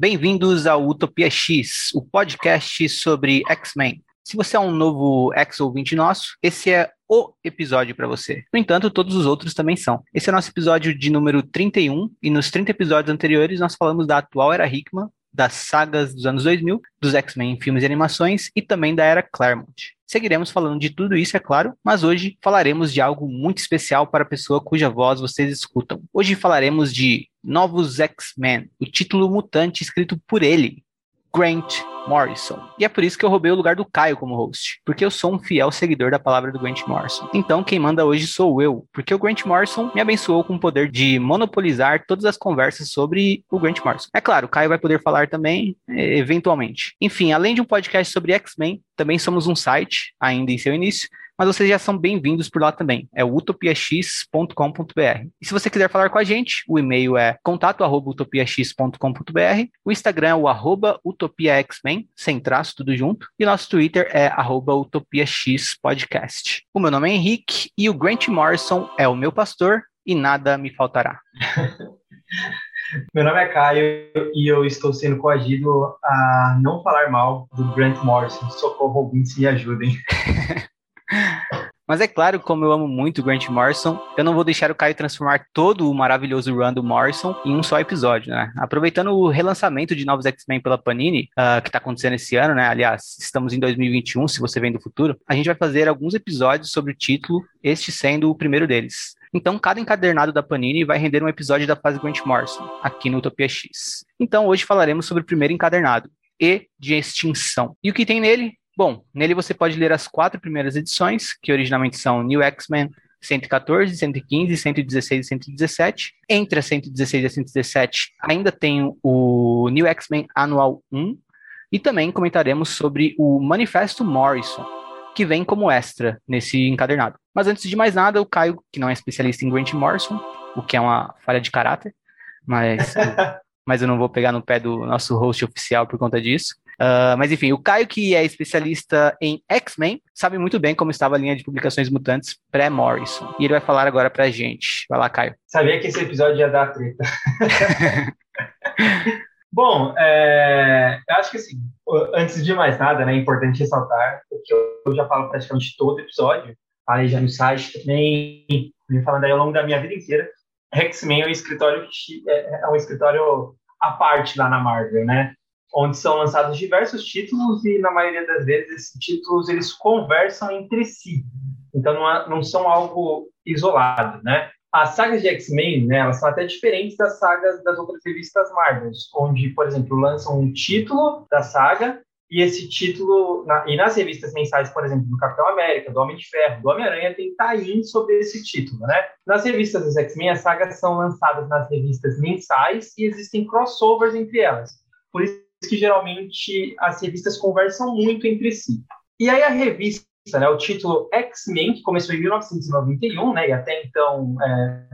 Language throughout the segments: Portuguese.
Bem-vindos ao Utopia X, o podcast sobre X-Men. Se você é um novo ex-ouvinte nosso, esse é o episódio para você. No entanto, todos os outros também são. Esse é nosso episódio de número 31, e nos 30 episódios anteriores nós falamos da atual era Hickman, das sagas dos anos 2000, dos X-Men em filmes e animações e também da era Claremont. Seguiremos falando de tudo isso, é claro, mas hoje falaremos de algo muito especial para a pessoa cuja voz vocês escutam. Hoje falaremos de Novos X-Men, o título mutante escrito por ele, Grant Morrison. E é por isso que eu roubei o lugar do Caio como host, porque eu sou um fiel seguidor da palavra do Grant Morrison. Então, quem manda hoje sou eu, porque o Grant Morrison me abençoou com o poder de monopolizar todas as conversas sobre o Grant Morrison. É claro, o Caio vai poder falar também, eventualmente. Enfim, além de um podcast sobre X-Men, também somos um site, ainda em seu início, mas vocês já são bem-vindos por lá também. É utopiax.com.br. E se você quiser falar com a gente, o e-mail é contato@utopiax.com.br, o Instagram é o arroba utopiaxmen, sem traço, tudo junto, e nosso Twitter é arroba utopiaxpodcast. O meu nome é Henrique e o Grant Morrison é o meu pastor e nada me faltará. Meu nome é Caio e eu estou sendo coagido a não falar mal do Grant Morrison. Socorro, ouvintes, me ajudem. Mas é claro, como eu amo muito Grant Morrison, eu não vou deixar o Caio transformar todo o maravilhoso run do Morrison em um só episódio, né? Aproveitando o relançamento de novos X-Men pela Panini, uh, que está acontecendo esse ano, né? Aliás, estamos em 2021, se você vem do futuro, a gente vai fazer alguns episódios sobre o título, este sendo o primeiro deles. Então, cada encadernado da Panini vai render um episódio da fase Grant Morrison, aqui no Utopia X. Então, hoje falaremos sobre o primeiro encadernado, E de Extinção. E o que tem nele? Bom, nele você pode ler as quatro primeiras edições, que originalmente são New X-Men 114, 115, 116 e 117. Entre a 116 e a 117 ainda tem o New X-Men Anual 1 e também comentaremos sobre o Manifesto Morrison, que vem como extra nesse encadernado. Mas antes de mais nada, o Caio, que não é especialista em Grant Morrison, o que é uma falha de caráter, mas, mas eu não vou pegar no pé do nosso host oficial por conta disso. Uh, mas enfim, o Caio, que é especialista em X-Men, sabe muito bem como estava a linha de publicações mutantes pré-Morrison. E ele vai falar agora pra gente. Vai lá, Caio. Sabia que esse episódio ia dar treta. Bom, é, eu acho que assim, antes de mais nada, né, é importante ressaltar, porque eu já falo praticamente todo episódio, falei já no site também, vim falando aí ao longo da minha vida inteira, X-Men é um escritório que é, é um escritório à parte lá na Marvel, né? Onde são lançados diversos títulos e na maioria das vezes esses títulos eles conversam entre si. Então não, é, não são algo isolado, né? As sagas de X-Men, né, elas são até diferentes das sagas das outras revistas Marvel, onde, por exemplo, lançam um título da saga e esse título, na, e nas revistas mensais, por exemplo, do Capitão América, do Homem de Ferro, do Homem-Aranha, tem tie sobre esse título, né? Nas revistas dos X-Men, as sagas são lançadas nas revistas mensais e existem crossovers entre elas. Por isso que geralmente as revistas conversam muito entre si. E aí a revista, né, o título X-Men, que começou em 1991, né, e até então, é,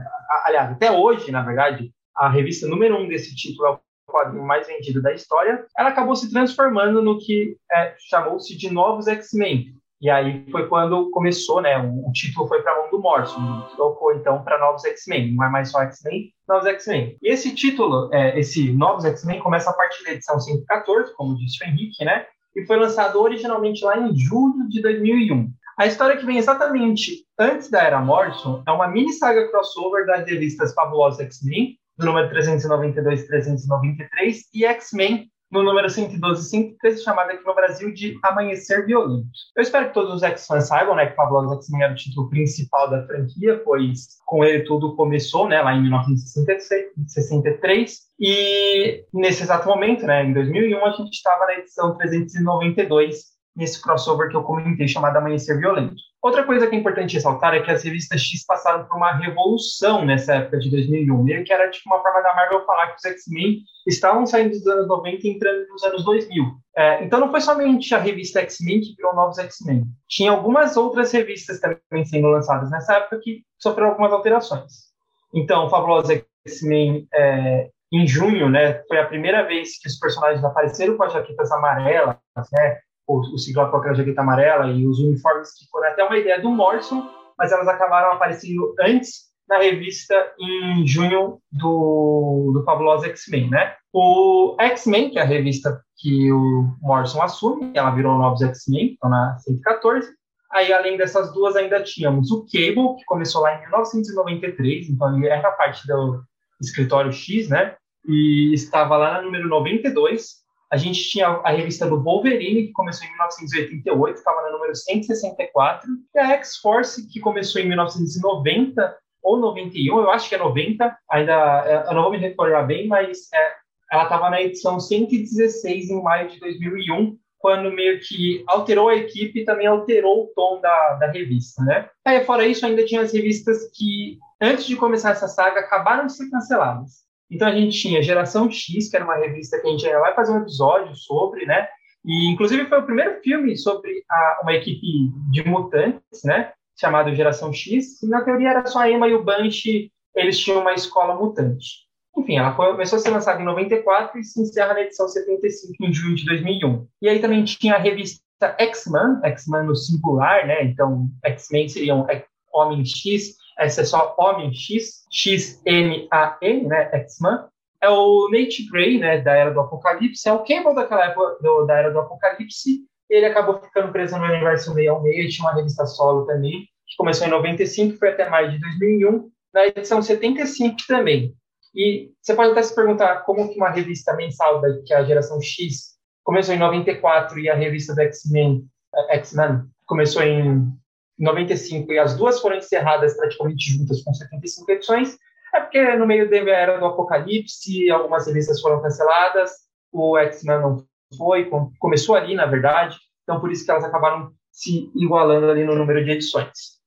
aliás, até hoje, na verdade, a revista número um desse título é o quadrinho mais vendido da história, ela acabou se transformando no que é, chamou-se de Novos X-Men, e aí foi quando começou, né? O, o título foi para a mão do Morrison, trocou então para Novos X-Men. Não é mais só X-Men, Novos X-Men. E esse título, é, esse Novos X-Men, começa a partir da edição 114, como disse o Henrique, né? E foi lançado originalmente lá em julho de 2001. A história que vem exatamente antes da Era Morrison é uma mini saga crossover das revistas Fabulosos X-Men, do número 392 e 393, e X-Men, no número 112 e 113, chamada aqui no Brasil de Amanhecer Violento. Eu espero que todos os X-fãs saibam né, que Fabulosos X-Men era o título principal da franquia, pois com ele tudo começou né, lá em 1963. E nesse exato momento, né, em 2001, a gente estava na edição 392 nesse crossover que eu comentei, chamado Amanhecer Violento. Outra coisa que é importante ressaltar é que as revistas X passaram por uma revolução nessa época de 2001, meio que era tipo uma forma da Marvel falar que os X-Men estavam saindo dos anos 90 e entrando nos anos 2000. É, então não foi somente a revista X-Men que criou novos X-Men. Tinha algumas outras revistas também sendo lançadas nessa época que sofreram algumas alterações. Então, Fabulosa X-Men é, em junho, né, foi a primeira vez que os personagens apareceram com as jaquetas amarelas, né, o, o Ciclope com aquela jaqueta amarela e os uniformes que foram até uma ideia do Morrison, mas elas acabaram aparecendo antes na revista em junho do, do Fabuloso X-Men, né? O X-Men, que é a revista que o Morrison assume, ela virou Novos X-Men, então na 114. Aí, além dessas duas, ainda tínhamos o Cable, que começou lá em 1993, então ele era parte do Escritório X, né? E estava lá no número 92. A gente tinha a revista do Wolverine, que começou em 1988, estava no número 164. E a X-Force, que começou em 1990 ou 91, eu acho que é 90, ainda eu não vou me recordar bem, mas é, ela estava na edição 116 em maio de 2001, quando meio que alterou a equipe e também alterou o tom da, da revista, né? Aí, fora isso, ainda tinha as revistas que, antes de começar essa saga, acabaram de ser canceladas. Então, a gente tinha Geração X, que era uma revista que a gente já vai fazer um episódio sobre, né? E, inclusive, foi o primeiro filme sobre a, uma equipe de mutantes, né? Chamado Geração X. E, na teoria, era só a Emma e o Banshee, eles tinham uma escola mutante. Enfim, ela começou a ser lançada em 94 e se encerra na edição 75 em junho de 2001. E aí também tinha a revista X-Men, X-Men no singular, né? Então, X-Men seriam Homem X, essa é só Homem X, X-N-A-N, né? X-Men. É o Nate Gray, né? Da Era do Apocalipse, é o Cable daquela época do, da Era do Apocalipse. Ele acabou ficando preso no universo meio ao meio, tinha uma revista solo também, que começou em 95, foi até mais de 2001, na edição 75 também. E você pode até se perguntar como que uma revista mensal da, que é a geração X começou em 94 e a revista do X-Men, eh, X-Men começou em 95 e as duas foram encerradas praticamente juntas com 75 edições, é porque no meio da era do Apocalipse, algumas revistas foram canceladas, o X-Men não foi, começou ali, na verdade, então por isso que elas acabaram se igualando ali no número de edições.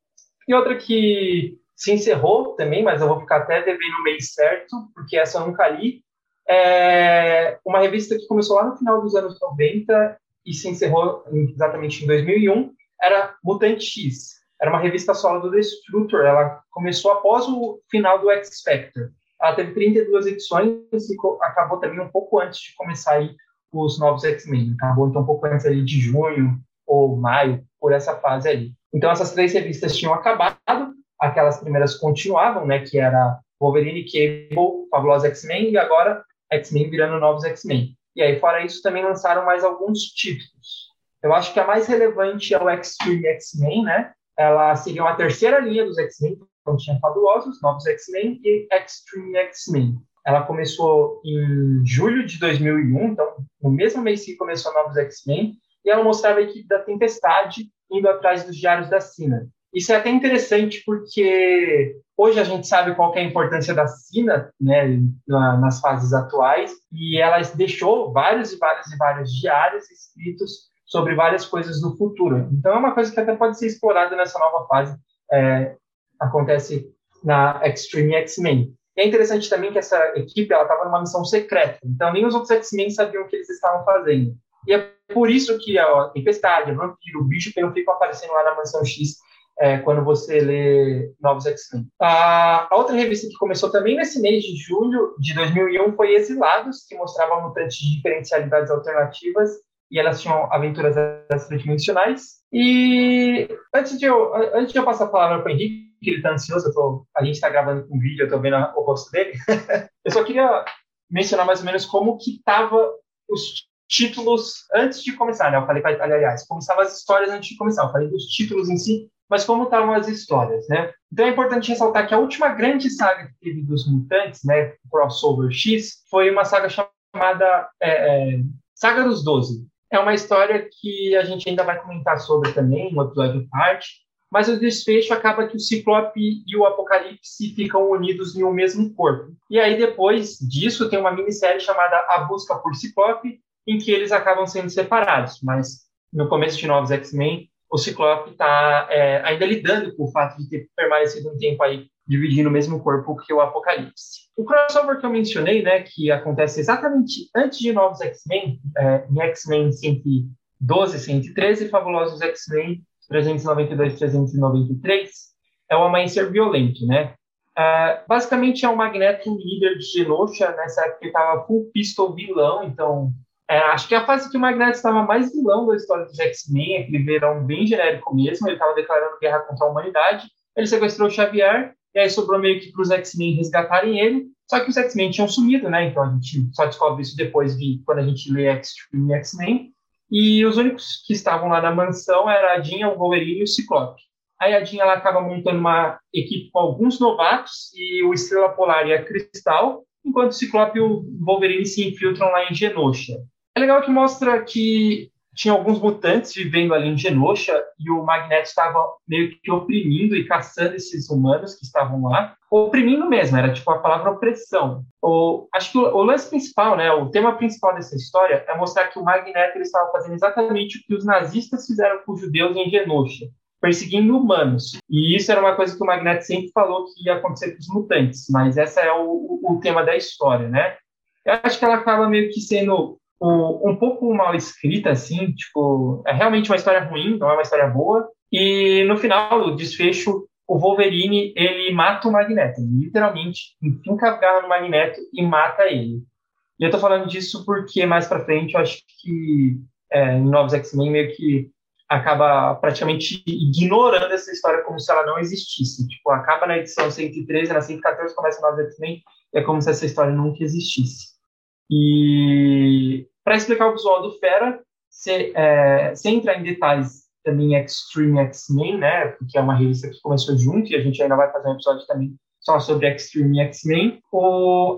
E outra que se encerrou também, mas eu vou ficar até devendo o mês certo, porque essa eu nunca li. É uma revista que começou lá no final dos anos 90 e se encerrou exatamente em 2001, era Mutante X. Era uma revista solo do Destructor, ela começou após o final do X Factor. Ela teve 32 edições e acabou também um pouco antes de começar aí os novos X-Men. Acabou então um pouco antes ali de junho ou maio, por essa fase ali. Então essas três revistas tinham acabado, aquelas primeiras continuavam, né, que era Wolverine, Cable, Fabulosa X-Men e agora X-Men virando novos X-Men. E aí, fora isso, também lançaram mais alguns títulos. Eu acho que a mais relevante é o X-Men, né? Ela seria uma terceira linha dos X-Men, então tinha Fabulosos, Novos X-Men e Extreme X-Men. Ela começou em julho de 2001, então no mesmo mês que começou Novos X-Men, e ela mostrava a equipe da Tempestade indo atrás dos diários da Sina. Isso é até interessante porque hoje a gente sabe qual é a importância da Sina né, nas fases atuais e ela deixou vários e vários e vários diários escritos sobre várias coisas do futuro. Então é uma coisa que até pode ser explorada nessa nova fase. É, acontece na Extreme X-Men. É interessante também que essa equipe estava numa missão secreta, então nem os outros X-Men sabiam o que eles estavam fazendo. E é por isso que a Tempestade, o Vampiro, o Bicho que não ficam aparecendo lá na Mansão X é, quando você lê Novos X-Men. A, outra revista que começou também nesse mês de julho de 2001 foi Exilados, que mostrava mutantes de diferencialidades alternativas e elas tinham aventuras extradimensionais. E antes de eu, antes de eu passar a palavra para o Henrique, que ele está ansioso, tô, a gente está gravando um vídeo, eu estou vendo o rosto dele, eu só queria mencionar mais ou menos como que estavam os títulos antes de começar, né? Eu falei, aliás, como estavam as histórias antes de começar. Eu falei dos títulos em si, mas como estavam as histórias, né? Então é importante ressaltar que a última grande saga que teve dos mutantes, né, crossover X, foi uma saga chamada é, é, Saga dos Doze. É uma história que a gente ainda vai comentar sobre também, um episódio parte, mas o desfecho acaba que o Ciclope e o Apocalipse ficam unidos em um mesmo corpo. E aí, depois disso, tem uma minissérie chamada A Busca por Ciclope, em que eles acabam sendo separados, mas no começo de Novos X-Men, o Ciclope está é, ainda lidando com o fato de ter permanecido um tempo aí dividindo o mesmo corpo que o Apocalipse. O crossover que eu mencionei, né, que acontece exatamente antes de Novos X-Men, é, em X-Men 112, 113, Fabulosos X-Men 392, 393, é o Amanhecer Violento, né? É, basicamente é o Magneto líder de Genosha, nessa época ele estava full pistol vilão, então é, acho que a fase que o Magneto estava mais vilão da história dos X-Men, aquele verão bem genérico mesmo, ele estava declarando guerra contra a humanidade, ele sequestrou o Xavier e aí sobrou meio que para os X-Men resgatarem ele, só que os X-Men tinham sumido, né? Então a gente só descobre isso depois de quando a gente lê Extreme X-Men. E os únicos que estavam lá na mansão era a Jean, o Wolverine e o Ciclope. Aí a Jean ela acaba montando uma equipe com alguns novatos e o Estrela Polar e a Cristal, enquanto o Ciclope e o Wolverine se infiltram lá em Genosha. É legal que mostra que tinha alguns mutantes vivendo ali em Genosha e o Magneto estava meio que oprimindo e caçando esses humanos que estavam lá. Oprimindo mesmo, era tipo a palavra opressão. O, acho que o, o, lance principal, né, o tema principal dessa história é mostrar que o Magneto ele estava fazendo exatamente o que os nazistas fizeram com os judeus em Genosha, perseguindo humanos. E isso era uma coisa que o Magneto sempre falou que ia acontecer com os mutantes, mas essa é o, o tema da história, né? Eu acho que ela acaba meio que sendo um pouco mal escrita, assim, tipo, é realmente uma história ruim, não é uma história boa. E no final, o desfecho, o Wolverine, ele mata o Magneto, literalmente enfim a garra no Magneto e mata ele. E eu tô falando disso porque mais pra frente eu acho que é, em Novos X-Men meio que acaba praticamente ignorando essa história como se ela não existisse. Tipo, acaba na edição 113, na 114 começa Novos X-Men, é como se essa história nunca existisse. E para explicar o visual do Fera, sem é, entrar em detalhes também Extreme X-Men, né, porque é uma revista que começou junto e a gente ainda vai fazer um episódio também só sobre Extreme X-Men.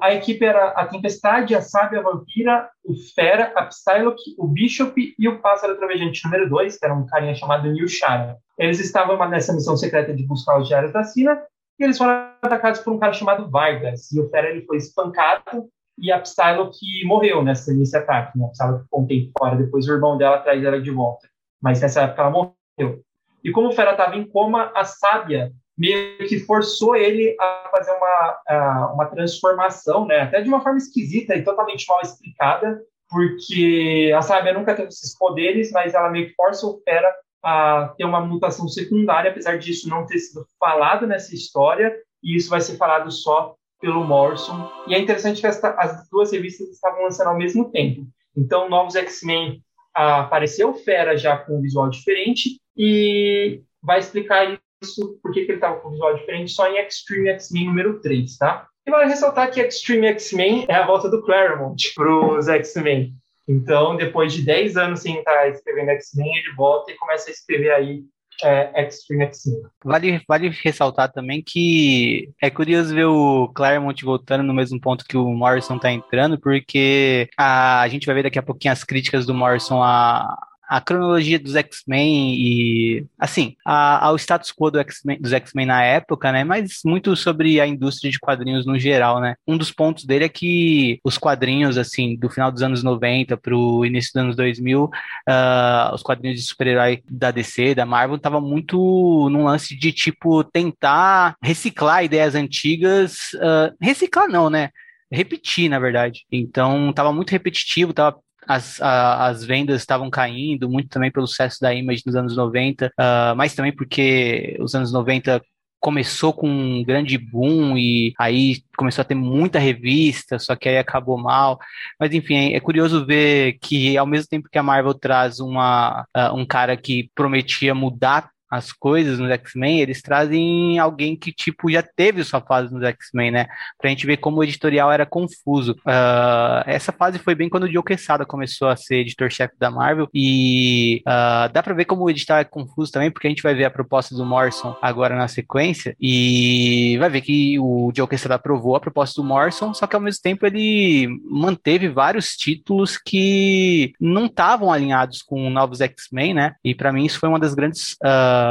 A equipe era a Tempestade, a Sábia a Vampira, o Fera, a Psylocke, o Bishop e o Pássaro Trovejante número 2, que era um carinha chamado Neil Shara. Eles estavam nessa missão secreta de buscar os diários da Sina e eles foram atacados por um cara chamado Vargas. E o Fera ele foi espancado e a Psylocke morreu nessa, nesse ataque. Né? A Psylocke ficou um tempo fora, depois o irmão dela traz ela de volta. Mas nessa época ela morreu. E como o Fera estava em coma, a Sábia meio que forçou ele a fazer uma, uma transformação, né? até de uma forma esquisita e totalmente mal explicada, porque a Sábia nunca teve esses poderes, mas ela meio que força o Fera a ter uma mutação secundária, apesar disso não ter sido falado nessa história, e isso vai ser falado só pelo Morrison. E é interessante que esta, as duas revistas estavam lançando ao mesmo tempo. Então, Novos X-Men apareceu Fera já com um visual diferente e vai explicar isso, por que ele estava com um visual diferente, só em Extreme X-Men número 3, tá? E vale ressaltar que Extreme X-Men é a volta do Claremont para os X-Men. Então, depois de 10 anos sem estar escrevendo X-Men, ele volta e começa a escrever aí é, Extreme X-Men. Vale, vale ressaltar também que é curioso ver o Claremont voltando no mesmo ponto que o Morrison tá entrando, porque a, a gente vai ver daqui a pouquinho as críticas do Morrison a, a cronologia dos X-Men e, assim, a, ao status quo do dos X-Men na época, né? Mas muito sobre a indústria de quadrinhos no geral, né? Um dos pontos dele é que os quadrinhos, assim, do final dos anos 90 para o início dos anos 2000, uh, ah, os quadrinhos de super-herói da DC, da Marvel, tava muito num lance de, tipo, tentar reciclar ideias antigas. Uh, reciclar não, né? repetir, na verdade. Então, estava muito repetitivo, estava as, a, as vendas estavam caindo, muito também pelo sucesso da Image nos anos 90, uh, ah, mas também porque os anos 90 começou com um grande boom e aí começou a ter muita revista, só que aí acabou mal. Mas enfim, é curioso ver que ao mesmo tempo que a Marvel traz uma, uh, um cara que prometia mudar as coisas nos X-Men, eles trazem alguém que, tipo, já teve sua fase nos X-Men, né? Pra gente ver como o editorial era confuso. Uh, essa fase foi bem quando o Joe Quesada começou a ser editor-chefe da Marvel, e uh, dá pra ver como o edital é confuso também, porque a gente vai ver a proposta do Morrison agora na sequência, e vai ver que o Joe Quesada aprovou a proposta do Morrison, só que ao mesmo tempo ele manteve vários títulos que não estavam alinhados com novos X-Men, né? E para mim isso foi uma das grandes uh,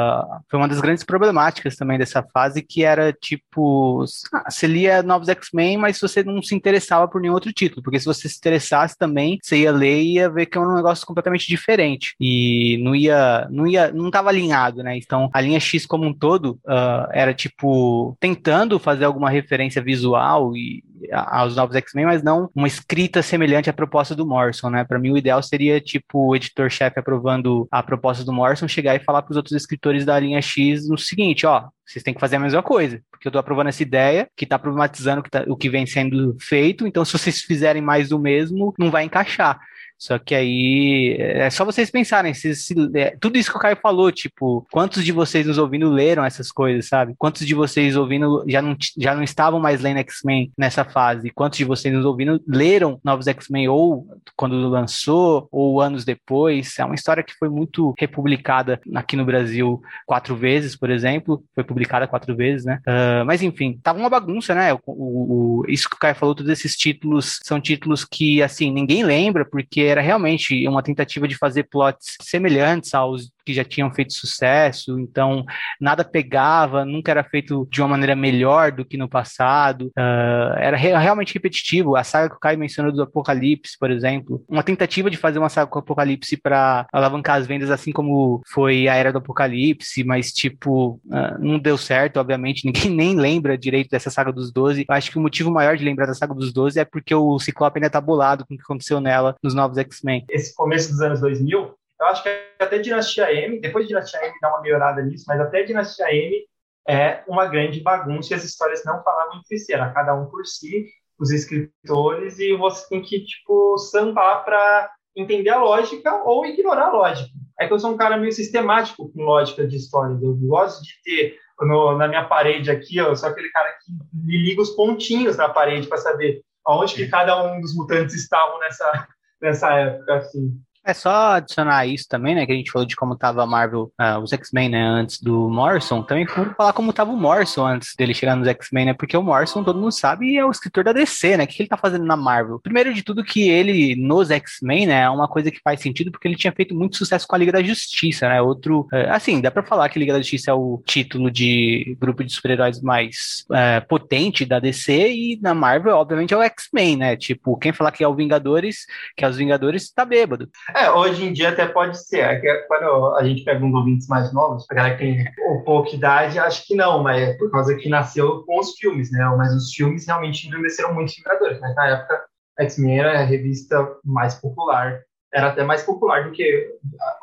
foi uma das grandes problemáticas também dessa fase, que era tipo, ah, você lia novos X-Men, mas você não se interessava por nenhum outro título, porque se você se interessasse também, você ia ler e ia ver que é um negócio completamente diferente e não ia, não ia, não estava alinhado, né? Então a linha X como um todo uh, era tipo tentando fazer alguma referência visual e aos novos X-Men, mas não uma escrita semelhante à proposta do Morrison, né? Para mim, o ideal seria, tipo, o editor-chefe aprovando a proposta do Morrison, chegar e falar para os outros escritores da linha X o seguinte: ó, vocês têm que fazer a mesma coisa, porque eu estou aprovando essa ideia que está problematizando o que, tá, o que vem sendo feito, então se vocês fizerem mais do mesmo, não vai encaixar. Só que aí é só vocês pensarem, se, se, é, tudo isso que o Caio falou, tipo, quantos de vocês nos ouvindo leram essas coisas, sabe? Quantos de vocês ouvindo já não, já não estavam mais lendo X-Men nessa fase? Quantos de vocês nos ouvindo leram novos X-Men ou quando lançou ou anos depois? É uma história que foi muito republicada aqui no Brasil quatro vezes, por exemplo, foi publicada quatro vezes, né? Uh, mas enfim, tava uma bagunça, né? O, o, o, isso que o Caio falou, todos esses títulos são títulos que, assim, ninguém lembra, porque era realmente uma tentativa de fazer plots semelhantes aos que já tinham feito sucesso, então nada pegava, nunca era feito de uma maneira melhor do que no passado, uh, era re realmente repetitivo. A saga que o Caio mencionou do Apocalipse, por exemplo, uma tentativa de fazer uma saga com o Apocalipse para alavancar as vendas, assim como foi a Era do Apocalipse, mas tipo, uh, não deu certo, obviamente, ninguém nem lembra direito dessa saga dos 12. Eu acho que o motivo maior de lembrar da saga dos 12 é porque o Ciclope ainda tá bolado com o que aconteceu nela nos novos X-Men. Esse começo dos anos 2000 eu acho que até Dinastia M, depois de Dinastia M dá uma melhorada nisso, mas até Dinastia M é uma grande bagunça e as histórias não falavam entre si, era cada um por si, os escritores, e você tem que, tipo, sambar para entender a lógica ou ignorar a lógica. É que eu sou um cara meio sistemático com lógica de histórias. Eu gosto de ter no, na minha parede aqui, eu sou aquele cara que me liga os pontinhos na parede para saber aonde que cada um dos mutantes estavam nessa, nessa época, assim. É só adicionar isso também, né? Que a gente falou de como tava a Marvel, uh, os X-Men, né? Antes do Morrison. Também vamos falar como tava o Morrison antes dele chegar nos X-Men, né? Porque o Morrison, todo mundo sabe, é o escritor da DC, né? O que ele tá fazendo na Marvel? Primeiro de tudo, que ele, nos X-Men, né? É uma coisa que faz sentido porque ele tinha feito muito sucesso com a Liga da Justiça, né? Outro. Uh, assim, dá pra falar que Liga da Justiça é o título de grupo de super-heróis mais uh, potente da DC e na Marvel, obviamente, é o X-Men, né? Tipo, quem falar que é o Vingadores, que é os Vingadores, tá bêbado. É, hoje em dia até pode ser. É que quando a gente pega uns ouvintes mais novos, a galera que tem pouco de idade, acho que não, mas é por causa que nasceu com os filmes, né? Mas os filmes realmente envelheceram muito Vingadores. Mas na época, X-Men era a revista mais popular. Era até mais popular do que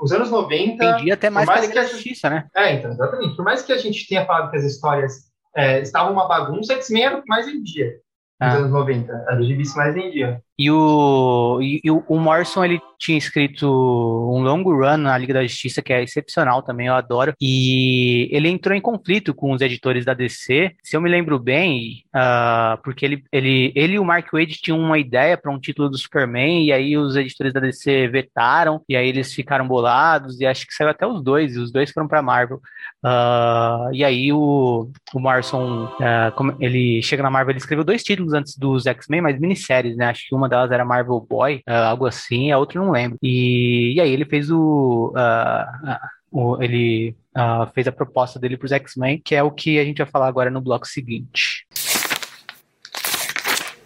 os anos 90. Vendia até mais, mais que a Justiça, né? É, então, exatamente. Por mais que a gente tenha falado que as histórias é, estavam uma bagunça, X-Men era o que mais vendia nos ah. anos 90. Era o gibi mais vendia. E o, e, o Morrison, ele tinha escrito um longo run na Liga da Justiça, que é excepcional também, eu adoro. E ele entrou em conflito com os editores da DC, se eu me lembro bem, uh, porque ele, ele, ele e o Mark Wade tinham uma ideia para um título do Superman, e aí os editores da DC vetaram, e aí eles ficaram bolados, e acho que saiu até os dois, e os dois foram para Marvel. Uh, e aí o, o Morrison, uh, ele chega na Marvel, ele escreveu dois títulos antes dos X-Men, mas minisséries, né? Acho que uma delas era Marvel Boy, uh, algo assim, a outra não lembro. E, e aí ele fez o. o ele fez a proposta dele para os X-Men, que é o que a gente vai falar agora no bloco seguinte.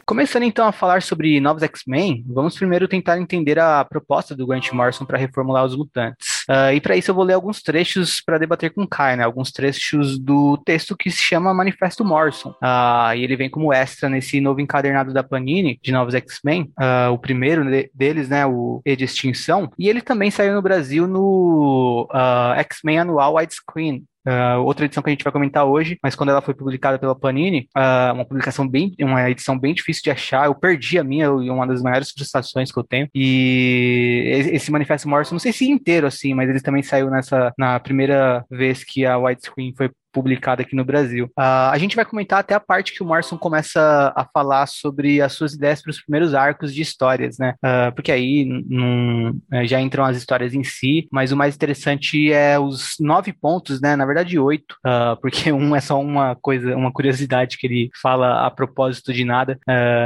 Começando então a falar sobre novos X-Men, vamos primeiro tentar entender a proposta do Grant Morrison para reformular os mutantes. Uh, e para isso eu vou ler alguns trechos para debater com o Kai, né? Alguns trechos do texto que se chama Manifesto Morrison. Uh, e ele vem como extra nesse novo encadernado da Panini de novos X-Men, uh, o primeiro deles, né? O E de Extinção. E ele também saiu no Brasil no X-Men Anual Widescreen, Uh, outra edição que a gente vai comentar hoje, mas quando ela foi publicada pela Panini, uh, uma publicação bem, uma edição bem difícil de achar, eu perdi a minha, uma das maiores frustrações que eu tenho, e esse Manifesto Morrison, não sei se inteiro assim, mas ele também saiu nessa, na primeira vez que a widescreen foi publicada aqui no Brasil. Uh, a gente vai comentar até a parte que o Morrison começa a falar sobre as suas ideias para os primeiros arcos de histórias, né? Uh, porque aí num, é, já entram as histórias em si, mas o mais interessante é os nove pontos, né? Na verdade, oito, uh, porque um é só uma coisa, uma curiosidade que ele fala a propósito de nada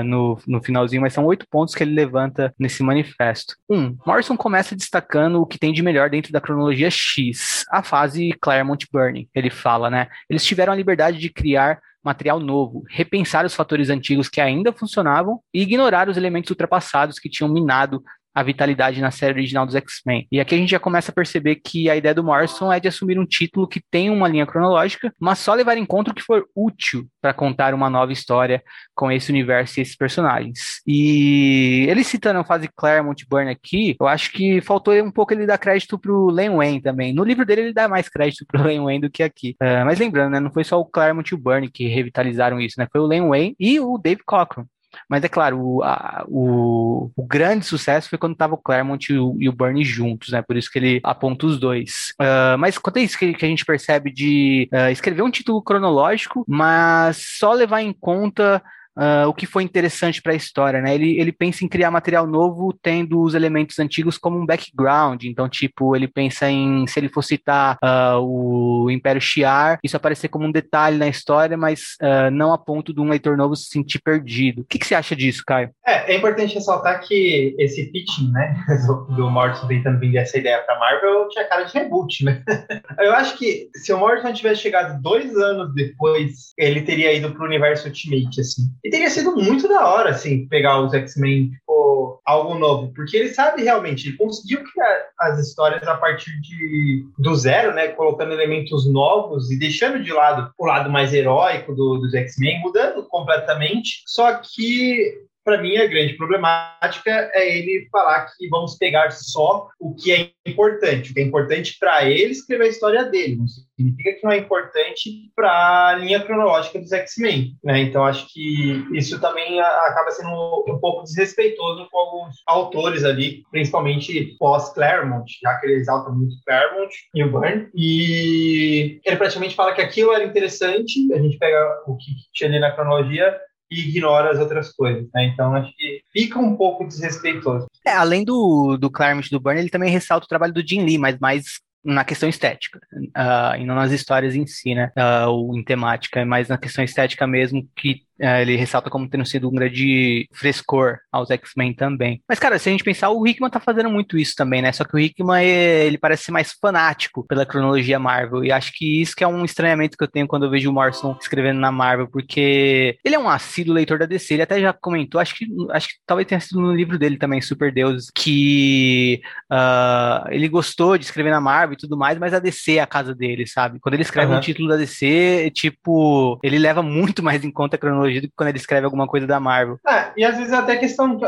no, no finalzinho, mas são oito pontos que ele levanta nesse manifesto. Um, Morrison começa destacando o que tem de melhor dentro da cronologia X, a fase Claremont Burning. Ele fala, né? Né? Eles tiveram a liberdade de criar material novo, repensar os fatores antigos que ainda funcionavam e ignorar os elementos ultrapassados que tinham minado a vitalidade na série original dos X-Men. E aqui a gente já começa a perceber que a ideia do Morrison é de assumir um título que tem uma linha cronológica, mas só levar em conta o que for útil para contar uma nova história com esse universo e esses personagens. E ele citando a fase Claremont Burn aqui, eu acho que faltou um pouco ele dar crédito pro Len Wayne também. No livro dele ele dá mais crédito pro Len Wayne do que aqui. Uh, mas lembrando, né, não foi só o Claremont e o Burn que revitalizaram isso, né? Foi o Len Wayne e o Dave Cockrum. Mas é claro, o, a, o, o, grande sucesso foi quando estava o Claremont e o, e o Bernie juntos, né? Por isso que ele aponta os dois. Uh, mas quanto é isso que, que, a gente percebe de uh, escrever um título cronológico, mas só levar em conta uh, o que foi interessante para a história, né? Ele, ele pensa em criar material novo tendo os elementos antigos como um background. Então, tipo, ele pensa em se ele for citar uh, o Império Shi'ar, isso aparecer como um detalhe na história, mas uh, não a ponto de um leitor novo se sentir perdido. O que, que você acha disso, Caio? É, é importante ressaltar que esse pitching, né, do, Morrison tentando vender essa ideia para Marvel tinha cara de reboot, né? Eu acho que se o Morrison tivesse chegado dois anos depois, ele teria ido para o universo Ultimate, assim. E teria sido muito da hora, assim, pegar os X-Men, tipo, algo novo. Porque ele sabe realmente, ele conseguiu criar as histórias a partir de, do zero, né? Colocando elementos novos e deixando de lado o lado mais heróico do, dos X-Men, mudando completamente. Só que para mim, a grande problemática é ele falar que vamos pegar só o que é importante. O que é importante para ele escrever a história dele. Não significa que não é importante para a linha cronológica dos X-Men. Né? Então, acho que isso também acaba sendo um, pouco desrespeitoso com alguns autores ali, principalmente pós-Claremont, já que ele exalta muito Claremont e o Byrne. E ele praticamente fala que aquilo era interessante, a gente pega o que tinha ali na cronologia e ignora as outras coisas, né? Então acho que fica um pouco desrespeitoso. É, além do, do Claremont do Burn, ele também ressalta o trabalho do Jim Lee, mas mais na questão estética, uh, e não nas histórias em si, né? Uh, ou em temática, mas na questão estética mesmo, que é, ele ressalta como tendo sido um grande frescor aos X-Men também. Mas, cara, se a gente pensar, o Hickman tá fazendo muito isso também, né? Só que o Hickman, ele parece ser mais fanático pela cronologia Marvel. E acho que isso que é um estranhamento que eu tenho quando eu vejo o Morrison escrevendo na Marvel, porque ele é um assíduo leitor da DC. Ele até já comentou, acho que, acho que talvez tenha sido no livro dele também, Super Deus, que uh, ele gostou de escrever na Marvel e tudo mais, mas a DC é a casa dele, sabe? Quando ele escreve uhum. um título da DC, tipo, ele leva muito mais em conta a cronologia do que quando ele escreve alguma coisa da Marvel. É, e às vezes até questão.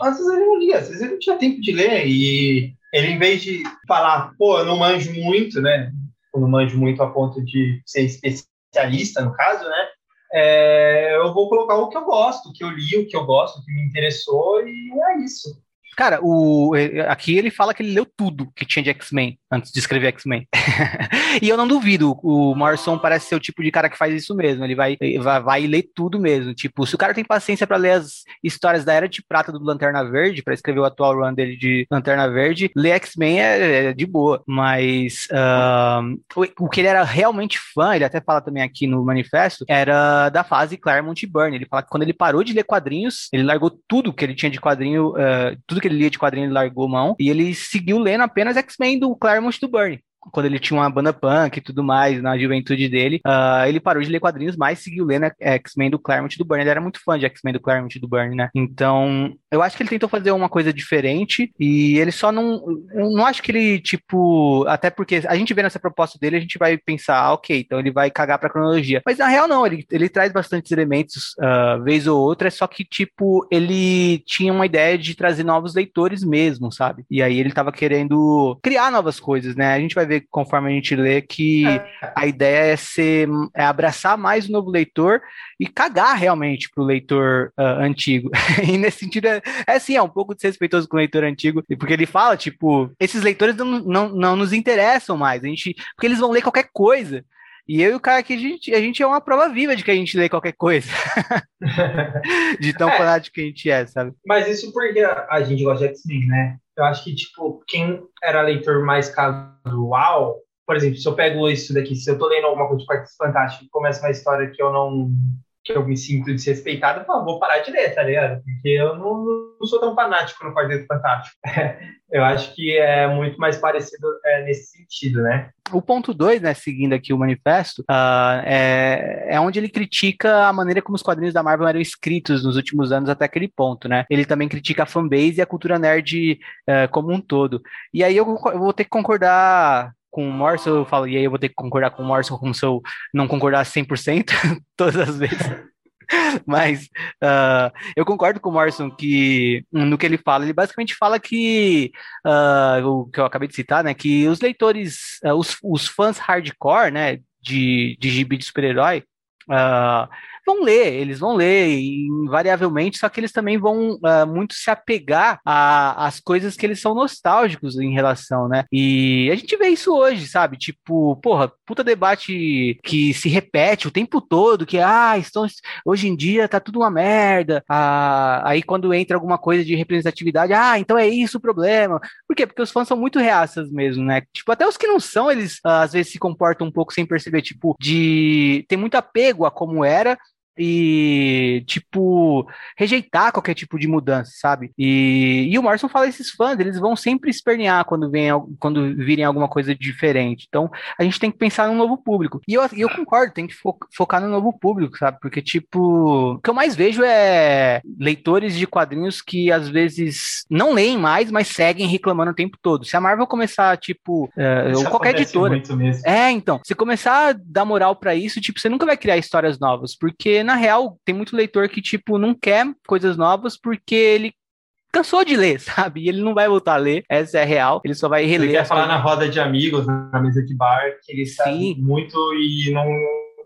Às vezes ele não lia, às vezes ele não tinha tempo de ler. E ele, em vez de falar, pô, eu não manjo muito, né? Eu não manjo muito a ponto de ser especialista, no caso, né? É, eu vou colocar o que eu gosto, o que eu li, o que eu gosto, o que me interessou, e é isso. Cara, o, aqui ele fala que ele leu tudo que tinha de X-Men antes de escrever X-Men. e eu não duvido, o Morrison parece ser o tipo de cara que faz isso mesmo. Ele vai, vai, vai ler tudo mesmo. Tipo, se o cara tem paciência para ler as histórias da Era de Prata do Lanterna Verde, para escrever o atual run dele de Lanterna Verde, ler X-Men é, é, de boa. Mas uh, o, o, que ele era realmente fã, ele até fala também aqui no manifesto, era da fase Claremont e Byrne. Ele fala que quando ele parou de ler quadrinhos, ele largou tudo que ele tinha de quadrinho, uh, tudo que ele lia de quadrinho, ele largou mão, e ele seguiu lendo apenas X-Men do Claremont do Burnie quando ele tinha uma banda punk e tudo mais na juventude dele, uh, ele parou de ler quadrinhos, mas seguiu lendo X-Men do Claremont do Burn. Ele era muito fã de X-Men do Claremont do Burn, né? Então, eu acho que ele tentou fazer uma coisa diferente e ele só não. Não acho que ele, tipo. Até porque a gente vê nessa proposta dele, a gente vai pensar, ah, ok, então ele vai cagar pra cronologia. Mas na real, não, ele, ele traz bastantes elementos, uh, vez ou outra, só que, tipo, ele tinha uma ideia de trazer novos leitores mesmo, sabe? E aí ele tava querendo criar novas coisas, né? A gente vai ver conforme a gente lê, que é. a ideia é ser é abraçar mais o novo leitor e cagar realmente pro leitor uh, antigo. e nesse sentido, é, é assim, é um pouco desrespeitoso com o leitor antigo, porque ele fala, tipo, esses leitores não, não, não nos interessam mais, a gente, porque eles vão ler qualquer coisa. E eu e o cara aqui, a gente, a gente é uma prova viva de que a gente lê qualquer coisa. de tão é, fanático que a gente é, sabe? Mas isso porque a gente gosta de X-Men, né? Eu acho que, tipo, quem era leitor mais casual, por exemplo, se eu pego isso daqui, se eu tô lendo alguma coisa de Quarteto Fantástico e começa uma história que eu não que eu me sinto desrespeitado, eu falo, vou parar de ler, tá ligado? Porque eu não, não sou tão fanático no Quarteto Fantástico. eu acho que é muito mais parecido é, nesse sentido, né? O ponto 2, né, seguindo aqui o manifesto, uh, é, é onde ele critica a maneira como os quadrinhos da Marvel eram escritos nos últimos anos até aquele ponto, né? Ele também critica a fanbase e a cultura nerd uh, como um todo. E aí eu, eu vou ter que concordar com o Morrison, eu falo, e aí eu vou ter que concordar com o Morrison como se eu não concordasse 100% todas as vezes. Mas uh, eu concordo com o Morrison que no que ele fala, ele basicamente fala que uh, o que eu acabei de citar, né, que os leitores, uh, os, os fãs hardcore, né, de, de gibi de super-herói, vão ler, eles vão ler, invariavelmente, só que eles também vão uh, muito se apegar às coisas que eles são nostálgicos em relação, né? E a gente vê isso hoje, sabe? Tipo, porra, puta debate que se repete o tempo todo, que, ah, estão, hoje em dia tá tudo uma merda. Ah, aí quando entra alguma coisa de representatividade, ah, então é isso o problema. Por quê? Porque os fãs são muito reaças mesmo, né? Tipo, até os que não são, eles às vezes se comportam um pouco sem perceber, tipo, de ter muito apego a como era, e, tipo, rejeitar qualquer tipo de mudança, sabe? E, e o Morrison fala esses fãs, eles vão sempre espernear quando, vem, quando virem alguma coisa diferente. Então, a gente tem que pensar num novo público. E eu, eu concordo, tem que fo focar no novo público, sabe? Porque, tipo, o que eu mais vejo é leitores de quadrinhos que às vezes não leem mais, mas seguem reclamando o tempo todo. Se a Marvel começar, tipo, uh, ou qualquer editora. É, então, se começar a dar moral para isso, tipo, você nunca vai criar histórias novas, porque na real, tem muito leitor que, tipo, não quer coisas novas porque ele cansou de ler, sabe? E ele não vai voltar a ler, essa é a real, ele só vai reler. Ele quer falar na roda de amigos, na mesa de bar, que ele sabe Sim. muito e não,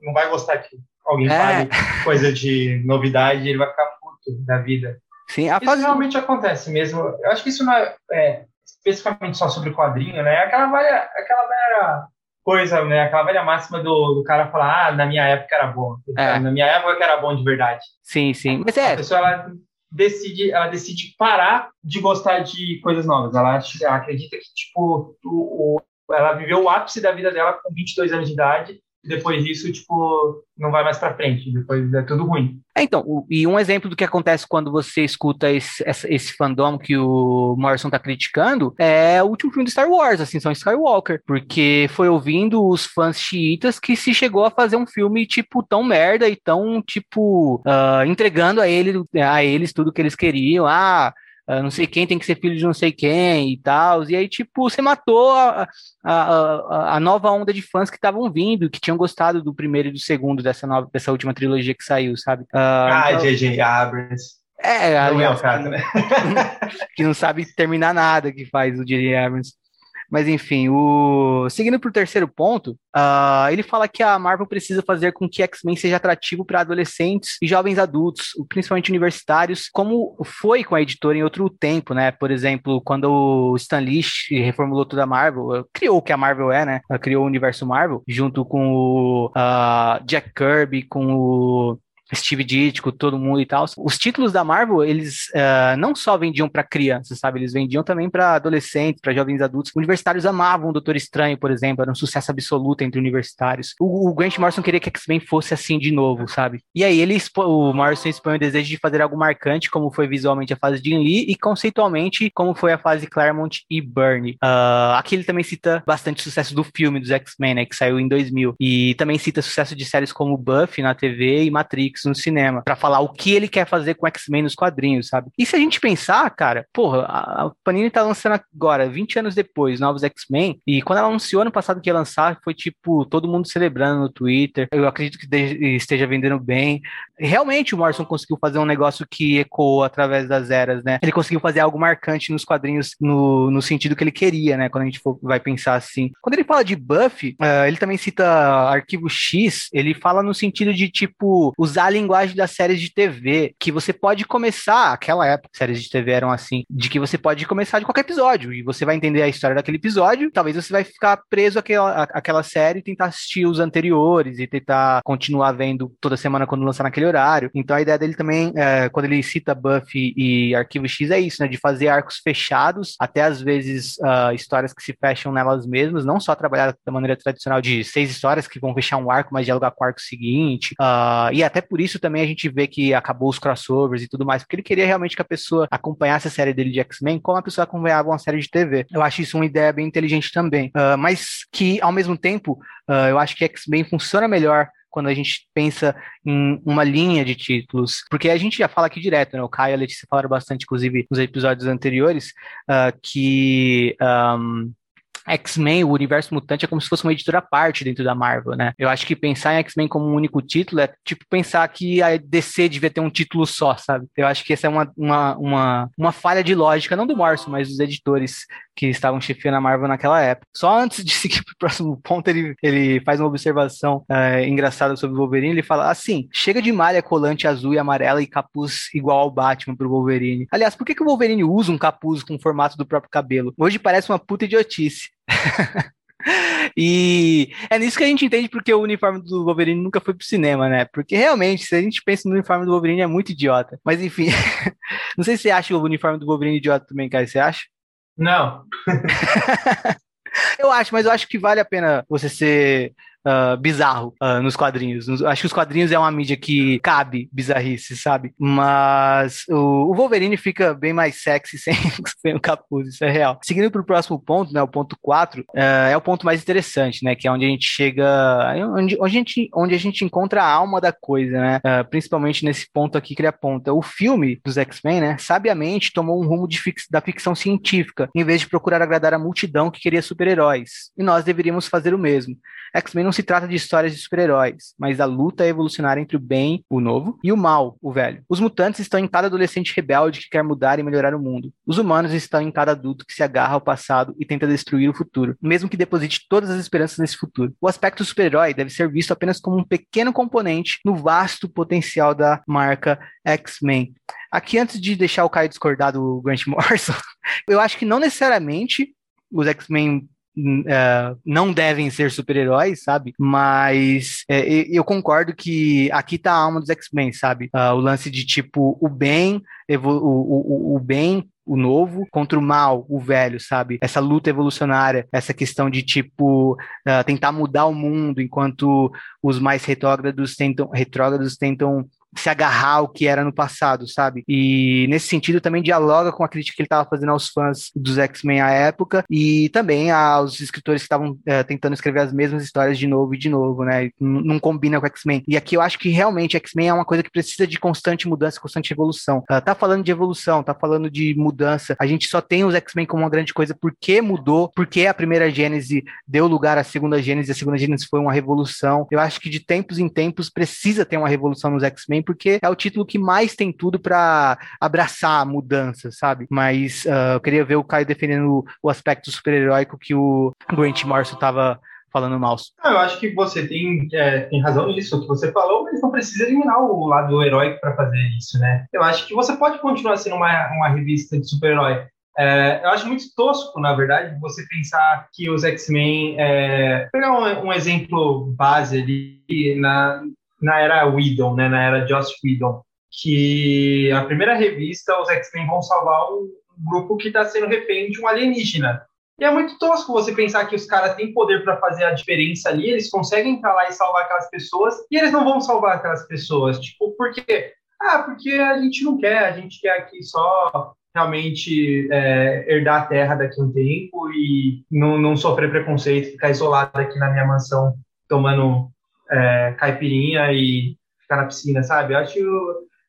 não vai gostar que alguém é. fale coisa de novidade, ele vai ficar puto da vida. Sim, a fase... Isso realmente acontece mesmo. Eu acho que isso não é, é especificamente só sobre quadrinho, né? Aquela velha, aquela velha coisa, né? Aquela velha máxima do, do cara falar, ah, na minha época era bom. É. Na minha época era bom de verdade. Sim, sim. Mas é. A pessoa ela decide, ela decide parar de gostar de coisas novas. Ela, ela acredita que, tipo, o, o, ela viveu o ápice da vida dela com 22 anos de idade depois disso, tipo, não vai mais para frente, depois é tudo ruim. É, então, e um exemplo do que acontece quando você escuta esse, esse, fandom que o Morrison tá criticando é o último filme de Star Wars, assim, são Skywalker, porque foi ouvindo os fãs xiitas que se chegou a fazer um filme, tipo, tão merda e tão, tipo, uh, entregando a, ele, a eles tudo que eles queriam, ah, não sei quem tem que ser filho de não sei quem e tal. E aí, tipo, você matou a, a, a, nova onda de fãs que estavam vindo, que tinham gostado do primeiro e do segundo dessa, nova, dessa última trilogia que saiu, sabe? Uh, ah, J.J. Então... Abrams. É, não aliás, é o caso, né? que não sabe terminar nada que faz o J.J. Abrams. Mas enfim, o... seguindo para o terceiro ponto, uh, ele fala que a Marvel precisa fazer com que X-Men seja atrativo para adolescentes e jovens adultos, principalmente universitários, como foi com a editora em outro tempo, né? Por exemplo, quando o Stan Lee reformulou toda a Marvel, criou o que a Marvel é, né? Criou o universo Marvel, junto com o uh, Jack Kirby, com o Steve Ditko, todo mundo e tal. Os títulos da Marvel, eles uh, não só vendiam para crianças, sabe? Eles vendiam também para adolescentes, para jovens adultos. Universitários amavam o Doutor Estranho, por exemplo, era um sucesso absoluto entre universitários. O, o Grant Morrison queria que X-Men fosse assim de novo, sabe? E aí ele o Morrison expõe o desejo de fazer algo marcante, como foi visualmente a fase de Jim Lee e conceitualmente como foi a fase Claremont e Byrne. Uh, aqui ele também cita bastante sucesso do filme dos X-Men, né, que saiu em 2000, e também cita sucesso de séries como Buffy na TV e Matrix no cinema, para falar o que ele quer fazer com X-Men nos quadrinhos, sabe? E se a gente pensar, cara, porra, a Panini tá lançando agora, 20 anos depois, novos X-Men, e quando ela anunciou ano passado que ia lançar, foi tipo, todo mundo celebrando no Twitter. Eu acredito que esteja vendendo bem. Realmente o Morrison conseguiu fazer um negócio que ecoou através das eras, né? Ele conseguiu fazer algo marcante nos quadrinhos no, no sentido que ele queria, né? Quando a gente for, vai pensar assim. Quando ele fala de Buffy, uh, ele também cita Arquivo X, ele fala no sentido de, tipo, usar linguagem das séries de TV, que você pode começar, aquela época, séries de TV eram assim, de que você pode começar de qualquer episódio, e você vai entender a história daquele episódio, talvez você vai ficar preso àquela, àquela série e tentar assistir os anteriores, e tentar continuar vendo toda semana quando lançar naquele horário. Então a ideia dele também, é, quando ele cita Buffy e Arquivo X, é isso, né, de fazer arcos fechados, até às vezes uh, histórias que se fecham nelas mesmas, não só trabalhar da maneira tradicional de seis histórias que vão fechar um arco, mas dialogar com o arco seguinte, uh, e até por isso também a gente vê que acabou os crossovers e tudo mais, porque ele queria realmente que a pessoa acompanhasse a série dele de X-Men como a pessoa acompanhava uma série de TV. Eu acho isso uma ideia bem inteligente também, uh, mas que ao mesmo tempo uh, eu acho que X-Men funciona melhor quando a gente pensa em uma linha de títulos, porque a gente já fala aqui direto, né? O Caio e a Letícia falaram bastante, inclusive, nos episódios anteriores, uh, que um, X-Men, o universo mutante, é como se fosse uma editora à parte dentro da Marvel, né? Eu acho que pensar em X-Men como um único título é tipo pensar que a DC devia ter um título só, sabe? Eu acho que essa é uma, uma, uma, uma falha de lógica, não do Morrison, mas dos editores que estavam chefiando a Marvel naquela época. Só antes de seguir para o próximo ponto, ele, ele faz uma observação é, engraçada sobre o Wolverine. Ele fala assim: chega de malha colante azul e amarela e capuz igual ao Batman pro Wolverine. Aliás, por que, que o Wolverine usa um capuz com o formato do próprio cabelo? Hoje parece uma puta idiotice. e é nisso que a gente entende porque o uniforme do Wolverine nunca foi pro cinema, né? Porque realmente, se a gente pensa no uniforme do Wolverine, é muito idiota. Mas enfim, não sei se você acha o uniforme do Wolverine idiota também, cara. Você acha? Não. eu acho, mas eu acho que vale a pena você ser uh, bizarro uh, nos quadrinhos. Acho que os quadrinhos é uma mídia que cabe bizarrice, sabe? Mas o, o Wolverine fica bem mais sexy sem, sem o capuz, isso é real. Seguindo para o próximo ponto, né, o ponto 4, uh, é o ponto mais interessante, né, que é onde a gente chega, onde, onde, a, gente, onde a gente encontra a alma da coisa, né, principalmente nesse ponto aqui que ele aponta. O filme dos X-Men, né, sabiamente tomou um rumo fix, da ficção científica, em vez de procurar agradar a multidão que queria super-heróis. E nós deveríamos fazer o mesmo. X-Men não se trata de histórias de super-heróis, mas da luta evolucionária entre o bem, o novo, e o mal, o velho. Os mutantes estão em cada adolescente rebelde que quer mudar e melhorar o mundo. Os humanos estão em cada adulto que se agarra ao passado e tenta destruir o futuro, mesmo que deposite todas as esperanças nesse futuro. O aspecto super-herói deve ser visto apenas como um pequeno componente no vasto potencial da marca X-Men. Aqui, antes de deixar o Caio discordar do Grant Morrison, eu acho que não necessariamente os X-Men Uh, não devem ser super-heróis, sabe? Mas é, eu concordo que aqui tá a alma dos X-Men, sabe? Uh, o lance de tipo o bem, o, o, o bem o novo contra o mal, o velho, sabe? Essa luta evolucionária, essa questão de tipo uh, tentar mudar o mundo enquanto os mais retrógrados tentam retrógrados tentam se agarrar ao que era no passado, sabe? E nesse sentido também dialoga com a crítica que ele estava fazendo aos fãs dos X-Men à época e também aos escritores que estavam é, tentando escrever as mesmas histórias de novo e de novo, né? Não combina com X-Men. E aqui eu acho que realmente X-Men é uma coisa que precisa de constante mudança, constante evolução. Uh, tá falando de evolução, tá falando de mudança. A gente só tem os X-Men como uma grande coisa porque mudou, porque a primeira Gênese deu lugar à segunda Gênese, a segunda Gênese foi uma revolução. Eu acho que de tempos em tempos precisa ter uma revolução nos X-Men porque é o título que mais tem tudo para abraçar a mudança, sabe? Mas uh, eu queria ver o Caio defendendo o aspecto super-heróico que o Grant Morrison estava falando mal. eu acho que você tem, é, tem razão nisso que você falou, mas não precisa eliminar o lado heróico para fazer isso, né? Eu acho que você pode continuar sendo uma, uma revista de super-herói. É, eu acho muito tosco, na verdade, você pensar que os X-Men. É, pegar um, um, exemplo base ali na, na era Whedon, né, na era Joss Whedon, que a primeira revista, os X-Men vão salvar um grupo que está sendo refém de um alienígena. E é muito tosco você pensar que os caras têm poder para fazer a diferença ali, eles conseguem entrar lá e salvar aquelas pessoas, e eles não vão salvar aquelas pessoas. Tipo, por quê? Ah, porque a gente não quer, a gente quer aqui só realmente é, herdar a terra daqui a um tempo e não, não sofrer preconceito, ficar isolado aqui na minha mansão tomando é, caipirinha e ficar na piscina, sabe? Eu acho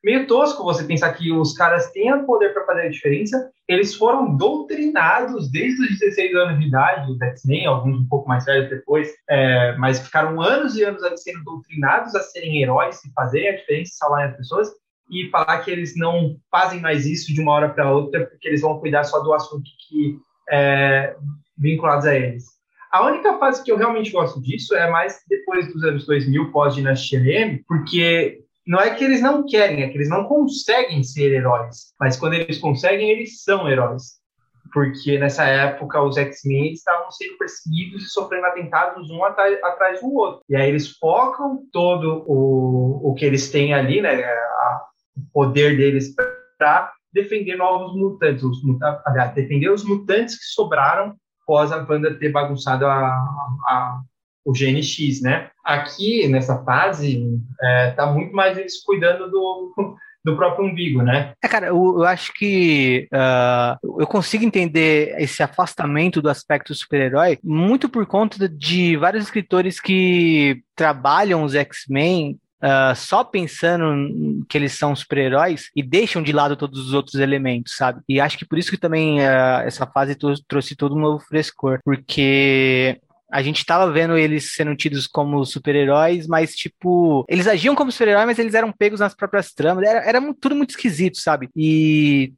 meio tosco você pensar que os caras têm o poder para fazer a diferença. Eles foram doutrinados desde os 16 anos de idade, X-Men, alguns um pouco mais velhos depois, é, mas ficaram anos e anos sendo doutrinados a serem heróis e fazerem a diferença, salvarem as pessoas. E falar que eles não fazem mais isso de uma hora para outra, porque eles vão cuidar só do assunto que é vinculados a eles. A única fase que eu realmente gosto disso é mais depois dos anos 2000, pós-dinastia M, porque não é que eles não querem, é que eles não conseguem ser heróis. Mas quando eles conseguem, eles são heróis. Porque nessa época os X-Men estavam sendo perseguidos e sofrendo atentados um atrás, do outro. E aí eles focam todo o, o que eles têm ali, né, a, o poder deles para defender novos mutantes, os, aliás, defender os mutantes que sobraram após a banda ter bagunçado a, a, o GNX, né? Aqui, nessa fase, é, tá muito mais eles cuidando do, do próprio umbigo, né? É, cara, eu, eu acho que uh, eu consigo entender esse afastamento do aspecto super-herói muito por conta de vários escritores que trabalham os X-Men uh, só pensando que eles são super-heróis e deixam de lado todos os outros elementos, sabe? E acho que por isso que também uh, essa fase trouxe todo um novo frescor, porque a gente tava vendo eles sendo tidos como super-heróis, mas, tipo, eles agiam como super-heróis, mas eles eram pegos nas próprias tramas. Era, era tudo muito esquisito, sabe? E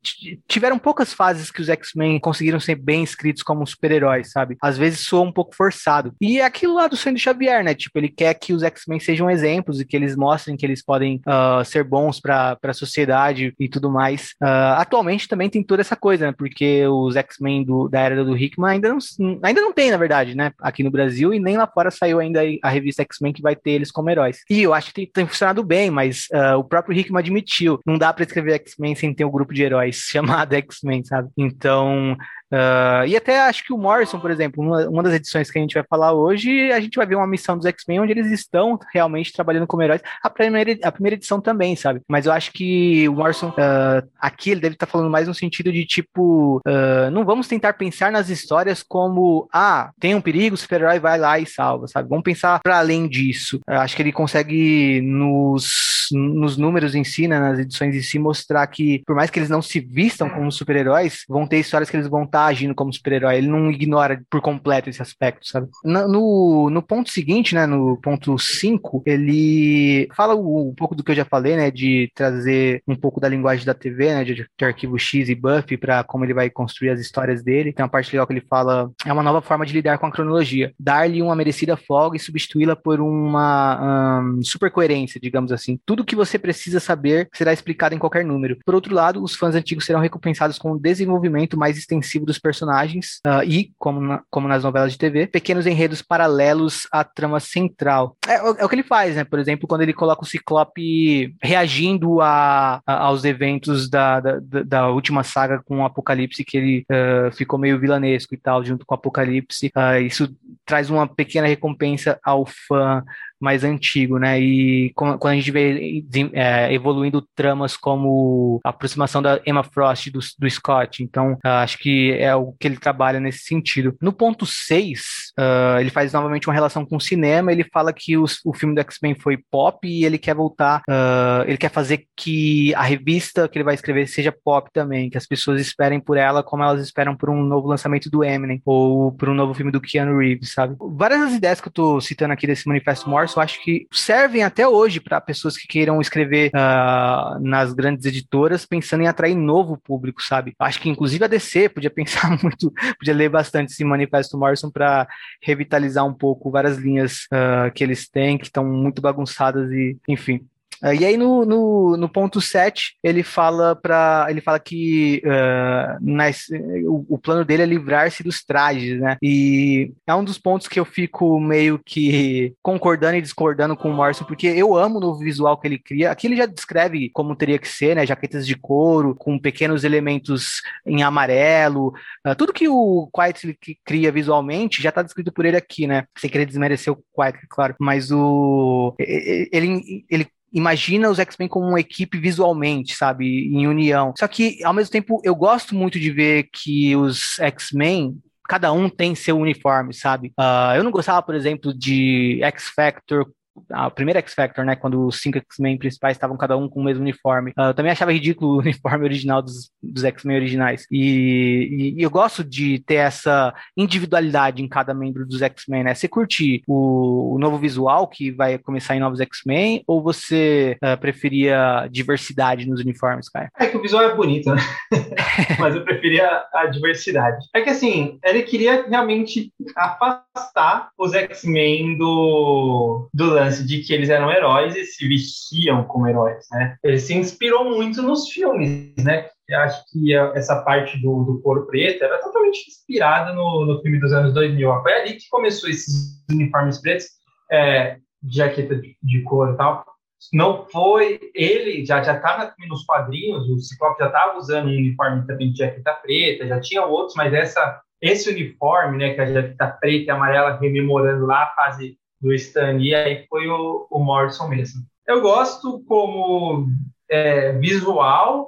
tiveram poucas fases que os X-Men conseguiram ser bem escritos como super-heróis, sabe? Às vezes soa um pouco forçado. E é aquilo lá do do Xavier, né? Tipo, ele quer que os X-Men sejam exemplos e que eles mostrem que eles podem uh, ser bons para a sociedade e tudo mais. Uh, atualmente também tem toda essa coisa, né? Porque os X-Men da era do Hickman ainda não, ainda não tem, na verdade, né? Aqui no Brasil e nem lá fora saiu ainda a revista X-Men que vai ter eles como heróis. E eu acho que tem, tem funcionado bem, mas uh, o próprio Hickman admitiu, não dá para escrever X-Men sem ter um grupo de heróis chamado X-Men, sabe? Então, Uh, e até acho que o Morrison, por exemplo, uma, uma, das edições que a gente vai falar hoje, a gente vai ver uma missão dos X-Men onde eles estão realmente trabalhando como heróis. A primeira, a primeira edição também, sabe? Mas eu acho que o Morrison, uh, aqui ele deve estar tá falando mais no sentido de tipo, uh, não vamos tentar pensar nas histórias como, ah, tem um perigo, o super-herói vai lá e salva, sabe? Vamos pensar para além disso. acho que ele consegue nos, nos números em si, né, nas edições em si, mostrar que, por mais que eles não se vistam como super-heróis, vão ter histórias que eles vão tá agindo como super-herói, ele não ignora por completo esse aspecto, sabe? No, no ponto seguinte, né, no ponto 5, ele fala um pouco do que eu já falei, né, de trazer um pouco da linguagem da TV, né, de, de arquivo X e Buffy para como ele vai construir as histórias dele. Tem uma parte legal que ele fala, é uma nova forma de lidar com a cronologia, dar-lhe uma merecida folga e substituí-la por uma um, super coerência, digamos assim. Tudo que você precisa saber será explicado em qualquer número. Por outro lado, os fãs antigos serão recompensados com um desenvolvimento mais extensivo dos personagens uh, e, como, na, como nas novelas de TV, pequenos enredos paralelos à trama central. É, é, o que ele faz, né? Por exemplo, quando ele coloca o Ciclope reagindo a, a aos eventos da, da, da, última saga com o Apocalipse, que ele uh, ficou meio vilanesco e tal, junto com o Apocalipse. Uh, isso traz uma pequena recompensa ao fã mais antigo, né? E quando a gente vê é, evoluindo tramas como a aproximação da Emma Frost do, do Scott, então acho que é o que ele trabalha nesse sentido. No ponto 6, uh, ele faz novamente uma relação com o cinema, ele fala que os, o filme do X-Men foi pop e ele quer voltar, uh, ele quer fazer que a revista que ele vai escrever seja pop também, que as pessoas esperem por ela como elas esperam por um novo lançamento do Eminem ou por um novo filme do Keanu Reeves, sabe? Várias das ideias que eu tô citando aqui desse Manifesto Morse eu acho que servem até hoje para pessoas que queiram escrever uh, nas grandes editoras pensando em atrair novo público, sabe? Acho que inclusive a DC podia pensar muito, podia ler bastante esse Manifesto Morrison para revitalizar um pouco várias linhas uh, que eles têm, que estão muito bagunçadas e, enfim. Uh, e aí no, no, no, ponto 7, ele fala para ele fala que uh, nas, o, o, plano dele é livrar-se dos trajes, né? E é um dos pontos que eu fico meio que concordando e discordando com o Morrison, porque eu amo no visual que ele cria. Aqui ele já descreve como teria que ser, né? Jaquetas de couro, com pequenos elementos em amarelo. Uh, tudo que o Quiet cria visualmente já está descrito por ele aqui, né? Sem querer desmerecer o Quiet, claro. Mas o ele, ele imagina os X-Men como uma equipe visualmente, sabe, em união. Só que, ao mesmo tempo, eu gosto muito de ver que os X-Men cada um tem seu uniforme, sabe? Uh, eu não gostava, por exemplo, de X Factor a primeira X Factor, né, quando os cinco X-Men principais estavam cada um com o mesmo uniforme. Uh, eu também achava ridículo o uniforme original dos, dos X-Men originais. E, e, e, eu gosto de ter essa individualidade em cada membro dos X-Men, né? Você curte o, o, novo visual que vai começar em novos X-Men ou você uh, preferia diversidade nos uniformes, cara? É que o visual é bonito, né? Mas eu preferia a diversidade. É que assim, ele queria realmente afastar os X-Men do, do lance de que eles eram heróis e se vestiam como heróis, né? Ele se inspirou muito nos filmes, né? Eu acho que essa parte do, do couro preto era totalmente inspirada no, no filme dos anos 2000. Foi ali que começou esses uniformes pretos, é, jaqueta de, de couro e tal. Não foi ele, já já tá nos quadrinhos, o Ciclope já estava usando um uniforme também de jaqueta preta, já tinha outros, mas essa esse uniforme, né, que a jaqueta preta e amarela rememorando lá a fase do Stan e aí foi o, o Morrison mesmo. Eu gosto como é, visual,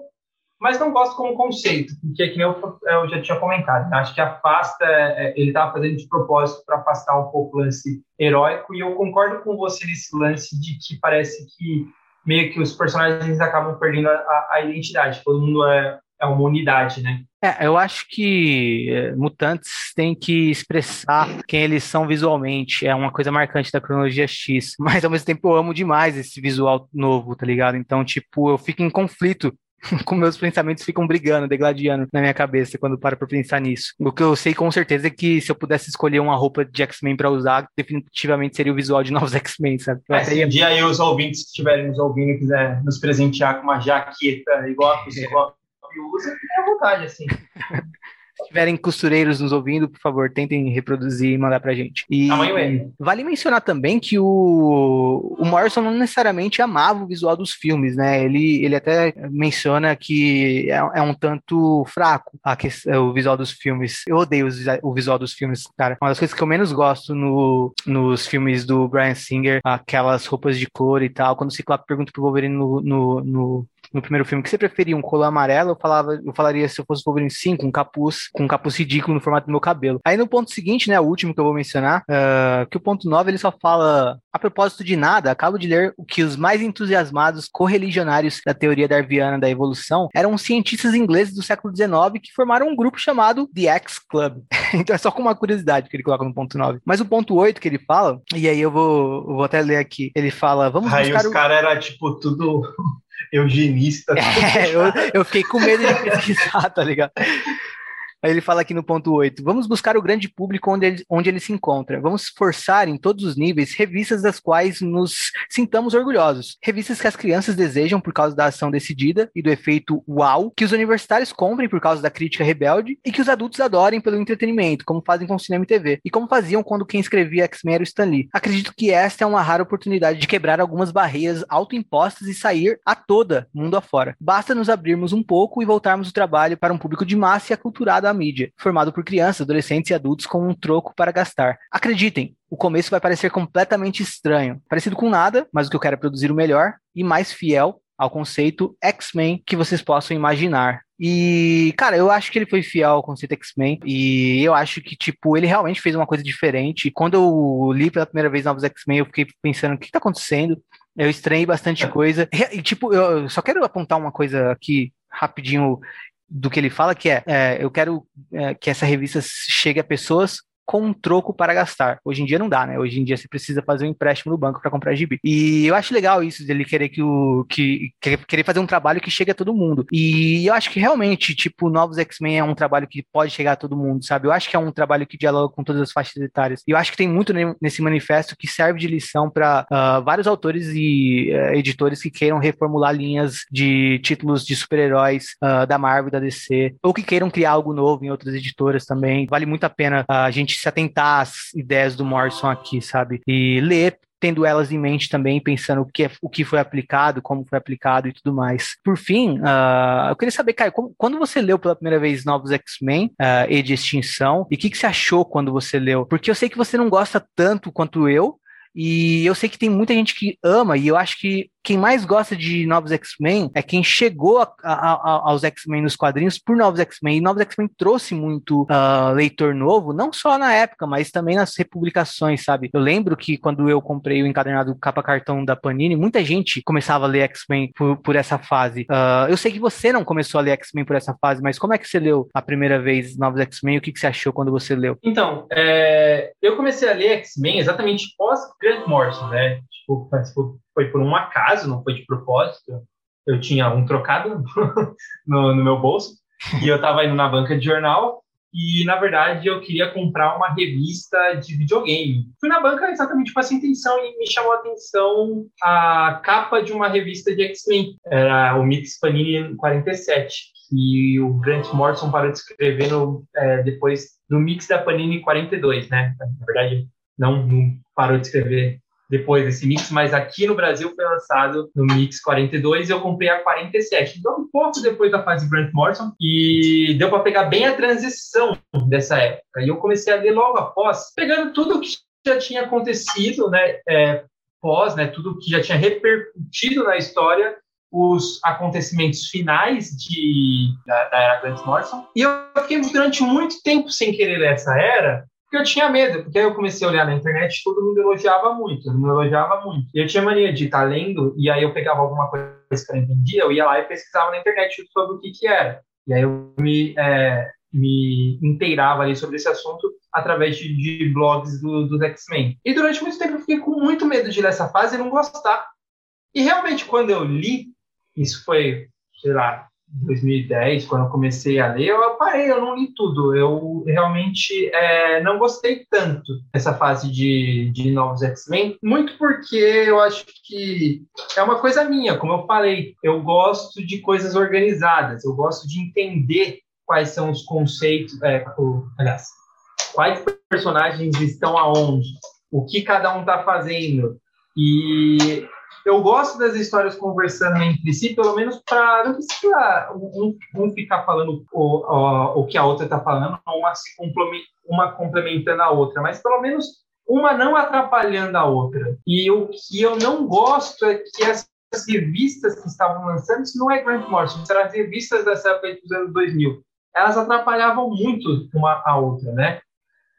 mas não gosto como conceito, porque que eu, eu já tinha comentado, né? acho que afasta, é, ele estava fazendo de propósito para afastar um pouco o lance heróico, e eu concordo com você nesse lance de que parece que meio que os personagens acabam perdendo a, a identidade, todo mundo é, é uma unidade, né? É, eu acho que é, mutantes têm que expressar quem eles são visualmente. É uma coisa marcante da cronologia X. Mas ao mesmo tempo eu amo demais esse visual novo, tá ligado? Então, tipo, eu fico em conflito com meus pensamentos ficam brigando, degladiando na minha cabeça quando paro pra pensar nisso. O que eu sei com certeza é que se eu pudesse escolher uma roupa de X-Men pra usar, definitivamente seria o visual de novos X-Men, sabe? É, se um dia aí os ouvintes que estiverem nos ouvindo e quiser nos presentear com uma jaqueta igual a que você usa, fique à vontade, assim. Se tiverem costureiros nos ouvindo, por favor, tentem reproduzir e mandar pra gente. E vale mencionar também que o, o Morrison não necessariamente amava o visual dos filmes, né? Ele, ele até menciona que é, é um tanto fraco a que, o visual dos filmes. Eu odeio o visual dos filmes, cara. Uma das coisas que eu menos gosto no, nos filmes do Brian Singer, aquelas roupas de cor e tal. Quando o Ciclope pergunta pro Wolverine no, no, no no primeiro filme, que você preferia um colã amarelo, eu falava, eu falaria se eu fosse Wolverine 5, um capuz, com um capuz ridículo no formato do meu cabelo. Aí no ponto seguinte, né, o último que eu vou mencionar, uh, que o ponto 9 ele só fala, a propósito de nada, acabo de ler o que os mais entusiasmados correligionários da teoria darwiana da evolução eram cientistas ingleses do século XIX que formaram um grupo chamado The X Club. então é só com uma curiosidade que ele coloca no ponto 9. Mas o ponto 8 que ele fala, e aí eu vou, eu vou até ler aqui, ele fala, vamos aí buscar os o... caras eram tipo tudo eugenista. É, eu, eu fiquei com medo de pesquisar, tá ligado? Aí ele fala aqui no ponto 8: vamos buscar o grande público onde ele, onde ele se encontra. Vamos forçar em todos os níveis revistas das quais nos sintamos orgulhosos. Revistas que as crianças desejam por causa da ação decidida e do efeito uau, que os universitários comprem por causa da crítica rebelde e que os adultos adorem pelo entretenimento, como fazem com cinema e TV, e como faziam quando quem escrevia X-Men era o Stan Lee. Acredito que esta é uma rara oportunidade de quebrar algumas barreiras autoimpostas e sair a toda, mundo afora. Basta nos abrirmos um pouco e voltarmos o trabalho para um público de massa e aculturado da mídia, formado por crianças, adolescentes e adultos com um troco para gastar. Acreditem, o começo vai parecer completamente estranho, parecido com nada, mas o que eu quero é produzir o melhor e mais fiel ao conceito X-Men que vocês possam imaginar. E, cara, eu acho que ele foi fiel ao conceito X-Men. E eu acho que, tipo, ele realmente fez uma coisa diferente. Quando eu li pela primeira vez Novos X-Men, eu fiquei pensando, o que tá acontecendo? Eu estranhei bastante coisa. E, tipo, eu só quero apontar uma coisa aqui rapidinho do que ele fala, que é, é eu quero é, que essa revista chegue a pessoas com um troco para gastar. Hoje em dia não dá, né? Hoje em dia você precisa fazer um empréstimo no banco para comprar gibi. E eu acho legal isso dele querer que o que querer fazer um trabalho que chegue a todo mundo. E eu acho que realmente, tipo, Novos X-Men é um trabalho que pode chegar a todo mundo, sabe? Eu acho que é um trabalho que dialoga com todas as faixas etárias. E eu acho que tem muito nesse manifesto que serve de lição para uh, ah, vários autores e uh, editores que queiram reformular linhas de títulos de super-heróis uh, da Marvel, da DC, ou que queiram criar algo novo em outras editoras também. Vale muito a pena a gente se atentar às ideias do Morrison aqui, sabe? E ler tendo elas em mente também, pensando o que, é, o que foi aplicado, como foi aplicado e tudo mais. Por fim, uh, eu queria saber, Caio, como, quando você leu pela primeira vez Novos X-Men uh, e de Extinção, e o que, que você achou quando você leu? Porque eu sei que você não gosta tanto quanto eu, e eu sei que tem muita gente que ama, e eu acho que quem mais gosta de novos X-Men é quem chegou a, a, a, aos X-Men nos quadrinhos por novos X-Men. E novos X-Men trouxe muito uh, leitor novo, não só na época, mas também nas republicações, sabe? Eu lembro que quando eu comprei o encadernado capa cartão da Panini, muita gente começava a ler X-Men por, por, essa fase. Uh, eu sei que você não começou a ler X-Men por essa fase, mas como é que você leu a primeira vez novos X-Men? O que, que você achou quando você leu? Então, é, eu comecei a ler X-Men exatamente pós Grant Morrison, né? Tipo, foi por um acaso, não foi de propósito. Eu tinha um trocado no, no meu bolso e eu estava indo na banca de jornal e, na verdade, eu queria comprar uma revista de videogame. Fui na banca exatamente com essa intenção e me chamou a atenção a capa de uma revista de X-Men. Era o Mix Panini 47, que o Grant Morrison parou de escrever no, é, depois do Mix da Panini 42, né? Na verdade, não, não parou de escrever depois desse mix, mas aqui no Brasil foi lançado no mix 42 e eu comprei a 47. Então, um pouco depois da fase Grant Morrison e deu para pegar bem a transição dessa época. E eu comecei a ler logo após, pegando tudo que já tinha acontecido, né, é, pós, né, tudo que já tinha repercutido na história os acontecimentos finais de, da, da era Grant Morrison. E eu fiquei durante muito tempo sem querer essa era, eu tinha medo, porque aí eu comecei a olhar na internet todo mundo elogiava muito, elogiava muito. E eu tinha mania de estar lendo, e aí eu pegava alguma coisa que eu não entendia, eu ia lá e pesquisava na internet sobre o que que era. E aí eu me, é, me inteirava ali sobre esse assunto através de, de blogs do, dos X-Men. E durante muito tempo eu fiquei com muito medo de ler essa fase e não gostar. E realmente, quando eu li, isso foi, sei lá, 2010, quando eu comecei a ler, eu parei, eu não li tudo. Eu realmente é, não gostei tanto dessa fase de, de novos X-Men, muito porque eu acho que é uma coisa minha, como eu falei. Eu gosto de coisas organizadas, eu gosto de entender quais são os conceitos, é, o, aliás, quais personagens estão aonde, o que cada um está fazendo. E eu gosto das histórias conversando entre si, pelo menos para não precisa um, um, ficar falando o, o, o que a outra está falando, uma se uma complementando a outra, mas pelo menos uma não atrapalhando a outra. E o que eu não gosto é que essas revistas que estavam lançando, isso não é Grant Morrison, eram as revistas dessa época dos anos 2000. Elas atrapalhavam muito uma a outra, né?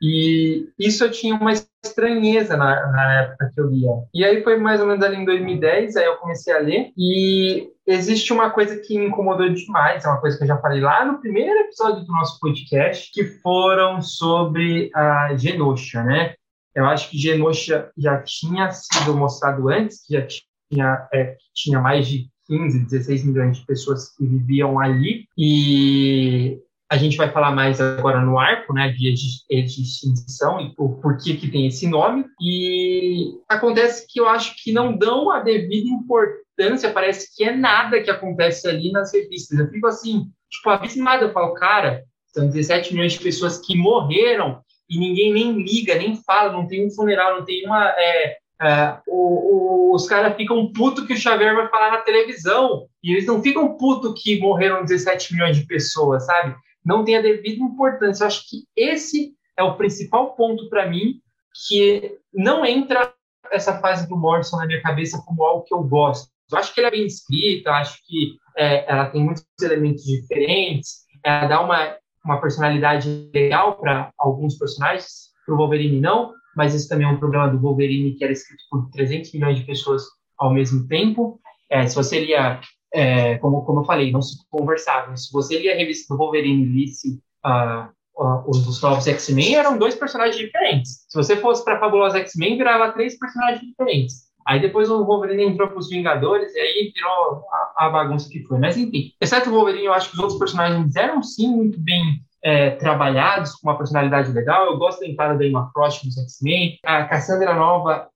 E isso eu tinha uma estranheza na, na, época que eu lia. E aí foi mais ou menos ali em 2010, aí eu comecei a ler. E existe uma coisa que me incomodou demais, é uma coisa que eu já falei lá no primeiro episódio do nosso podcast, que foram sobre a Genosha, né? Eu acho que Genosha já tinha sido mostrado antes, que já tinha, é, tinha mais de 15, 16 milhões de pessoas que viviam ali. E a gente vai falar mais agora no arco, né, de extinção e o porquê que tem esse nome. E acontece que eu acho que não dão a devida importância, parece que é nada que acontece ali nas revistas. Eu fico assim, tipo, abismado. Eu falo, cara, são 17 milhões de pessoas que morreram e ninguém nem liga, nem fala, não tem um funeral, não tem uma. É, é, o, o, os caras ficam puto que o Xavier vai falar na televisão. E eles não ficam puto que morreram 17 milhões de pessoas, sabe? Não tem a devida importância. Eu acho que esse é o principal ponto para mim, que não entra essa fase do Morrison na minha cabeça como algo que eu gosto. Eu acho que ele é bem escrita, acho que é, ela tem muitos elementos diferentes, ela dá uma, uma personalidade legal para alguns personagens, para o Wolverine não, mas esse também é um problema do Wolverine, que era escrito por 300 milhões de pessoas ao mesmo tempo. É, se você lia é, como, como eu falei, não se conversavam. Se você lia a revista do Wolverine e lisse uh, uh, os, os novos X-Men, eram dois personagens diferentes. Se você fosse para Fabulosa X-Men, virava três personagens diferentes. Aí depois o Wolverine entrou para os Vingadores e aí virou a, a, bagunça que foi. Mas enfim, exceto o Wolverine, eu acho que os outros personagens eram sim muito bem é, trabalhados, com uma personalidade legal. Eu gosto da entrada da Emma Frost nos X-Men. A Cassandra Nova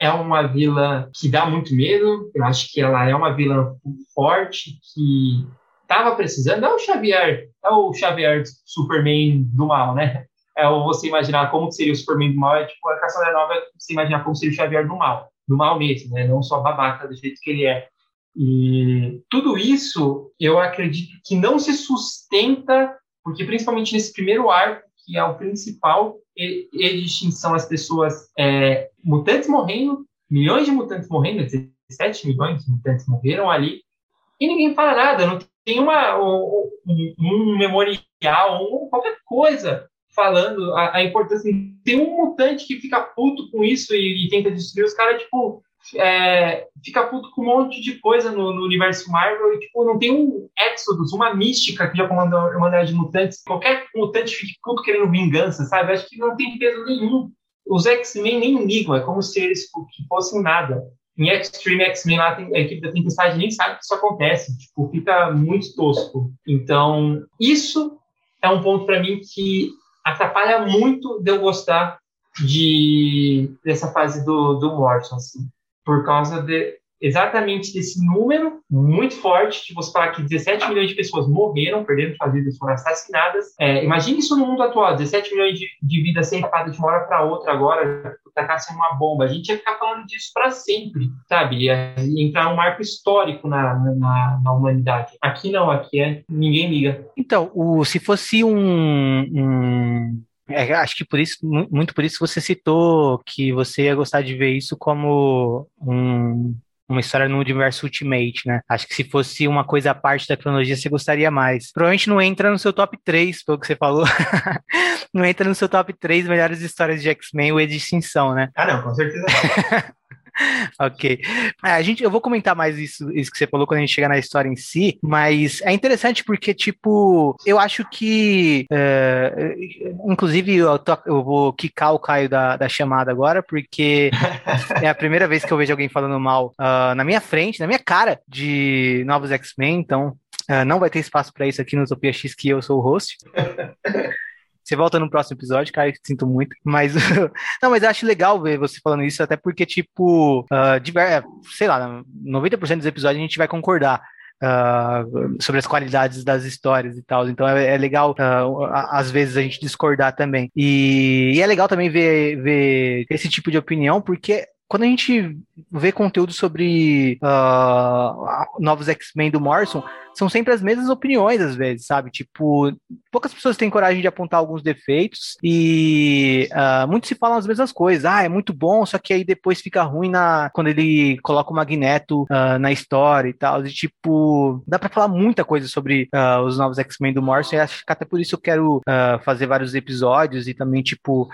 é uma vilã que dá muito medo. Eu acho que ela é uma vilã forte que estava precisando. É o Xavier, é o Xavier Superman do mal, né? É o você imaginar como seria o Superman do mal, é tipo a Caçadora Nova, você imaginar como seria o Xavier do mal, do mal mesmo, né? Não só babaca do jeito que ele é. E tudo isso, eu acredito que não se sustenta, porque principalmente nesse primeiro arco, que é o principal, e, e extinção as pessoas, é, mutantes morrendo, milhões de mutantes morrendo, 17 milhões de mutantes morreram ali, e ninguém fala nada, não tem uma, um, um memorial, qualquer coisa falando a, a, importância. Tem um mutante que fica puto com isso e, e tenta destruir os caras, tipo, é, fica puto com um monte de coisa no, no, universo Marvel e, tipo, não tem um Exodus, uma mística que já comanda a Irmandade de Mutantes. Qualquer mutante fica puto querendo vingança, sabe? Acho que não tem peso nenhum. Os X-Men nem ligam, é como se eles fossem nada. Em Extreme X-Men, lá a equipe da Tempestade nem sabe que isso acontece. Tipo, fica muito tosco. Então, isso é um ponto para mim que atrapalha muito de eu gostar de, dessa fase do, do Morrison, assim por causa de exatamente desse número muito forte de você falar que 17 milhões de pessoas morreram, perderam suas vidas, foram assassinadas. É, imagine isso no mundo atual, 17 milhões de, de vidas ceifadas de uma hora para outra agora, tacassem uma bomba. A gente ia ficar falando disso para sempre, sabe? Ia entrar um marco histórico na, na, na, humanidade. Aqui não, aqui é ninguém liga. Então, o, se fosse um, um é, acho que por isso, muito por isso você citou que você ia gostar de ver isso como um, uma história no universo Ultimate, né? Acho que se fosse uma coisa à parte da cronologia, você gostaria mais. Provavelmente não entra no seu top 3, pelo que você falou. não entra no seu top 3 melhores histórias de X-Men ou de extinção, né? Ah, não, com certeza ok. É, a gente, eu vou comentar mais isso, isso que você falou quando a gente chegar na história em si, mas é interessante porque, tipo, eu acho que. É, inclusive, eu, tô, eu, vou quicar o Caio da, da chamada agora, porque é a primeira vez que eu vejo alguém falando mal uh, na minha frente, na minha cara, de novos X-Men, então. Uh, não vai ter espaço para isso aqui no Utopia X, que eu sou o host. Você volta no próximo episódio, cara, sinto muito. Mas, não, mas eu acho legal ver você falando isso, até porque, tipo, uh, diver, sei lá, 90% dos episódios a gente vai concordar. Uh, sobre as qualidades das histórias e tal. Então é, é legal, uh, às vezes, a gente discordar também. E, e, é legal também ver, ver esse tipo de opinião, porque quando a gente vê conteúdo sobre uh, novos X-Men do Morrison, são sempre as mesmas opiniões, às vezes, sabe? Tipo, poucas pessoas têm coragem de apontar alguns defeitos e uh, muitos se falam as mesmas coisas. Ah, é muito bom, só que aí depois fica ruim na, quando ele coloca o Magneto uh, na história e tal. E, tipo, dá pra falar muita coisa sobre uh, os novos X-Men do Morrison e acho que até por isso eu quero fazer vários episódios e também, tipo,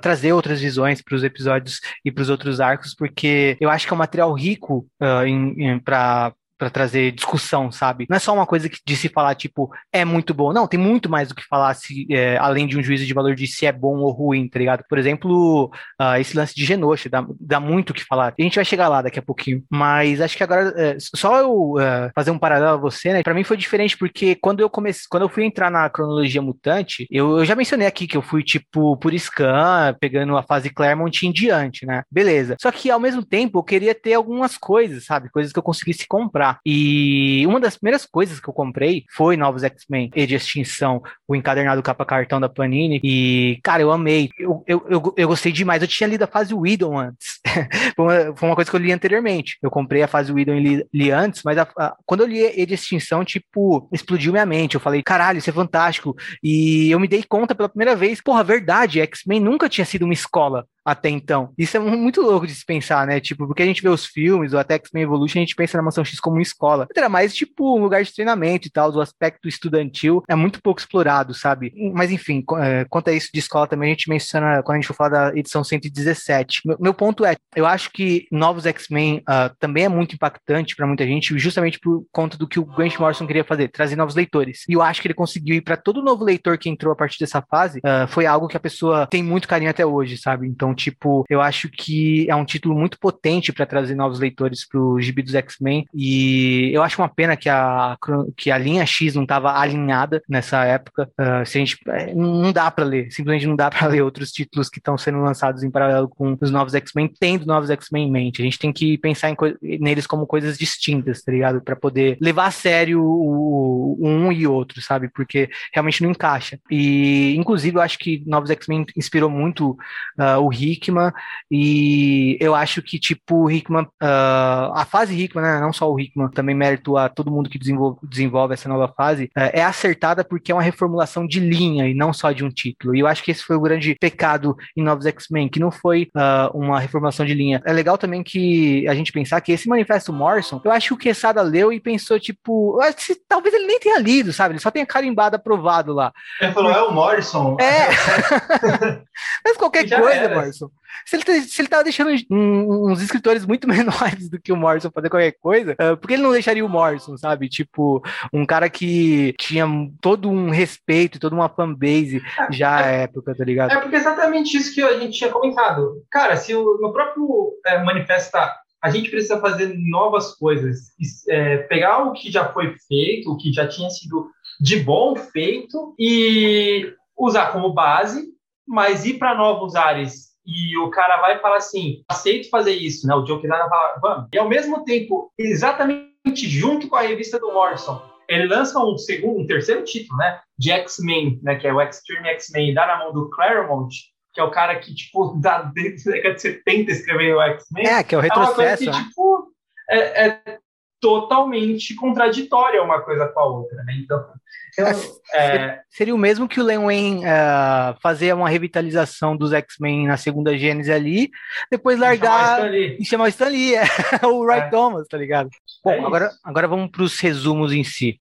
trazer outras visões para os episódios e para os outros arcos, porque eu acho que é um material rico em, em para para trazer discussão, sabe? Não é só uma coisa que, de se falar, tipo, é muito bom. Não, tem muito mais do que falar, se, é, além de um juízo de valor de se é bom ou ruim, tá ligado? Por exemplo, uh, esse lance de Genosha, dá, dá muito o que falar. A gente vai chegar lá daqui a pouquinho. Mas acho que agora, é, só eu uh, fazer um paralelo a você, né? Pra mim foi diferente, porque quando eu comecei, quando eu fui entrar na cronologia mutante, eu, eu já mencionei aqui que eu fui, tipo, por scan, pegando a fase Claremont em diante, né? Beleza. Só que, ao mesmo tempo, eu queria ter algumas coisas, sabe? Coisas que eu conseguisse comprar comprar. E uma das primeiras coisas que eu comprei foi Novos X-Men e de Extinção, o encadernado capa cartão da Panini. E, cara, eu amei. Eu, eu, eu, eu gostei demais. Eu tinha lido a fase Widow antes. foi, uma, foi, uma, coisa que eu li anteriormente. Eu comprei a fase Widow e li, li antes, mas a, a, quando eu li E de Extinção, tipo, explodiu minha mente. Eu falei, caralho, isso é fantástico. E eu me dei conta pela primeira vez, porra, verdade, X-Men nunca tinha sido uma escola até então. Isso é muito louco de se pensar, né? Tipo, porque a gente vê os filmes, o até X-Men Evolution, a gente pensa na Mansão X como uma escola. Era mais, tipo, um lugar de treinamento e tal, o aspecto estudantil é muito pouco explorado, sabe? Mas, enfim, é, quanto a isso de escola também, a gente menciona quando a gente for falar da edição 117. Meu, meu ponto é, eu acho que Novos X-Men uh, também é muito impactante para muita gente, justamente por conta do que o Grant Morrison queria fazer, trazer novos leitores. E eu acho que ele conseguiu ir para todo novo leitor que entrou a partir dessa fase, uh, foi algo que a pessoa tem muito carinho até hoje, sabe? Então, tipo, eu acho que é um título muito potente para trazer novos leitores pro gibi dos X-Men e eu acho uma pena que a, que a linha X não estava alinhada nessa época. Uh, se a gente, é, não dá para ler, simplesmente não dá para ler outros títulos que estão sendo lançados em paralelo com os novos X-Men, tendo novos X-Men em mente. A gente tem que pensar neles como coisas distintas, tá ligado? Para poder levar a sério o, o, um e outro, sabe? Porque realmente não encaixa. E, inclusive, eu acho que Novos X-Men inspirou muito uh, o Hickman e eu acho que, tipo, o Hickman, uh, a fase Hickman, né, não só o Hickman, também mérito a todo mundo que desenvolve, desenvolve essa nova fase, uh, é acertada porque é uma reformulação de linha e não só de um título. E eu acho que esse foi o grande pecado em Novos X-Men, que não foi uh, uma reformulação de linha. É legal também que a gente pensar que esse manifesto Morrison, eu acho que o Quesada leu e pensou, tipo, se, talvez ele nem tenha lido, sabe? Ele só tenha carimbado aprovado lá. Ele falou, é o Morrison. É. Mas qualquer coisa, era. Morrison. Se ele, tá, se ele tava deixando uns escritores muito menores do que o Morrison fazer qualquer coisa, uh, por que ele não deixaria o Morrison, sabe? Tipo, um cara que tinha todo um respeito, toda uma fanbase é, já à época, tá ligado? É porque é exatamente isso que a gente tinha comentado. Cara, se o, no próprio é, manifesto tá, a gente precisa fazer novas coisas, é, pegar o que já foi feito, o que já tinha sido de bom feito e usar como base, mas ir para novos ares e o cara vai falar assim, aceito fazer isso, né? O Joe Quesada fala, vamos. E ao mesmo tempo, exatamente junto com a revista do Morrison, ele lança um segundo, um terceiro título, né? De X-Men, né? Que é o Extreme X-Men, e dá na mão do Claremont, que é o cara que, tipo, da década de 70 escreveu o X-Men. É, que é o retrocesso, é que, né? tipo, é, é, totalmente contraditória uma coisa com a outra, né? Então, então é... seria o mesmo que o Len Wayne uh, fazer uma revitalização dos X-Men na segunda gênese ali, depois largar e chamar o Stan Lee, é. o Roy é. Thomas, tá ligado? Bom, é agora, agora vamos para os resumos em si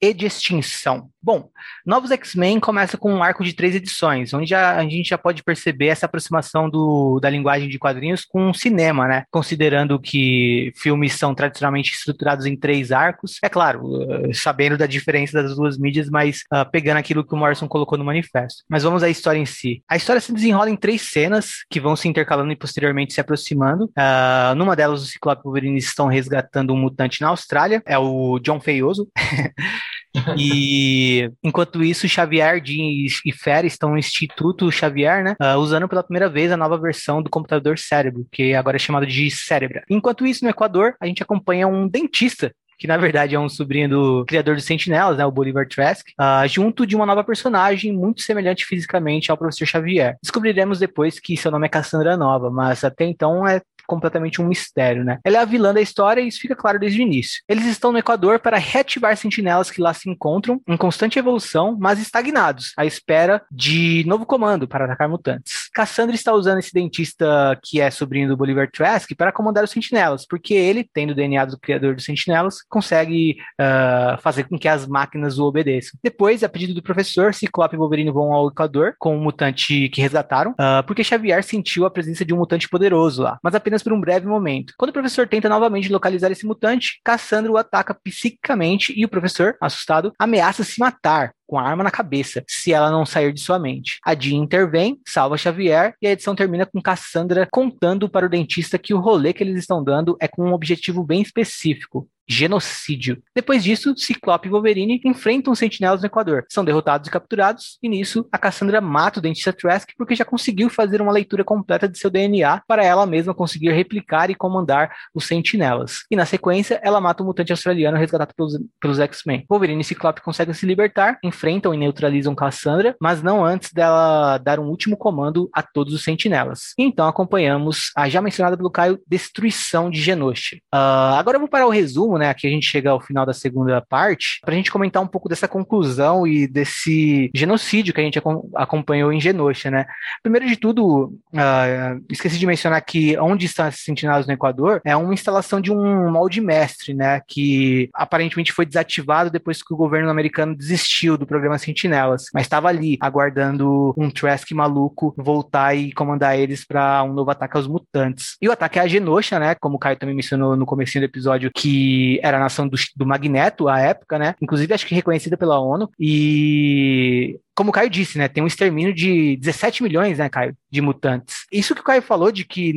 e de extinção. Bom, Novos X-Men começa com um arco de três edições, onde a, a, gente já pode perceber essa aproximação do, da linguagem de quadrinhos com o cinema, né? Considerando que filmes são tradicionalmente estruturados em três arcos. É claro, uh, sabendo da diferença das duas mídias, mas uh, pegando aquilo que o Morrison colocou no manifesto. Mas vamos à história em si. A história se desenrola em três cenas que vão se intercalando e posteriormente se aproximando. Uh, numa delas, os Ciclope e Wolverine estão resgatando um mutante na Austrália, é o John Feioso. e enquanto isso, Xavier, e Fera estão no Instituto Xavier, né? Uh, usando pela primeira vez a nova versão do computador cérebro, que agora é chamado de Cérebra. Enquanto isso, no Equador, a gente acompanha um dentista que na verdade é um sobrinho do criador dos Sentinelas, né, o Bolivar Trask, uh, junto de uma nova personagem muito semelhante fisicamente ao Professor Xavier. Descobriremos depois que seu nome é Cassandra Nova, mas até então é completamente um mistério, né? Ela é a vilã da história e isso fica claro desde o início. Eles estão no Equador para reativar sentinelas que lá se encontram em constante evolução, mas estagnados, à espera de novo comando para atacar mutantes. Cassandra está usando esse dentista que é sobrinho do Bolivar Trask para comandar os sentinelas, porque ele, tendo o DNA do criador dos sentinelas, consegue uh, fazer com que as máquinas o obedeçam. Depois, a pedido do professor, Ciclope e Wolverine vão ao Equador com um mutante que resgataram, uh, porque Xavier sentiu a presença de um mutante poderoso lá, mas apenas apenas por um breve momento. Quando o professor tenta novamente localizar esse mutante, Cassandra o ataca psiquicamente e o professor, assustado, ameaça se matar com a arma na cabeça, se ela não sair de sua mente. A Jean intervém, salva Xavier e a edição termina com Cassandra contando para o dentista que o rolê que eles estão dando é com um objetivo bem específico, genocídio. Depois disso, Ciclope e Wolverine enfrentam os sentinelas no Equador. São derrotados e capturados, e nisso a Cassandra mata o dentista Trask porque já conseguiu fazer uma leitura completa de seu DNA para ela mesma conseguir replicar e comandar os sentinelas. E na sequência, ela mata o mutante australiano resgatado pelos, pelos X-Men. Wolverine e Ciclope conseguem se libertar, enfrentam e neutralizam Cassandra, mas não antes dela dar um último comando a todos os sentinelas. E então acompanhamos a já mencionada pelo Caio destruição de Genosha. Uh, agora eu vou para o resumo, né? Aqui a gente chega ao final da segunda parte, para a gente comentar um pouco dessa conclusão e desse genocídio que a gente acompanhou em Genosha, né? Primeiro de tudo, uh, esqueci de mencionar que onde estão esses sentinelas no Equador é uma instalação de um molde mestre, né? Que aparentemente foi desativado depois que o governo americano desistiu do programa Sentinelas, mas estava ali aguardando um Trask maluco voltar e comandar eles para um novo ataque aos mutantes. E o ataque é a Genosha, né? Como o Caio também mencionou no começo do episódio, que era a nação do, do Magneto à época, né? Inclusive acho que reconhecida pela ONU. E como o Caio disse, né, tem um extermínio de 17 milhões, né, Caio, de mutantes. Isso que o Caio falou de que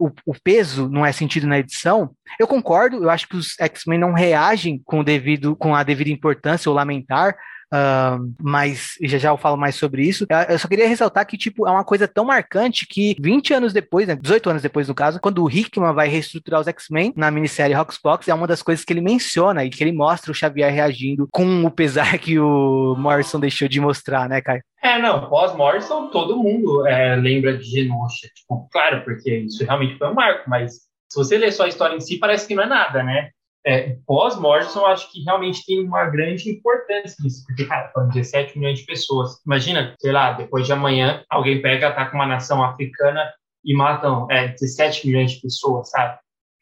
o, o peso não é sentido na edição, eu concordo, eu acho que os X-Men não reagem com, devido, com a devida importância ou lamentar, Uh, mas já já eu falo mais sobre isso. Eu só queria ressaltar que, tipo, é uma coisa tão marcante que 20 anos depois, né, 18 anos depois do caso, quando o Hickman vai reestruturar os X-Men na minissérie Roxbox, é uma das coisas que ele menciona e que ele mostra o Xavier reagindo com o pesar que o Morrison deixou de mostrar, né, Caio? É, não, pós-Morrison todo mundo é, lembra de Genosha, tipo, claro, porque isso realmente foi um marco, mas se você ler só a história em si, parece que não é nada, né? É, pós-Morrison, acho que realmente tem uma grande importância nisso, porque, cara, foram 17 milhões de pessoas. Imagina, sei lá, depois de amanhã, alguém pega, ataca uma nação africana e matam é, 17 milhões de pessoas, sabe?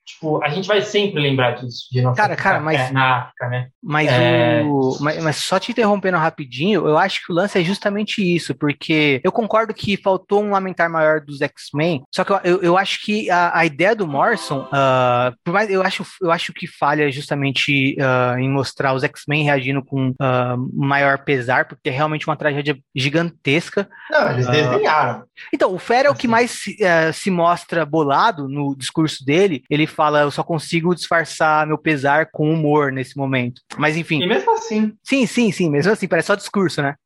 Tipo, a gente vai sempre lembrar disso, de nossa cara, cara, mas, é, na África, né? Mas, é... o, mas, mas, só te interrompendo rapidinho, eu acho que o lance é justamente isso, porque eu concordo que faltou um lamentar maior dos X-Men, só que eu, eu, eu, acho que a, a ideia do Morrison, uh, por mais, eu, acho, eu acho que falha justamente uh, em mostrar os X-Men reagindo com uh, maior pesar, porque é realmente uma tragédia gigantesca. Não, eles desenharam. Então, o Fer é o que assim. mais se, se mostra bolado no discurso dele, ele fala, eu só consigo disfarçar meu pesar com humor nesse momento. Mas enfim. E mesmo assim. Sim, sim, sim, mesmo assim, parece só discurso, né?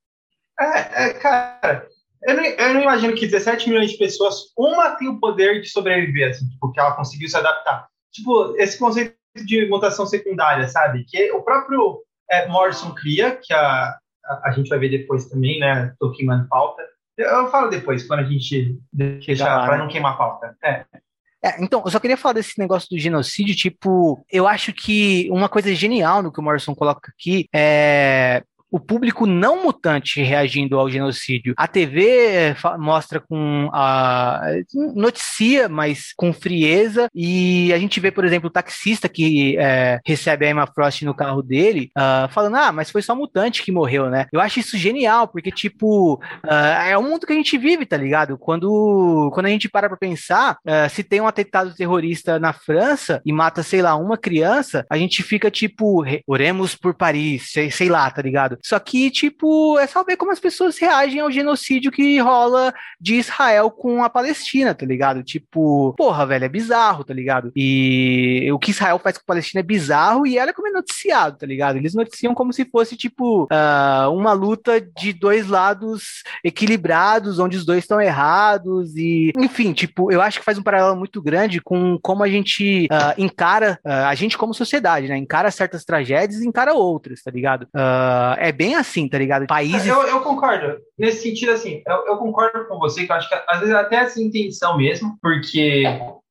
É, é cara, eu não, eu não, imagino que 17 milhões de pessoas, uma tem o poder de sobreviver, assim, tipo, que ela conseguiu se adaptar. Tipo, esse conceito de mutação secundária, sabe? Que o próprio é, Morrison cria, que a, a, a, gente vai ver depois também, né? Tolkien falta. Eu, eu falo depois, quando a gente deixa, para né? não queimar pauta. É. É, então, eu só queria falar desse negócio do genocídio, tipo, eu acho que uma coisa genial no que o Morrison coloca aqui é o público não mutante reagindo ao genocídio. A TV eh, mostra com a noticia, mas com frieza, e a gente vê, por exemplo, o taxista que é, recebe a Emma Frost no carro dele, uh, falando, ah, mas foi só mutante que morreu, né? Eu acho isso genial, porque, tipo, uh, é o mundo que a gente vive, tá ligado? Quando, quando a gente para pra pensar, uh, se tem um atentado terrorista na França e mata, sei lá, uma criança, a gente fica, tipo, oremos por Paris, sei, sei lá, tá ligado? Só que, tipo, é só ver como as pessoas reagem ao genocídio que rola de Israel com a Palestina, tá ligado? Tipo, porra, velho, é bizarro, tá ligado? E o que Israel faz com a Palestina é bizarro e ela como é noticiado, tá ligado? Eles noticiam como se fosse, tipo, uh, uma luta de dois lados equilibrados, onde os dois estão errados e, enfim, tipo, eu acho que faz um paralelo muito grande com como a gente uh, encara, uh, a gente como sociedade, né? Encara certas tragédias e encara outras, tá ligado? é bem assim, tá ligado? Países. Eu, eu concordo. Nesse sentido, assim, eu, eu, concordo com você, que eu acho que às vezes até essa intenção mesmo, porque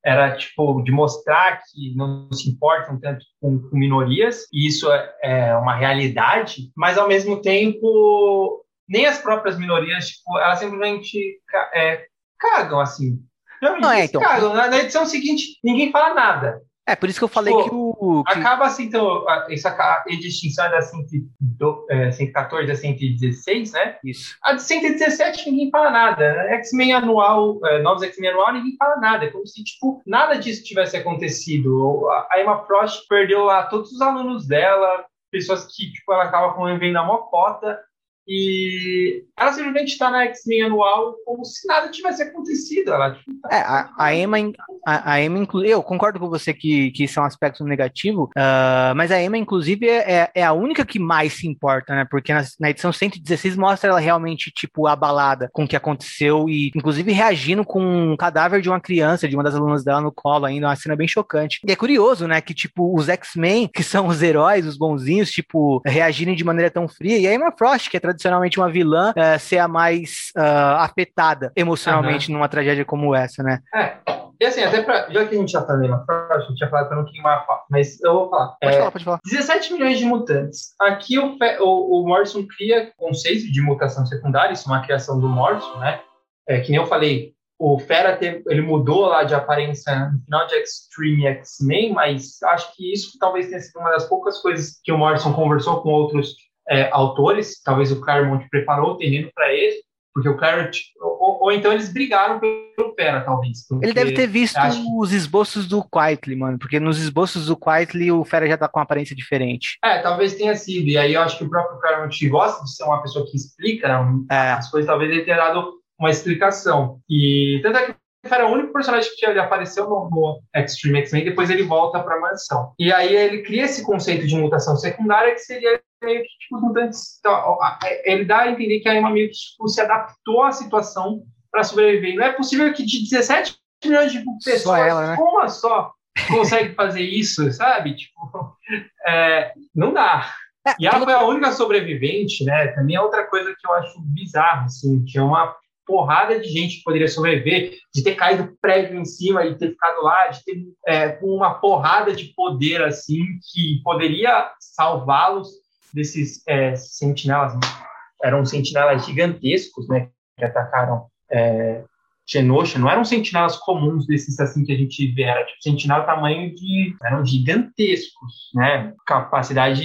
era tipo de mostrar que não se importam tanto com, com minorias, e isso é, é uma realidade, mas ao mesmo tempo nem as próprias minorias, tipo, elas simplesmente é, cagam assim. Não, é, então. Cagam. Na edição seguinte, ninguém fala nada. É, por isso que eu falei tipo, que o. Que... Acaba assim, então, essa a distinção é da 114 a 116, né? Isso. A de 117 ninguém fala nada. X-Men anual, é, novos X-Men anual, ninguém fala nada. É como se, tipo, nada disso tivesse acontecido. A Emma Frost perdeu lá todos os alunos dela, pessoas que, tipo, ela acaba convivendo na mocota. E ela simplesmente está na X-Men anual como se nada tivesse acontecido. Ela, tipo, tá é, a, a Emma, a, a Emma inclu... eu concordo com você que, que isso é um aspecto negativo, uh, mas a Emma, inclusive, é, é, é a única que mais se importa, né? Porque na, na, edição 116 mostra ela realmente, tipo, abalada com o que aconteceu e, inclusive, reagindo com um cadáver de uma criança, de uma das alunas dela no colo ainda, uma cena bem chocante. E é curioso, né, que, tipo, os X-Men, que são os heróis, os bonzinhos, tipo, reagirem de maneira tão fria, e a Emma Frost, que é tradicionalmente uma vilã uh, ser a mais uh, afetada emocionalmente uhum. numa tragédia como essa, né? É. E assim, até pra, já que a gente já tá lendo a gente já falado para não queimar a mas eu vou falar. Pode é, falar, pode falar. 17 milhões de mutantes. Aqui o, o, o Morrison cria conceito de mutação secundária, isso é uma criação do Morrison, né? É, que nem eu falei, o Fera teve, ele mudou lá de aparência no final de Extreme X-Men, mas acho que isso talvez tenha sido uma das poucas coisas que o Morrison conversou com outros é, autores, talvez o Claremont preparou o terreno para ele, porque o Claremont, ou, ou, então eles brigaram pelo Fera, talvez. Ele deve ter visto os esboços do Quietly, mano, porque nos esboços do Quietly o Fera já tá com uma aparência diferente. É, talvez tenha sido, e aí eu acho que o próprio Claremont gosta de ser uma pessoa que explica né, é. as coisas, talvez ele tenha dado uma explicação. E tanto é que era o único personagem que ele apareceu no, no Extreme X-Men, depois ele volta para a mansão. E aí ele cria esse conceito de mutação secundária que seria meio que tipo, os mutantes. Então, ele dá a entender que a Emma meio que tipo, se adaptou à situação para sobreviver. não é possível que de 17 milhões de pessoas, só ela, né? uma só consegue fazer isso, sabe? Tipo, é, não dá. É, e ela foi a única sobrevivente, né? Também é outra coisa que eu acho bizarro, assim, que é uma porrada de gente que poderia sobreviver, de ter caído prédio em cima e ter ficado lá, de ter é, uma porrada de poder assim que poderia salvá-los desses é, sentinelas. Eram sentinelas gigantescos, né, que atacaram é, Genosha. Não eram sentinelas comuns desses assim que a gente vê, era tipo sentinela tamanho de, eram gigantescos, né, capacidade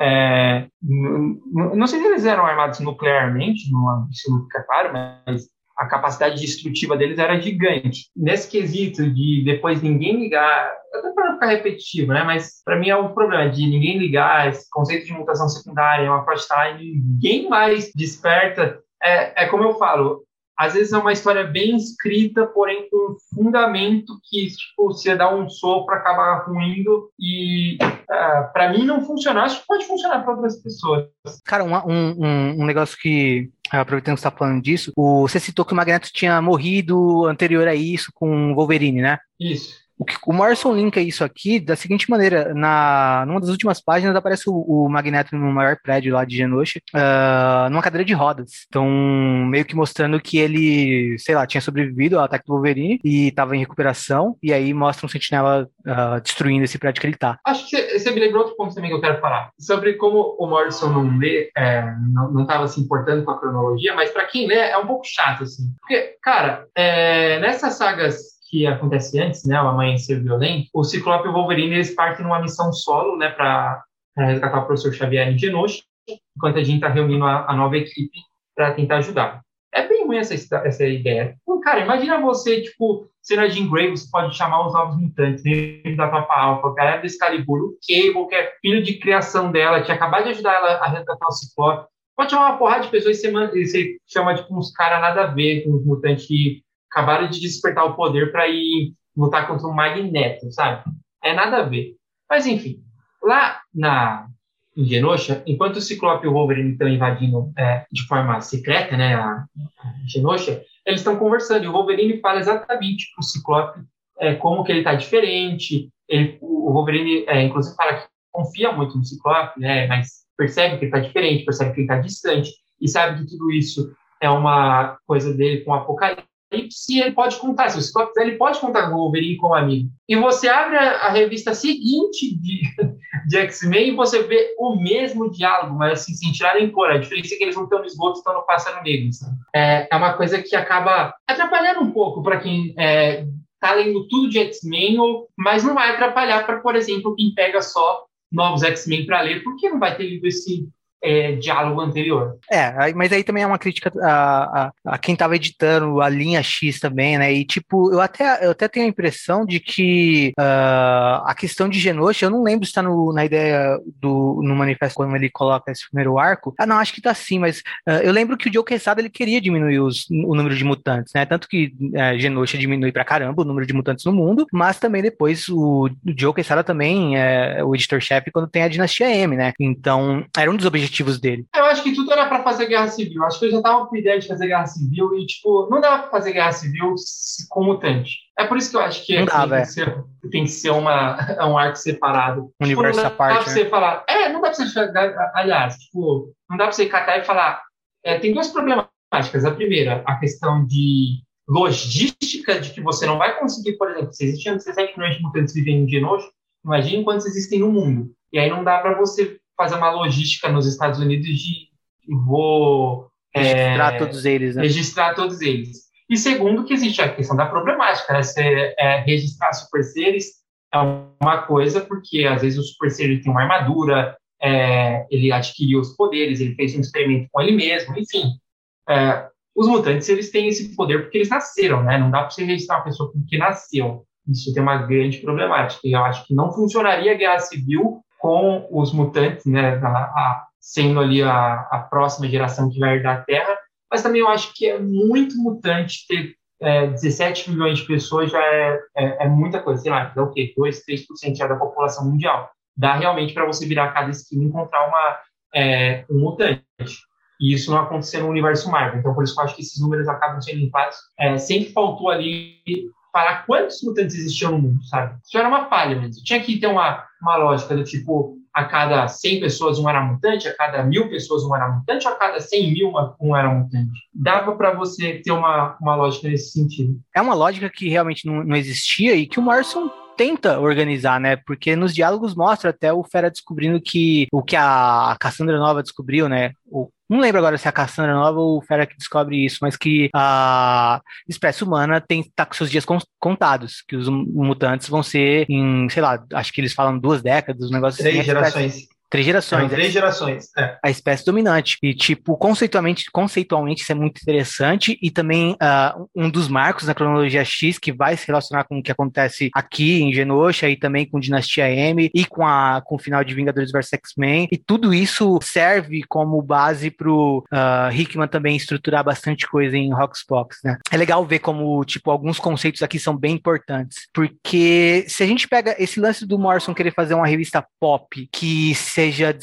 é, não sei se eles eram armados nuclearmente, não, isso não fica claro, mas a capacidade destrutiva deles era gigante. Nesse quesito de depois ninguém ligar, até para ficar repetitivo, né? Mas para mim é um problema de ninguém ligar, esse conceito de mutação secundária, uma time, ninguém mais desperta. É, é como eu falo, às vezes é uma história bem escrita, porém com um fundamento que, tipo, você dá um sopro, acaba ruindo e uh, é, para mim não funciona. Acho que pode funcionar para outras pessoas. Cara, um, um, um negócio que, aproveitando que você está falando disso, o, você citou que o Magneto tinha morrido anterior a isso com o Wolverine, né? Isso. O, que, o Morrison linka isso aqui da seguinte maneira: na numa das últimas páginas aparece o, o Magneto no maior prédio lá de Genosha, uh, numa cadeira de rodas. Então, meio que mostrando que ele, sei lá, tinha sobrevivido ao ataque do Wolverine e estava em recuperação. E aí mostra um sentinela uh, destruindo esse prédio que ele tá. Acho que você me lembrou outro ponto também que eu quero falar. Sobre como o Morrison não lê, é, não estava se importando com a cronologia, mas para quem lê é um pouco chato, assim. Porque, cara, é, nessas sagas que acontece antes, né, o Amanhecer Violento, o Ciclope e o Wolverine eles partem numa missão solo, né, para resgatar o professor Xavier em Genosha, enquanto a gente está reunindo a, a, nova equipe para tentar ajudar. É bem ruim essa, essa ideia. cara, imagina você, tipo, sendo a Jean Grey, você pode chamar os novos mutantes, dentro da tropa alfa, o galera do Excalibur, o Cable, que é filho de criação dela, que acabou de ajudar ela a resgatar o Ciclope. Pode chamar uma porrada de pessoas e você, você chama, tipo, uns caras nada a ver os mutantes que acabaram de despertar o poder para ir lutar contra o Magneto, sabe? É nada a ver. Mas enfim, lá na em Genosha, enquanto o Ciclope e o Wolverine estão invadindo é, de forma secreta, né, a, a Genosha, eles estão conversando e o Wolverine fala exatamente para o Ciclope é, como que ele está diferente. Ele, o Wolverine, é, inclusive, fala que confia muito no Ciclope, né, mas percebe que ele está diferente, percebe que ele está distante e sabe que tudo isso é uma coisa dele com o Apocalipse se ele pode contar, se o quiser, ele pode contar com o Wolverine como amigo. E você abre a, a revista seguinte de, de X-Men e você vê o mesmo diálogo, mas assim, sem tirar nem pôr. A diferença é que eles não estão no esgoto, estão no pássaro negro. É, é, uma coisa que acaba atrapalhando um pouco para quem é, tá lendo tudo de X-Men, mas não vai atrapalhar para, por exemplo, quem pega só novos X-Men para ler, porque não vai ter lido esse é, diálogo anterior. É, mas aí também é uma crítica a, a, a quem estava editando a linha X também, né? E tipo, eu até, eu até tenho a impressão de que uh, a questão de Genosha, eu não lembro se está na ideia do no manifesto quando ele coloca esse primeiro arco. Ah, não, acho que tá sim, mas uh, eu lembro que o Joe Quesada ele queria diminuir os, o número de mutantes, né? Tanto que uh, Genosha diminui pra caramba o número de mutantes no mundo, mas também depois o, o Joe Quesada também é o editor-chefe quando tem a Dinastia M, né? Então, era um dos objetivos objetivos dele. Eu acho que tudo era para fazer guerra civil. Acho que eu já tava com a ideia de fazer guerra civil e, tipo, não dá para fazer guerra civil com mutante. É por isso que eu acho que, não dá, tem, que ser, tem, que ser, uma, é um arco separado. Tipo, universo à parte. Dá né? você falar. É, não dá pra você. Aliás, tipo, não dá pra você catar e falar. É, tem duas problemáticas. A primeira, a questão de logística, de que você não vai conseguir, por exemplo, se existem 17 milhões de mutantes vivendo em Genosha, imagine quantos existem no mundo. E aí não dá para você fazer uma logística nos Estados Unidos de vou registrar é, todos eles, né? registrar todos eles. E segundo, que existe a questão da problemática, né? Você é, registrar super seres é uma coisa, porque às vezes o super ser tem uma armadura, é, ele adquiriu os poderes, ele fez um experimento com ele mesmo, enfim. É, os mutantes eles têm esse poder porque eles nasceram, né? Não dá para você registrar uma pessoa porque nasceu. Isso tem uma grande problemática. E eu acho que não funcionaria a guerra civil com os mutantes, né, a, a, sendo ali a, a, próxima geração que vai herdar a Terra, mas também eu acho que é muito mutante ter é, 17 milhões de pessoas já é, é, é muita coisa, sei lá, dá o quê? 2, 3% já da população mundial. Dá realmente para você virar cada esquina e encontrar uma, é, um mutante. E isso não aconteceu no universo Marvel. Então, por isso que eu acho que esses números acabam sendo limpados. É, sempre faltou ali falar quantos mutantes existiam no mundo, sabe? Isso era uma falha mesmo. Tinha que ter uma, uma lógica do tipo, a cada 100 pessoas um era mutante, a cada mil pessoas um era mutante, ou a cada 100 mil um era mutante. Dava para você ter uma, uma lógica nesse sentido. É uma lógica que realmente não, não existia e que o Morrison tenta organizar, né? Porque nos diálogos mostra até o Fera descobrindo que o que a Cassandra Nova descobriu, né? O, não lembro agora se é a Cassandra Nova ou o Fera que descobre isso, mas que a espécie humana tem tá com seus dias contados, que os mutantes vão ser em, sei lá, acho que eles falam duas décadas, um negócio Três assim, gerações. Três gerações. três gerações. É. A espécie dominante. E, tipo, conceitualmente, conceitualmente isso é muito interessante. E também uh, um dos marcos na cronologia X que vai se relacionar com o que acontece aqui em Genosha e também com Dinastia M e com, a, com o final de Vingadores vs X-Men. E tudo isso serve como base pro uh, Hickman também estruturar bastante coisa em Roxbox, né? É legal ver como, tipo, alguns conceitos aqui são bem importantes. Porque se a gente pega esse lance do Morrison querer fazer uma revista pop que se seja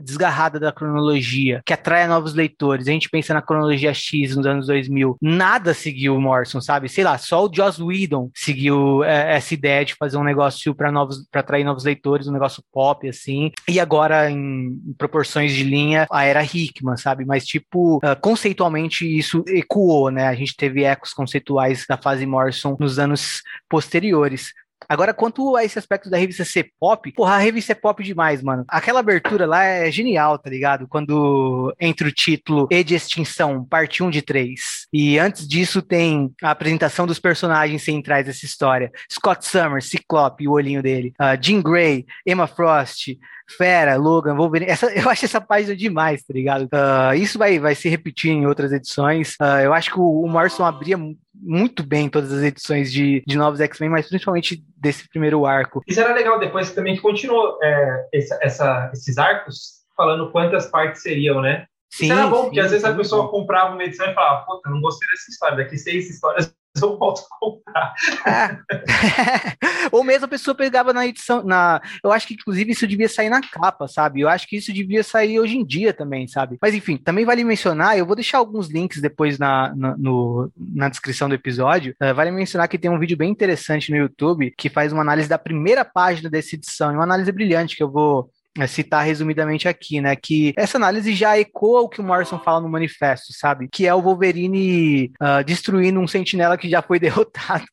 desgarrada da cronologia, que atraia novos leitores. A gente pensa na cronologia X nos anos 2000, nada seguiu Morrison, sabe? Sei lá, só o Joss Whedon seguiu é, essa ideia de fazer um negócio para novos, para atrair novos leitores, um negócio pop assim. E agora em, proporções de linha, a era Hickman, sabe? Mas tipo, uh, conceitualmente isso ecoou, né? A gente teve ecos conceituais da fase Morrison nos anos posteriores. Agora, quanto a esse aspecto da revista ser pop, porra, a revista é pop demais, mano. Aquela abertura lá é genial, tá ligado? Quando entra o título E de Extinção, parte 1 de 3. E antes disso tem a apresentação dos personagens centrais dessa história. Scott Summers, Ciclope, o olhinho dele. Uh, Jean Grey, Emma Frost, Fera, Logan, Wolverine. Essa, eu acho essa página demais, tá ligado? Uh, isso vai, vai se repetir em outras edições. Uh, eu acho que o, Morrison abria muito bem todas as edições de, de novos X-Men, mas principalmente desse primeiro arco. Isso era legal depois também que continuou é, essa, essa, esses arcos falando quantas partes seriam, né? Sim, Isso era bom, porque sim, às vezes a pessoa bom. comprava uma edição e falava, puta, não gostei dessa história, daqui seis histórias eu volto a comprar. É. Ou mesmo a pessoa pegava na edição, na, eu acho que inclusive isso devia sair na capa, sabe? Eu acho que isso devia sair hoje em dia também, sabe? Mas enfim, também vale mencionar, eu vou deixar alguns links depois na, na, no, na descrição do episódio, uh, vale mencionar que tem um vídeo bem interessante no YouTube que faz uma análise da primeira página dessa edição, uma análise brilhante que eu vou citar resumidamente aqui, né? Que essa análise já ecoa o que o Morrison fala no manifesto, sabe? Que é o Wolverine uh, destruindo um sentinela que já foi derrotado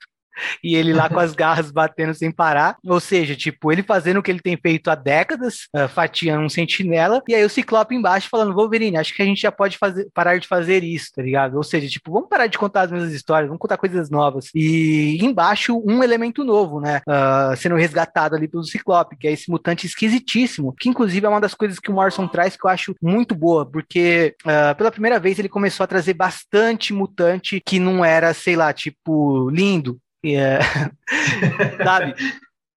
e ele lá com as garras batendo sem parar. Ou seja, tipo, ele fazendo o que ele tem feito há décadas, uh, fatiando um sentinela, e aí o Ciclope embaixo falando, Wolverine, acho que a gente já pode fazer, parar de fazer isso, tá ligado? Ou seja, tipo, vamos parar de contar as mesmas histórias, vamos contar coisas novas. E embaixo, um elemento novo, né? Uh, sendo resgatado ali pelo Ciclope, que é esse mutante esquisitíssimo, que inclusive é uma das coisas que o Morrison traz que eu acho muito boa, porque uh, pela primeira vez ele começou a trazer bastante mutante que não era, sei lá, tipo, lindo, Yeah. Sabe?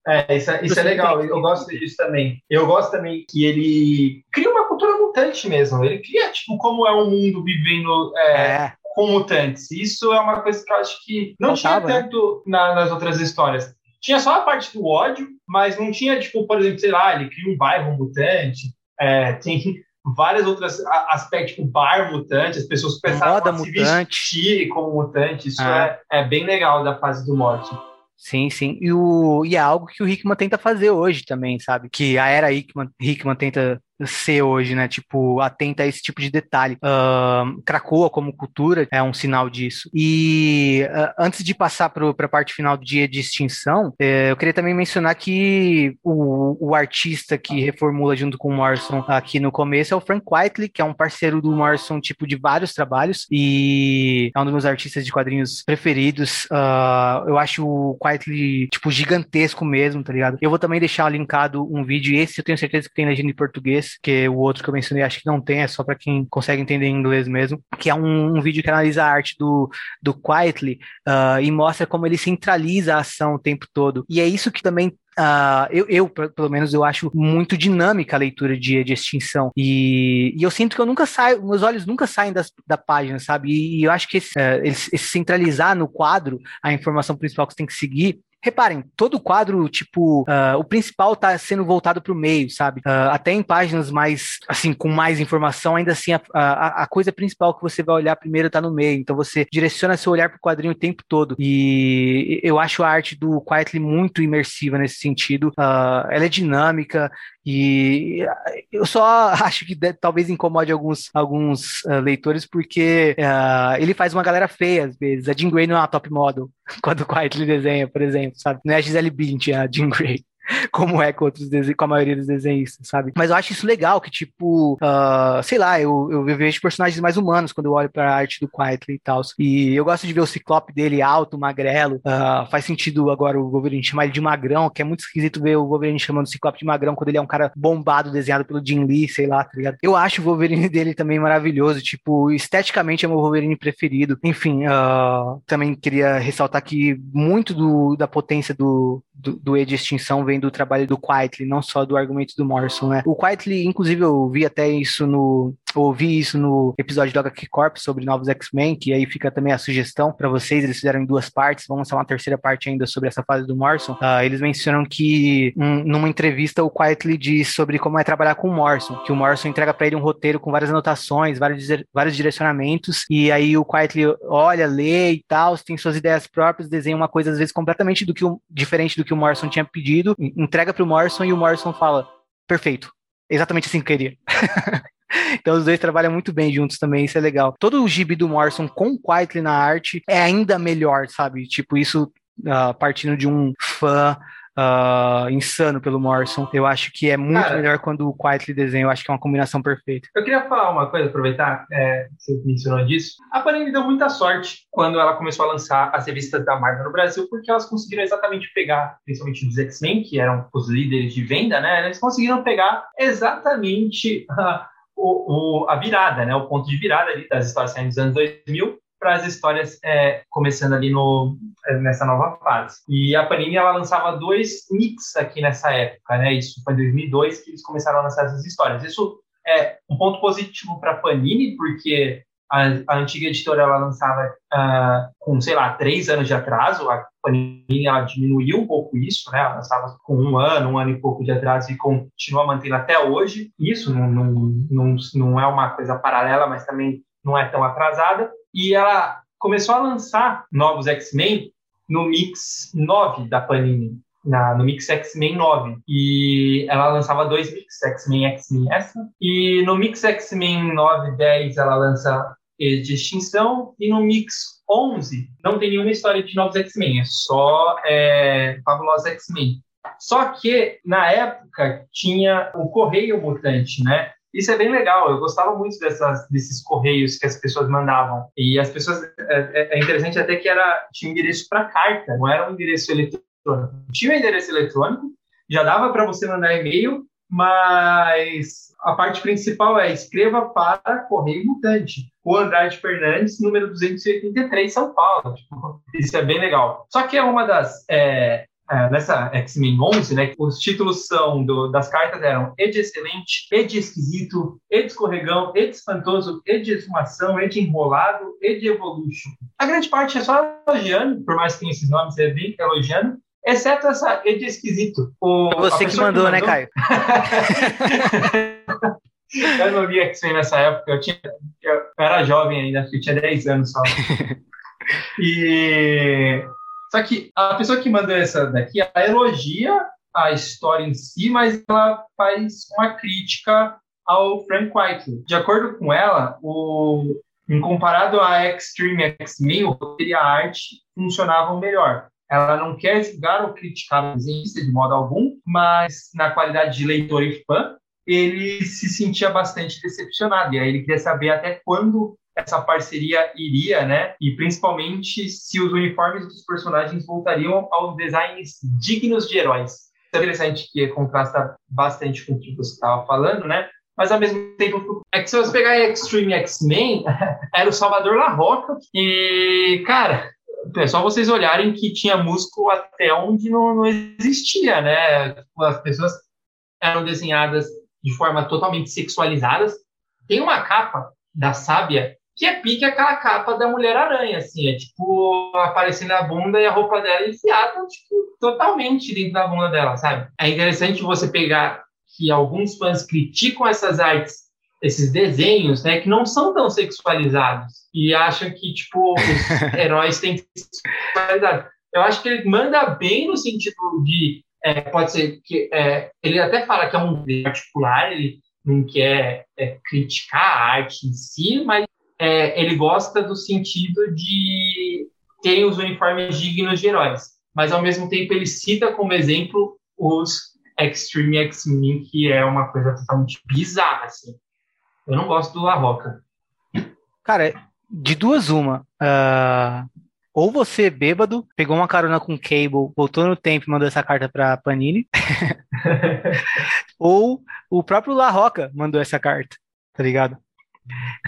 É, isso, é, isso é legal, eu gosto disso também. Eu gosto também que ele cria uma cultura mutante mesmo. Ele cria, tipo, como é o um mundo vivendo é, é. com mutantes. Isso é uma coisa que eu acho que não Faltava, tinha né? tanto né? na, nas outras histórias. Tinha só a parte do ódio, mas não tinha, tipo, por exemplo, sei lá, ele cria um bairro mutante. É, tem várias outras aspectos, tipo bar mutante, as pessoas começaram Moda a mutante. se vestir como mutante, isso ah. é, é bem legal da fase do morte. Sim, sim. E, o, e é algo que o Hickman tenta fazer hoje também, sabe? Que a era Hickman, Hickman tenta ser hoje, né? Tipo, atenta a esse tipo de detalhe. Uh, Cracoa como cultura é um sinal disso. E uh, antes de passar para a parte final do dia de extinção, eh, eu queria também mencionar que o, o artista que reformula junto com o Morrison aqui no começo é o Frank Whiteley, que é um parceiro do Morrison, tipo, de vários trabalhos, e é um dos meus artistas de quadrinhos preferidos. Uh, eu acho o Whiteley, tipo, gigantesco mesmo, tá ligado? Eu vou também deixar linkado um vídeo, esse eu tenho certeza que tem legenda em português, que o outro que eu mencionei acho que não tem, é só para quem consegue entender inglês mesmo, que é um, um vídeo que analisa a arte do, do Quietly uh, e mostra como ele centraliza a ação o tempo todo. E é isso que também Uh, eu, eu, pelo menos, eu acho muito dinâmica a leitura de, de extinção. E, e, eu sinto que eu nunca saio, meus olhos nunca saem das, da página, sabe? E, e eu acho que esse, uh, esse, centralizar no quadro a informação principal que você tem que seguir Reparem, todo o quadro, tipo, uh, o principal tá sendo voltado para o meio, sabe? Uh, até em páginas mais, assim, com mais informação, ainda assim, a, a, a, coisa principal que você vai olhar primeiro tá no meio. Então você direciona seu olhar para o quadrinho o tempo todo. E eu acho a arte do Quietly muito imersiva nesse sentido. Uh, ela é dinâmica, e eu só acho que talvez incomode alguns, alguns uh, leitores, porque uh, ele faz uma galera feia às vezes. A Jean Grey não é uma top model quando o Quietly desenha, por exemplo, sabe? Não é a Gisele Bündchen, é a Jean Grey. como é com outros com a maioria dos desenhistas, sabe? Mas eu acho isso legal, que tipo, uh, sei lá, eu, eu vejo personagens mais humanos quando eu olho pra arte do Quietly e tal. E eu gosto de ver o ciclope dele alto, magrelo. Uh, faz sentido agora o Wolverine chamar ele de magrão, que é muito esquisito ver o Wolverine chamando o ciclope de magrão quando ele é um cara bombado, desenhado pelo Jim Lee, sei lá, tá ligado? Eu acho o Wolverine dele também maravilhoso, tipo, esteticamente é meu Wolverine preferido. Enfim, uh, também queria ressaltar que muito do, da potência do, do, do E de Extinção do trabalho do Quietly, não só do argumento do Morrison, né? O Quietly, inclusive, eu vi até isso no, ouvi isso no episódio do HQ Corp sobre novos X-Men, que aí fica também a sugestão para vocês. Eles fizeram em duas partes, vamos lançar uma terceira parte ainda sobre essa fase do Morrison. Uh, eles mencionam que um, numa entrevista o Quietly diz sobre como é trabalhar com o Morrison, que o Morrison entrega para ele um roteiro com várias anotações, vários, vários direcionamentos, e aí o Quietly olha, lê e tal, tem suas ideias próprias, desenha uma coisa às vezes completamente do que o, diferente do que o Morrison tinha pedido, entrega para o Morrison e o Morrison fala: perfeito, exatamente assim que eu queria. Então os dois trabalham muito bem juntos também, isso é legal. Todo o gibi do Morrison com Quietly na arte é ainda melhor, sabe? Tipo, isso uh, partindo de um fã uh, insano pelo Morrison. Eu acho que é muito Cara, melhor quando o Quietly desenha. Eu acho que é uma combinação perfeita. Eu queria falar uma coisa, aproveitar é, que você mencionou disso. A Panini deu muita sorte quando ela começou a lançar as revistas da Marvel no Brasil, porque elas conseguiram exatamente pegar, principalmente os X-Men, que eram os líderes de venda, né? Eles conseguiram pegar exatamente. Uh, o, o, a virada, né, o ponto de virada ali das histórias saindo dos anos 2000 para as histórias é, começando ali no, é, nessa nova fase. E a Panini ela lançava dois mix aqui nessa época, né? Isso foi em 2002 que eles começaram a lançar essas histórias. Isso é um ponto positivo para a Panini, porque a, a, antiga editora ela lançava uh, com, sei lá, três anos de atraso. A Panini ela diminuiu um pouco isso, né? Ela lançava com um ano, um ano e pouco de atraso e continua mantendo até hoje. Isso não, não, não, não é uma coisa paralela, mas também não é tão atrasada e ela começou a lançar novos X-Men no Mix 9 da Panini, na, no Mix X-Men 9. E ela lançava dois Mix, X-Men X-Men Extra. E no Mix X-Men 9 10 ela lança de extinção. E no Mix 11 não tem nenhuma história de novos X-Men, é só é, Fabulosos X-Men. Só que, na época, tinha o Correio Mutante, né? Isso é bem legal. Eu gostava muito dessas, desses correios que as pessoas mandavam. E as pessoas. É, é, é interessante até que era tinha endereço para carta, não era um endereço eletrônico. Tinha um endereço eletrônico, já dava para você mandar e-mail, mas a parte principal é escreva para Correio Mutante, o Andrade Fernandes, número 283, São Paulo. Tipo, isso é bem legal. Só que é uma das é, é, nessa X-Men 11, né, os títulos são do, das cartas eram Ed Excelente, Ed Esquisito, Ed Escorregão, Ed Espantoso, Ed Exumação, Ed Enrolado, Ed Evolution. A grande parte é só elogiando, por mais que tenha esses nomes, é bem elogiando, exceto essa Ed Esquisito. O, você que mandou, que mandou, né, Caio? eu não li X-Men nessa época, eu, tinha, eu era jovem ainda, eu tinha 10 anos só. E só que a pessoa que mandou essa daqui, ela elogia a história em si, mas ela faz uma crítica ao Frank Whiteley. De acordo com ela, o, em comparado a Extreme X-Men, o roteiro e a arte funcionavam melhor. Ela não quer julgar ou criticar o desenhista de modo algum, mas na qualidade de leitor e fã, ele se sentia bastante decepcionado. E aí ele queria saber até quando essa parceria iria, né? E principalmente se os uniformes dos personagens voltariam aos designs dignos de heróis. É interessante que contrasta bastante com o que você estava falando, né? Mas ao mesmo tempo, é que se você pegar Extreme X-Men, era o Salvador La Roca. E, cara, é só vocês olharem que tinha músculo até onde não, não existia, né? As pessoas eram desenhadas de forma totalmente sexualizadas. Tem uma capa da Sábia que é pique aquela capa da Mulher-Aranha, assim, é tipo aparecendo a bunda e a roupa dela enfiada, tipo, totalmente dentro da bunda dela, sabe? É interessante você pegar que alguns fãs criticam essas artes, esses desenhos, né, que não são tão sexualizados e acham que, tipo, os heróis têm que ser sexualizados. Eu acho que ele manda bem no sentido de, é, pode ser que, é, ele até fala que é um particular, ele não quer é, criticar a arte em si, mas é, ele gosta do sentido de ter os uniformes dignos de heróis, mas ao mesmo tempo ele cita como exemplo os Extreme X-Men, que é uma coisa totalmente bizarra, assim. Eu não gosto do La Roca. Cara, de duas uma. Uh, ou você, bêbado, pegou uma carona com Cable, voltou no tempo e mandou essa carta pra Panini. ou o próprio La Roca mandou essa carta, tá ligado?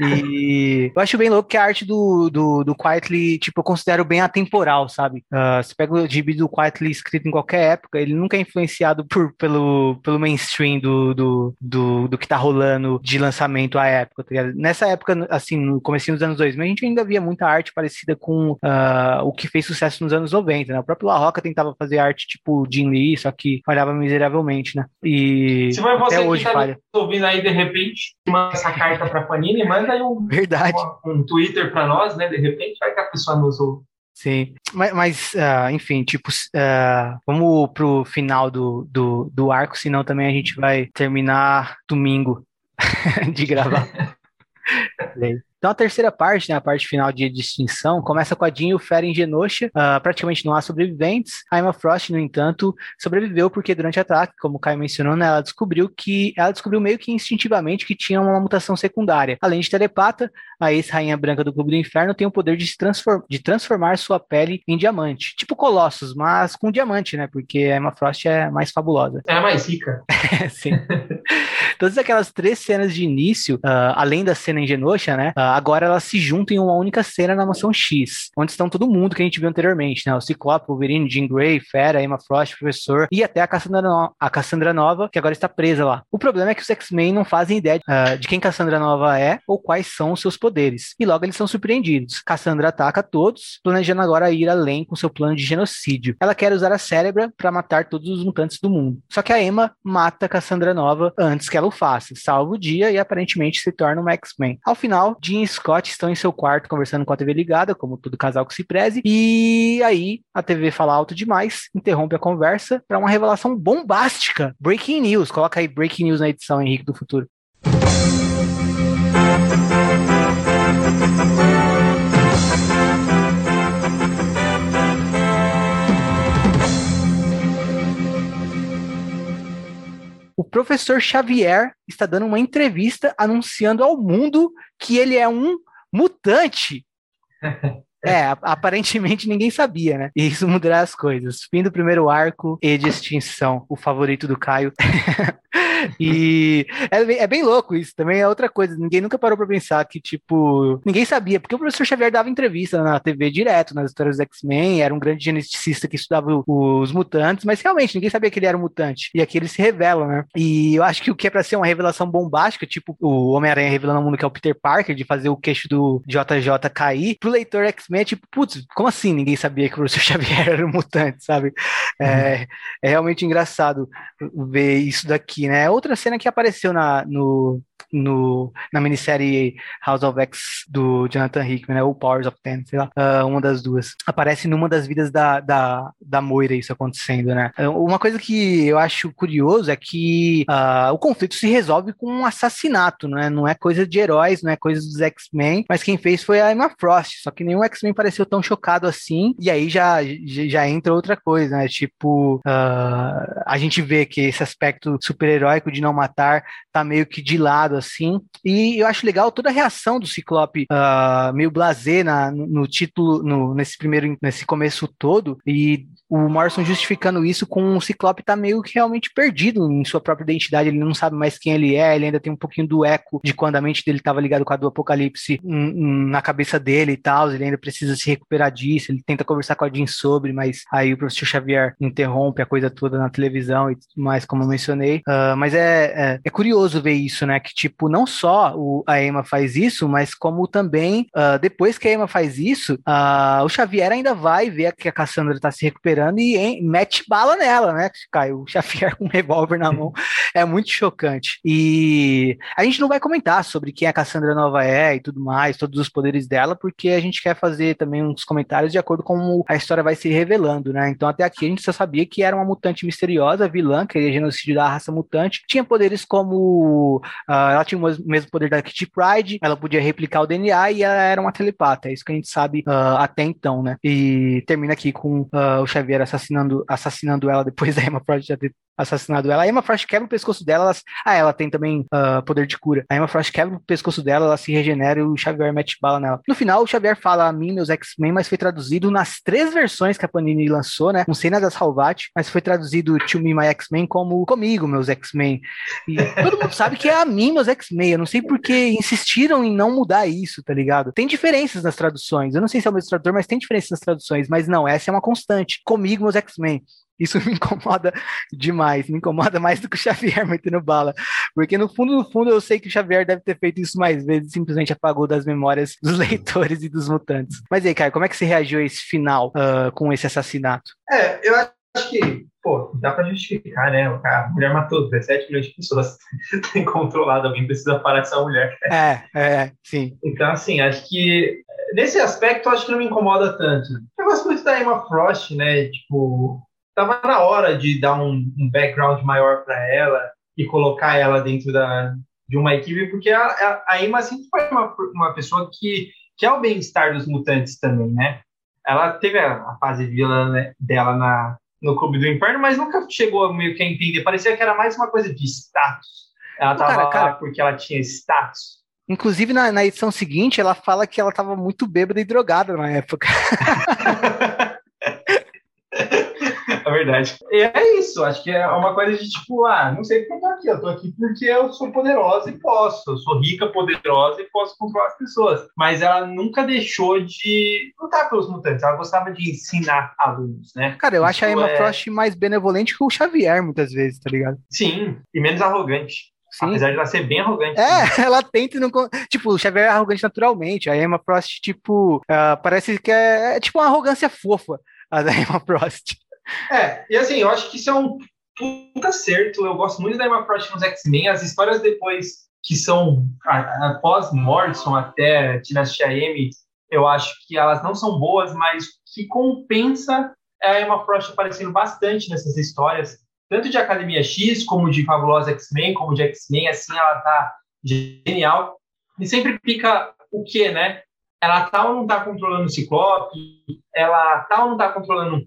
E eu acho bem louco que a arte do, do, do Quietly, tipo, eu considero bem atemporal, sabe? Uh, você pega o gibi do Quietly escrito em qualquer época, ele nunca é influenciado por, pelo, pelo mainstream do, do, do, do que tá rolando de lançamento à época, tá? Nessa época, assim, no começo dos anos 2000, a gente ainda via muita arte parecida com uh, o que fez sucesso nos anos 90, né? O próprio La Roca tentava fazer arte tipo Jim Lee, só que falhava miseravelmente, né? E Se até hoje tá falha. ouvindo aí, de repente, manda essa carta pra Panini, manda aí um, Verdade. um, um Twitter pra nós, né? De repente vai que a pessoa nos ouve. Sim, mas, mas uh, enfim, tipo, uh, vamos pro final do, do, do arco, senão também a gente vai terminar domingo de gravar. Então a terceira parte, né, a parte final de distinção, começa com a Jean e o Fera em Genosha. Uh, praticamente não há sobreviventes. A Emma Frost, no entanto, sobreviveu porque durante o ataque, como o Caio mencionou, né, ela descobriu que ela descobriu meio que instintivamente que tinha uma mutação secundária. Além de telepata, a ex-rainha branca do Clube do Inferno tem o poder de, transform de transformar sua pele em diamante. Tipo Colossus, mas com diamante, né? Porque a Emma Frost é mais fabulosa. É mais rica. Sim. Todas aquelas três cenas de início, uh, além da cena em Genosha, né? Uh, agora elas se juntam em uma única cena na Mansão X, onde estão todo mundo que a gente viu anteriormente, né? O Ciclope, Wolverine, Jean Grey, Fera, Emma Frost, Professor e até a Cassandra, no a Cassandra Nova, que agora está presa lá. O problema é que os X-Men não fazem ideia uh, de quem Cassandra Nova é ou quais são os seus poderes. E logo eles são surpreendidos. Cassandra ataca todos, planejando agora ir além com seu plano de genocídio. Ela quer usar a Cérebra para matar todos os mutantes do mundo. Só que a Emma mata Cassandra Nova antes que ela o faça, salva o dia e aparentemente se torna uma X-Men. Ao final, Jean e Scott estão em seu quarto conversando com a TV ligada, como todo casal que se preze, e aí a TV fala alto demais, interrompe a conversa para uma revelação bombástica. Breaking news, coloca aí breaking news na edição, Henrique do Futuro. O professor Xavier está dando uma entrevista anunciando ao mundo que ele é um mutante. É, aparentemente ninguém sabia, né? E isso mudará as coisas. Fim do primeiro arco e de extinção, o favorito do Caio. e é bem, é bem, louco isso, também é outra coisa. Ninguém nunca parou pra pensar que, tipo, ninguém sabia, porque o professor Xavier dava entrevista na TV direto, nas histórias dos X-Men, era um grande geneticista que estudava os mutantes, mas realmente ninguém sabia que ele era um mutante. E aqui ele se revela, né? E eu acho que o que é pra ser uma revelação bombástica, tipo o Homem-Aranha revelando ao mundo que é o Peter Parker, de fazer o queixo do JJ cair, pro leitor X-Men é tipo, putz, como assim ninguém sabia que o professor Xavier era um mutante, sabe? É, é realmente engraçado ver isso daqui, né? Outra cena que apareceu na, no, no, na minissérie House of X do Jonathan Hickman, né? Ou Powers of Ten, sei lá, uh, uma das duas. Aparece numa das vidas da, da, da Moira isso acontecendo, né? Uh, uma coisa que eu acho curioso é que uh, o conflito se resolve com um assassinato, né? Não é coisa de heróis, não é coisa dos X-Men, mas quem fez foi a Emma Frost, só que nenhum X-Men pareceu tão chocado assim, e aí já, já entra outra coisa, né? Tipo, uh, a gente vê que esse aspecto super-heróico de não matar tá meio que de lado, assim. E eu acho legal toda a reação do Ciclope, uh, meio blazer na, no, no título, no, nesse primeiro, nesse começo todo, e o Morrison justificando isso com o Ciclope tá meio que realmente perdido em sua própria identidade, ele não sabe mais quem ele é, ele ainda tem um pouquinho do eco de quando a mente dele estava ligado com a do Apocalipse na cabeça dele e tal, ele ainda precisa se recuperar disso, ele tenta conversar com a Jean sobre, mas aí o professor Xavier interrompe a coisa toda na televisão e tudo mais, como eu mencionei. Uh, mas é, é, é, curioso ver isso, né? Que, tipo, não só o, a Emma faz isso, mas como também, uh, depois que a Emma faz isso, uh, o Xavier ainda vai ver que a Cassandra tá se recuperando e hein, mete bala nela, né? Caiu o Xavier com um revólver na mão. É muito chocante. E a gente não vai comentar sobre quem a Cassandra Nova é e tudo mais, todos os poderes dela, porque a gente quer fazer também uns comentários de acordo com como a história vai se revelando, né? Então até aqui a gente só sabia que era uma mutante misteriosa, vilã, que queria genocídio da raça mutante. Tinha poderes como. Uh, ela tinha o mesmo poder da Kitty Pride, ela podia replicar o DNA e ela era uma telepata. É isso que a gente sabe uh, até então, né? E termina aqui com uh, o Xavier assassinando, assassinando ela depois da Emma Frost já ter assassinado ela. A Emma Frost quebra o pescoço dela, ela, ah, ela tem também uh, poder de cura. A Emma Frost quebra o pescoço dela, ela se regenera e o Xavier mete bala nela. No final, o Xavier fala a mim, meus X-Men, mas foi traduzido nas três versões que a Panini lançou, né? Com cena da Salvat, mas foi traduzido To Me My X-Men como comigo, meus X-Men. E todo mundo sabe que é a mim, comigo meus X-Men. Eu não sei porque insistiram em não mudar isso, tá ligado? Tem diferenças nas traduções. Eu não sei se é o mesmo tradutor, mas tem diferenças nas traduções. Mas não, essa é uma constante. Comigo, meus X-Men. Isso me incomoda demais, me incomoda mais do que o Xavier metendo bala. Porque no fundo, no fundo, eu sei que o Xavier deve ter feito isso mais vezes e simplesmente apagou das memórias dos leitores e dos mutantes. Mas aí, Caio, como é que você reagiu a esse final uh, com esse assassinato? É, eu acho que, pô, dá pra justificar, né? A mulher matou 17 milhões de pessoas, tem controlado, alguém precisa parar essa mulher. É, é, sim. Então, assim, acho que nesse aspecto, acho que não me incomoda tanto. Eu gosto muito da Emma Frost, né? Tipo, tava na hora de dar um, um background maior para ela e colocar ela dentro da, de uma equipe, porque a, a, a Emma sempre foi uma, uma pessoa que quer o bem-estar dos mutantes também, né? Ela teve a, a fase vilã né, dela na, no Clube do Inferno, mas nunca chegou meio que a entender. Parecia que era mais uma coisa de status. Ela tava cara, cara, lá porque ela tinha status. Inclusive, na, na edição seguinte, ela fala que ela estava muito bêbada e drogada na época. Verdade. E é isso, acho que é uma coisa de tipo, ah, não sei porque eu tô aqui, eu tô aqui porque eu sou poderosa e posso, eu sou rica, poderosa e posso controlar as pessoas. Mas ela nunca deixou de lutar pelos mutantes, ela gostava de ensinar alunos, né? Cara, eu isso acho a Emma é... Frost mais benevolente que o Xavier, muitas vezes, tá ligado? Sim, e menos arrogante. Sim. Apesar de ela ser bem arrogante. É, né? ela tenta e não. Tipo, o Xavier é arrogante naturalmente. A Emma Frost, tipo, uh, parece que é, é, tipo uma arrogância fofa, a da Emma Frost. É, e assim, eu acho que isso é um puta acerto. Eu gosto muito da Emma Frost nos X-Men. As histórias depois que são após Morrison até Dinastia M, eu acho que elas não são boas, mas que compensa é a Emma Frost aparecendo bastante nessas histórias, tanto de Academia X, como de Fabulosa X-Men, como de X-Men, assim, ela tá genial. E sempre fica o quê, né? Ela tá ou não tá controlando o Ciclope? Ela tá ou não tá controlando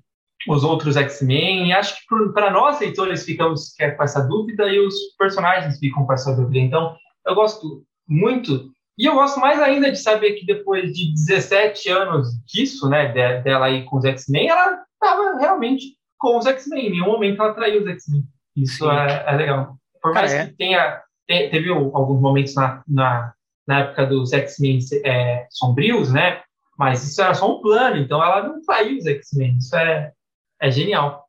os outros X-Men. E acho que para nós, leitores, ficamos é, com essa dúvida e os personagens ficam com essa dúvida. Então, eu gosto muito. E eu gosto mais ainda de saber que depois de 17 anos disso, né, dela aí com os X-Men, ela estava realmente com os X-Men. Em nenhum momento ela traiu os X-Men. Isso é, é, legal. Por mais ah, é? que tenha. Teve alguns momentos na, na, na época dos X-Men é, sombrios, né? Mas isso era só um plano, então ela não traiu os X-Men. Isso é, é genial.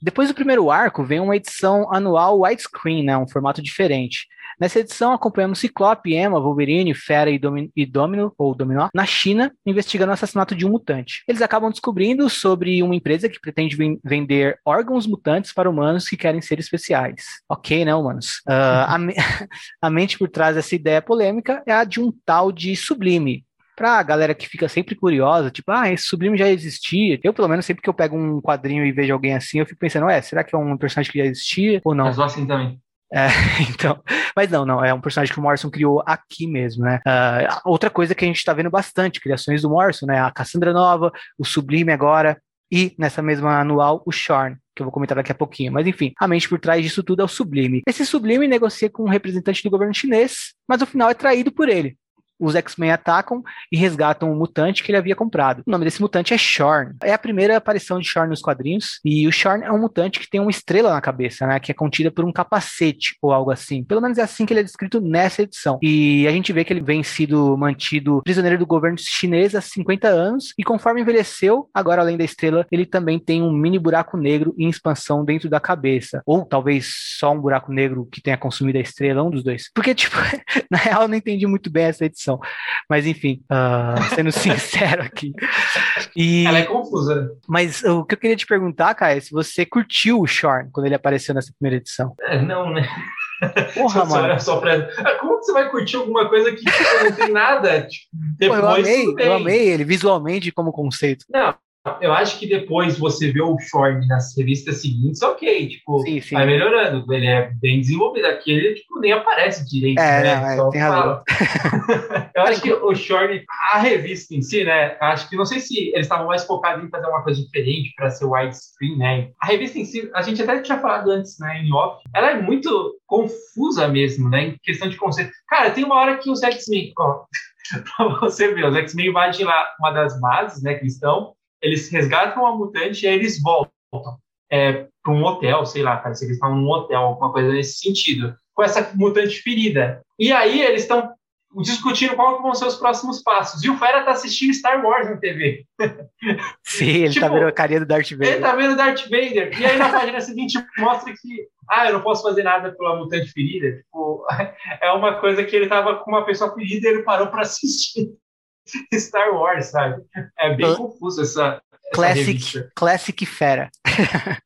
Depois do primeiro arco, vem uma edição anual widescreen, né, um formato diferente. Nessa edição, acompanhamos Ciclope, Emma, Wolverine, Fera e, Domin e Domino, ou Dominó, na China, investigando o assassinato de um mutante. Eles acabam descobrindo sobre uma empresa que pretende vender órgãos mutantes para humanos que querem ser especiais. Ok, né, humanos? Uh, a, me a mente por trás dessa ideia polêmica é a de um tal de Sublime, pra galera que fica sempre curiosa, tipo, ah, esse Sublime já existia. Eu, pelo menos, sempre que eu pego um quadrinho e vejo alguém assim, eu fico pensando, ué, será que é um personagem que já existia ou não? Mas assim também. É, então, mas não, não, é um personagem que o Morrison criou aqui mesmo, né? Uh, outra coisa que a gente está vendo bastante, criações do Morrison, né? A Cassandra Nova, o Sublime agora, e nessa mesma anual, o Shorn, que eu vou comentar daqui a pouquinho. Mas enfim, a mente por trás disso tudo é o Sublime. Esse Sublime negocia com um representante do governo chinês, mas no final é traído por ele os X-Men atacam e resgatam um mutante que ele havia comprado. O nome desse mutante é Shorn. É a primeira aparição de Shorn nos quadrinhos, e o Shorn é um mutante que tem uma estrela na cabeça, né, que é contida por um capacete ou algo assim. Pelo menos é assim que ele é descrito nessa edição. E a gente vê que ele vem sido mantido prisioneiro do governo chinês há 50 anos, e conforme envelheceu, agora além da estrela, ele também tem um mini buraco negro em expansão dentro da cabeça. Ou talvez só um buraco negro que tenha consumido a estrela, um dos dois. Porque, tipo, na real eu não entendi muito bem essa edição mas enfim, uh, sendo sincero aqui. E, Ela é confusa. Mas o que eu queria te perguntar, Caio, é se você curtiu o Shorn quando ele apareceu nessa primeira edição. É, não, né? Porra, mano. Só pra... Ah, como você vai curtir alguma coisa que não tem nada? Tipo, depois, Pô, eu amei, eu amei ele visualmente como conceito. Não, eu acho que depois você vê o Shorn nas revistas seguintes, ok, tipo, sim, sim. vai melhorando. Ele é bem desenvolvido. Aqui ele tipo, nem aparece direito. É, né? não, é, tem razão. eu acho que o Shorn, a revista em si, né? Acho que não sei se eles estavam mais focados em fazer uma coisa diferente para ser widescreen, né? A revista em si, a gente até tinha falado antes, né, em off, ela é muito confusa mesmo, né? Em questão de conceito. Cara, tem uma hora que os X-Men, ó, pra você ver, os X-Men invadem lá uma das bases, né, que estão, eles resgatam a mutante e aí eles voltam. é, para um hotel, sei lá, cara, se eles estão num hotel, alguma coisa nesse sentido, com essa mutante ferida. E aí eles estão discutindo qual vão ser os próximos passos. E o Fera tá assistindo Star Wars na TV. Sim, ele tá tipo, tá vendo a carinha do Darth Vader. Ele tá vendo Darth Vader. E aí na página seguinte mostra que, ah, eu não posso fazer nada pela mutante ferida. Tipo, é uma coisa que ele tava com uma pessoa ferida e ele parou para assistir Star Wars, sabe? É bem uh, confuso essa. Classic, classic Fera.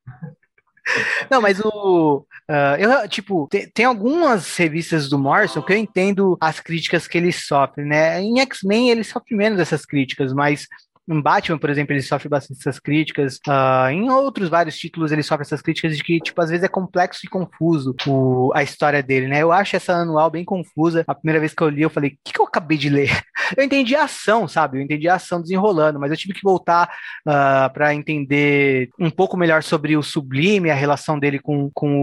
Não, mas o. Uh, eu, tipo, tem, tem, algumas revistas do Morrison que eu entendo as críticas que ele sofre, né? Em X-Men ele sofre menos essas críticas, mas em Batman, por exemplo, ele sofre bastante essas críticas. Uh, em outros vários títulos, ele sofre essas críticas de que, tipo, às vezes é complexo e confuso o, a história dele, né? Eu acho essa anual bem confusa. A primeira vez que eu li, eu falei, o que, que eu acabei de ler? Eu entendi a ação, sabe? Eu entendi a ação desenrolando, mas eu tive que voltar uh, ah, para entender um pouco melhor sobre o Sublime, a relação dele com, com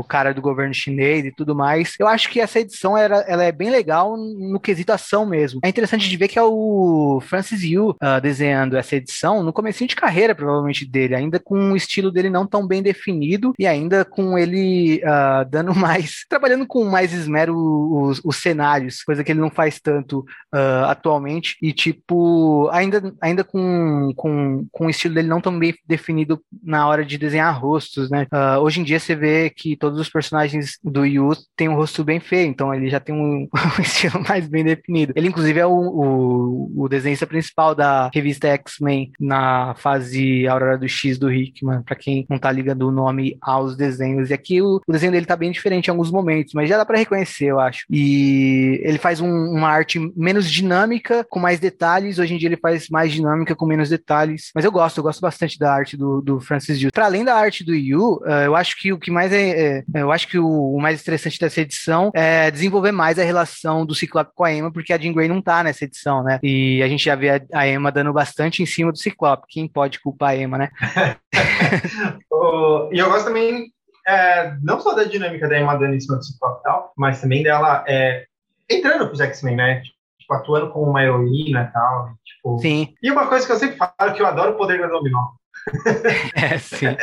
o cara do governo chinês e tudo mais. Eu acho que essa edição era, ela é bem legal no quesito ação mesmo. É interessante de ver que é o Francis Yu uh, desenhando essa edição no começo de carreira, provavelmente, dele, ainda com o estilo dele não tão bem definido e ainda com ele uh, dando mais, trabalhando com mais esmero os, os, cenários, coisa que ele não faz tanto uh, atualmente, e tipo, ainda, ainda com, com, com o estilo dele não tão bem definido na hora de desenhar rostos, né? Uh, hoje em dia você vê que todos os personagens do Yu têm um rosto bem feio, então ele já tem um, um estilo mais bem definido. Ele, inclusive, é o, o, o desenhista principal da revista revista X-Men na fase Aurora do X do Hickman, para quem não tá ligando o nome aos desenhos. E aqui o, o, desenho dele tá bem diferente em alguns momentos, mas já dá para reconhecer, eu acho. E ele faz um, uma arte menos dinâmica, com mais detalhes. Hoje em dia ele faz mais dinâmica, com menos detalhes. Mas eu gosto, eu gosto bastante da arte do, do Francis Yu. Para além da arte do Yu, uh, eu acho que o que mais é, é eu acho que o, o, mais interessante dessa edição é desenvolver mais a relação do Ciclope com a Emma, porque a Jean Grey não tá nessa edição, né? E a gente já vê a, a Emma dando bastante em cima do Ciclope. Quem pode culpar a Emma, né? e eu gosto também, é, não só da dinâmica da Emma dando em cima do Ciclope e tal, mas também dela é, entrando pros X-Men, né? Tipo, atuando como uma heroína e tal. Tipo... Sim. E uma coisa que eu sempre falo, que eu adoro o poder da Dominó. É, sim.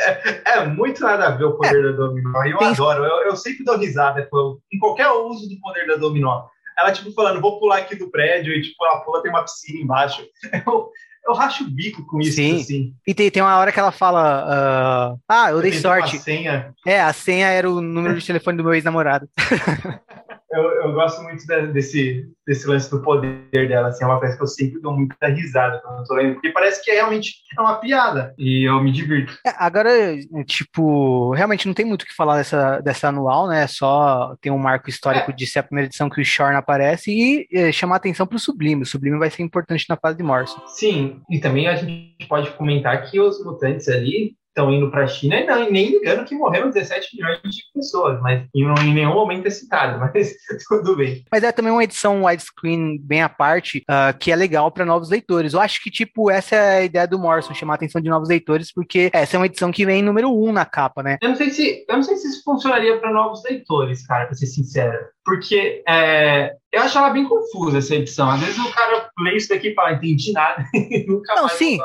É, é, muito nada a ver o poder é, da Dominó. Eu tem... adoro. Eu, eu sempre dou risada em qualquer uso do poder da Dominó. Ela, tipo, falando, vou pular aqui do prédio, e, tipo, ela pula, tem uma piscina embaixo. Eu, eu racho o bico com isso, Sim. assim. E tem, tem uma hora que ela fala, uh, ah, eu, eu dei sorte. senha. É, a senha era o número de telefone do meu ex-namorado. eu, eu gosto muito desse, desse lance do poder dela, assim, é uma coisa que eu sempre dou muita risada quando eu tô lendo, porque parece que é realmente é uma piada, e eu me divirto. É, agora, tipo, realmente não tem muito o que falar dessa, dessa anual, né, só tem um marco histórico é. de ser a primeira edição que o Shorn aparece e é, chamar atenção pro Sublime, o Sublime vai ser importante na fase de Morrison. Sim, e também a gente pode comentar que os mutantes ali, estão indo para a China e não, nem ligando que morreram 17 milhões de pessoas, mas em, em nenhum momento é citado, mas tudo bem. Mas é também uma edição widescreen bem à parte, uh, que é legal para novos leitores. Eu acho que, tipo, essa é a ideia do Morrison, chamar a atenção de novos leitores, porque essa é uma edição que vem número um na capa, né? Eu não sei se, eu não sei se isso funcionaria para novos leitores, cara, para ser sincero. Porque é, eu acho ela bem confusa essa edição. Às vezes o cara lê isso daqui e fala, entendi nada, e nunca não, mais sim,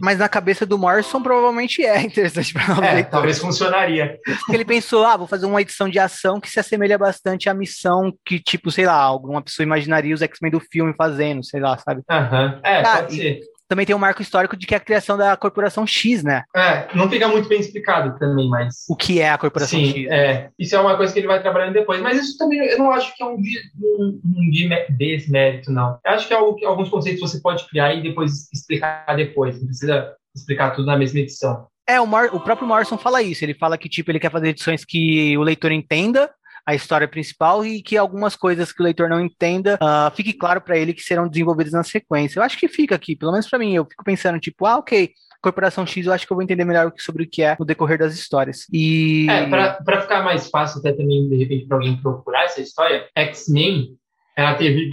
Mas na cabeça do Morrison provavelmente é interessante para é. Talvez funcionaria. Porque ele pensou, ah, vou fazer uma edição de ação que se assemelha bastante à missão que, tipo, sei lá, alguma pessoa imaginaria os X-Men do filme fazendo, sei lá, sabe? Aham, uhum. é, ah, pode ser também tem um marco histórico de que é a criação da Corporação X, né? É, não fica muito bem explicado também, mas. O que é a Corporação Sim, X? É, isso é uma coisa que ele vai trabalhando depois. Mas isso também eu não acho que é um, um, um desmérito, não. Eu acho que é algo que alguns conceitos você pode criar e depois explicar depois. Não precisa explicar tudo na mesma edição. É, o, Mar o próprio Morrison fala isso. Ele fala que, tipo, ele quer fazer edições que o leitor entenda, a história principal e que algumas coisas que o leitor não entenda uh, fique claro para ele que serão desenvolvidas na sequência. Eu acho que fica aqui, pelo menos para mim. Eu fico pensando, tipo, ah, ok. Corporação X, eu acho que eu vou entender melhor sobre o que é no decorrer das histórias. E. É, para ficar mais fácil, até também, de repente, para alguém procurar essa história, X-Men, ela teve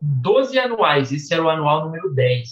12 anuais, esse era o anual número 10,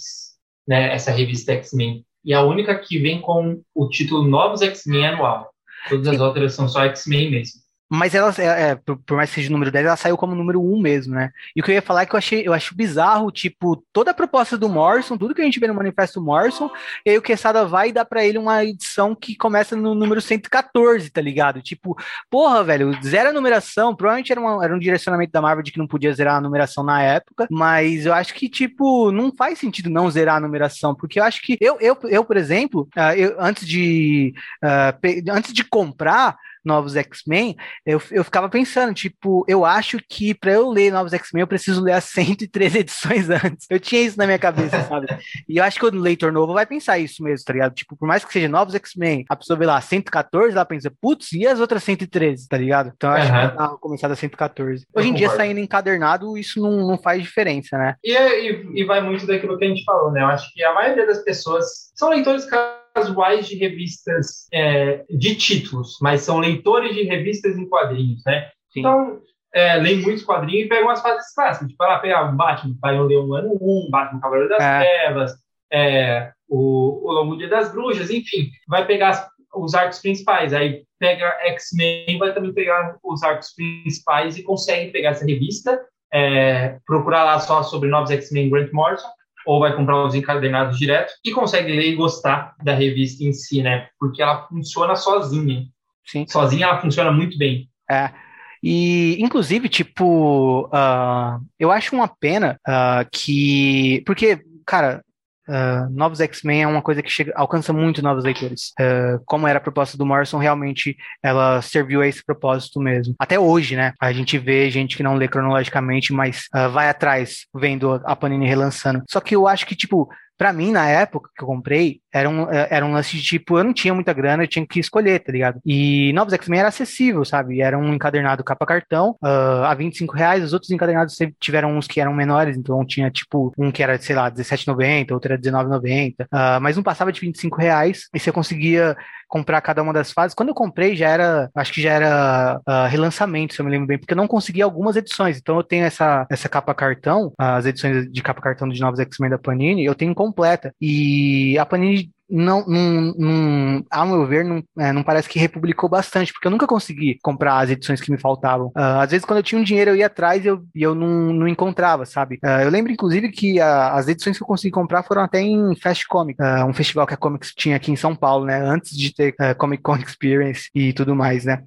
né? Essa revista X-Men. E a única que vem com o título Novos X-Men anual. Todas as outras são só X-Men mesmo. Mas ela, é, é, por, por, mais que seja o número 10, ela saiu como número 1 mesmo, né? E o que eu ia falar é que eu achei, eu acho bizarro, tipo, toda a proposta do Morrison, tudo que a gente vê no manifesto Morrison, e aí o Quesada vai e dá pra ele uma edição que começa no número 114, tá ligado? Tipo, porra, velho, zero a numeração, provavelmente era, uma, era um direcionamento da Marvel de que não podia zerar a numeração na época, mas eu acho que, tipo, não faz sentido não zerar a numeração, porque eu acho que eu, eu, eu por exemplo, uh, eu, antes de uh, antes de comprar, novos X-Men, eu, eu ficava pensando, tipo, eu acho que para eu ler novos X-Men eu preciso ler as 113 edições antes. Eu tinha isso na minha cabeça, sabe? E eu acho que o leitor novo vai pensar isso mesmo, tá ligado? Tipo, por mais que seja novos X-Men, a pessoa vê lá 114, ela pensa, putz, e as outras 113, tá ligado? Então eu acho uhum. que ela começar a 114. Hoje em dia, saindo encadernado, isso não, não faz diferença, né? E, e, e vai muito daquilo que a gente falou, né? Eu acho que a maioria das pessoas são leitores casuais de revistas é, de títulos, mas são leitores de revistas em quadrinhos, né? Sim. Então, é, leem muitos quadrinhos e pegam as fases clássicas. Tipo, ela pegar o Batman, vai ler um ano 1, Batman Cavaleiro das é. Trevas, é, o, o Longo Dia das Bruxas, enfim, vai pegar as, os arcos principais. Aí pega X-Men, vai também pegar os arcos principais e consegue pegar essa revista, é, procurar lá só sobre novos X-Men Grant Morrison ou vai comprar os encadernados direto e consegue ler e gostar da revista em si, né? Porque ela funciona sozinha. Sim. Sozinha ela funciona muito bem. É. E, inclusive, tipo, uh, eu acho uma pena uh, que. Porque, cara, Uh, novos X-Men é uma coisa que chega, alcança muito novos leitores. Uh, como era a proposta do Morrison, realmente ela serviu a esse propósito mesmo. Até hoje, né? A gente vê gente que não lê cronologicamente, mas uh, vai atrás vendo a Panini relançando. Só que eu acho que, tipo, para mim, na época que eu comprei, era um, é, era um lance de tipo, eu não tinha muita grana, eu tinha que escolher, tá ligado? E Novos X-Men era acessível, sabe? Era um encadernado capa cartão uh, a 25 reais, os outros encadernados tiveram uns que eram menores, então tinha tipo um que era, sei lá, 17,90, outro era 19,90, uh, mas não passava de 25 reais e você conseguia comprar cada uma das fases. Quando eu comprei, já era, acho que já era uh, relançamento, se eu me lembro bem, porque eu não consegui algumas edições. Então eu tenho essa, essa capa cartão, as edições de capa cartão de Novos X-Men da Panini, eu tenho completa. E a Panini não, não, não, ao meu ver, não, é, não parece que republicou bastante, porque eu nunca consegui comprar as edições que me faltavam. Uh, às vezes, quando eu tinha um dinheiro, eu ia atrás e eu, eu não, não encontrava, sabe? Uh, eu lembro, inclusive, que a, as edições que eu consegui comprar foram até em Fast Comic, uh, um festival que a Comics tinha aqui em São Paulo, né? Antes de ter Comic Con Experience e tudo mais, né?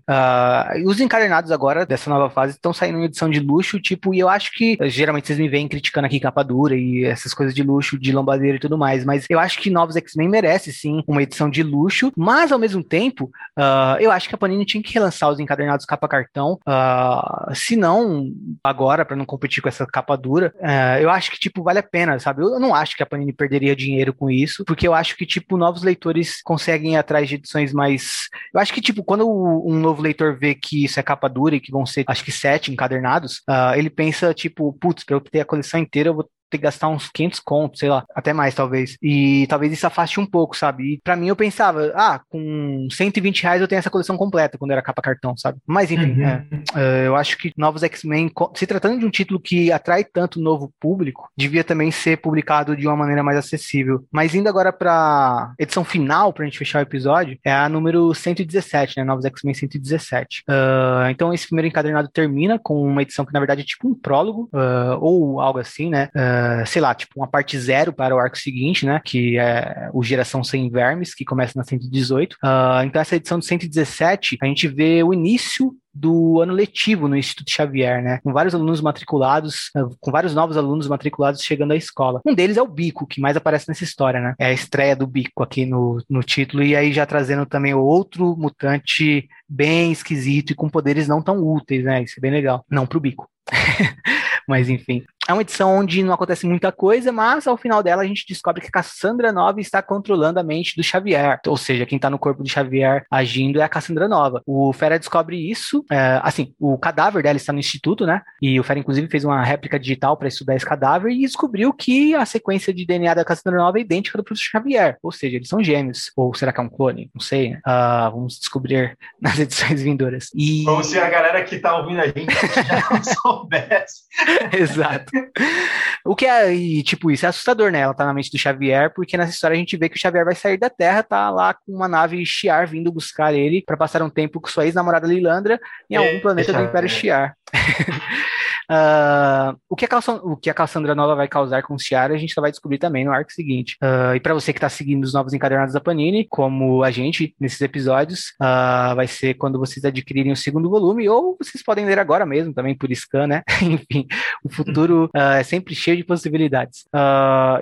os encadernados agora, dessa nova fase, estão saindo em edição de luxo, tipo, e eu acho que, geralmente, vocês me veem criticando aqui capa dura e essas coisas de luxo, de lombadeira e tudo mais, mas eu acho que novos X-Men merecem merece sim uma edição de luxo, mas ao mesmo tempo, uh, eu acho que a Panini tinha que relançar os encadernados capa cartão, uh, se não agora, para não competir com essa capa dura, uh, eu acho que, tipo, vale a pena, sabe? Eu não acho que a Panini perderia dinheiro com isso, porque eu acho que, tipo, novos leitores conseguem ir atrás de edições mais. Eu acho que, tipo, quando um novo leitor vê que isso é capa dura e que vão ser, acho que sete encadernados, uh, ele pensa, tipo, putz, para eu ter a coleção inteira, eu vou ter que gastar uns 500 contos, sei lá, até mais talvez. E talvez isso afaste um pouco, sabe? E pra mim eu pensava, ah, com 120 reais eu tenho essa coleção completa quando era capa cartão, sabe? Mas enfim, uhum. é, é, eu acho que Novos X-Men, se tratando de um título que atrai tanto novo público, devia também ser publicado de uma maneira mais acessível. Mas indo agora pra edição final, pra gente fechar o episódio, é a número 117, né? Novos X-Men 117. Uh, então esse primeiro encadernado termina com uma edição que na verdade é tipo um prólogo, uh, ou algo assim, né? Uh, sei lá, tipo uma parte zero para o arco seguinte, né? Que é o Geração Sem Vermes, que começa na 118. Uh, ah, então, essa edição de 117, a gente vê o início do ano letivo no Instituto Xavier, né? Com vários alunos matriculados, ah, com vários novos alunos matriculados chegando à escola. Um deles é o Bico, que mais aparece nessa história, né? É a estreia do Bico aqui no, no título, e aí já trazendo também outro mutante bem esquisito e com poderes não tão úteis, né? Isso é bem legal. Não pro Bico. Mas enfim. É uma edição onde não acontece muita coisa, mas ao final dela a gente descobre que Cassandra Nova está controlando a mente do Xavier. Ou seja, quem está no corpo do Xavier agindo é a Cassandra Nova. O Fera descobre isso. É, assim, o cadáver dela está no instituto, né? E o Fera, inclusive, fez uma réplica digital para estudar esse cadáver e descobriu que a sequência de DNA da Cassandra Nova é idêntica do professor Xavier. Ou seja, eles são gêmeos. Ou será que é um clone? Não sei. Uh, vamos descobrir nas edições vindouras. E... Como se a galera que está ouvindo a gente já não soubesse. Exato. O que é, e, tipo, isso é assustador, né? Ela tá na mente do Xavier, porque nessa história a gente vê que o Xavier vai sair da Terra, tá lá com uma nave Shiar vindo buscar ele para passar um tempo com sua ex-namorada Lilandra em algum é, planeta do Império Shiar. Uh, o, que a o que a Cassandra Nova vai causar com o Ciara, a gente só vai descobrir também no arco seguinte. Uh, e para você que está seguindo os novos encadernados da Panini, como a gente nesses episódios, uh, vai ser quando vocês adquirirem o segundo volume, ou vocês podem ler agora mesmo, também por scan, né? Enfim, o futuro é sempre cheio de possibilidades.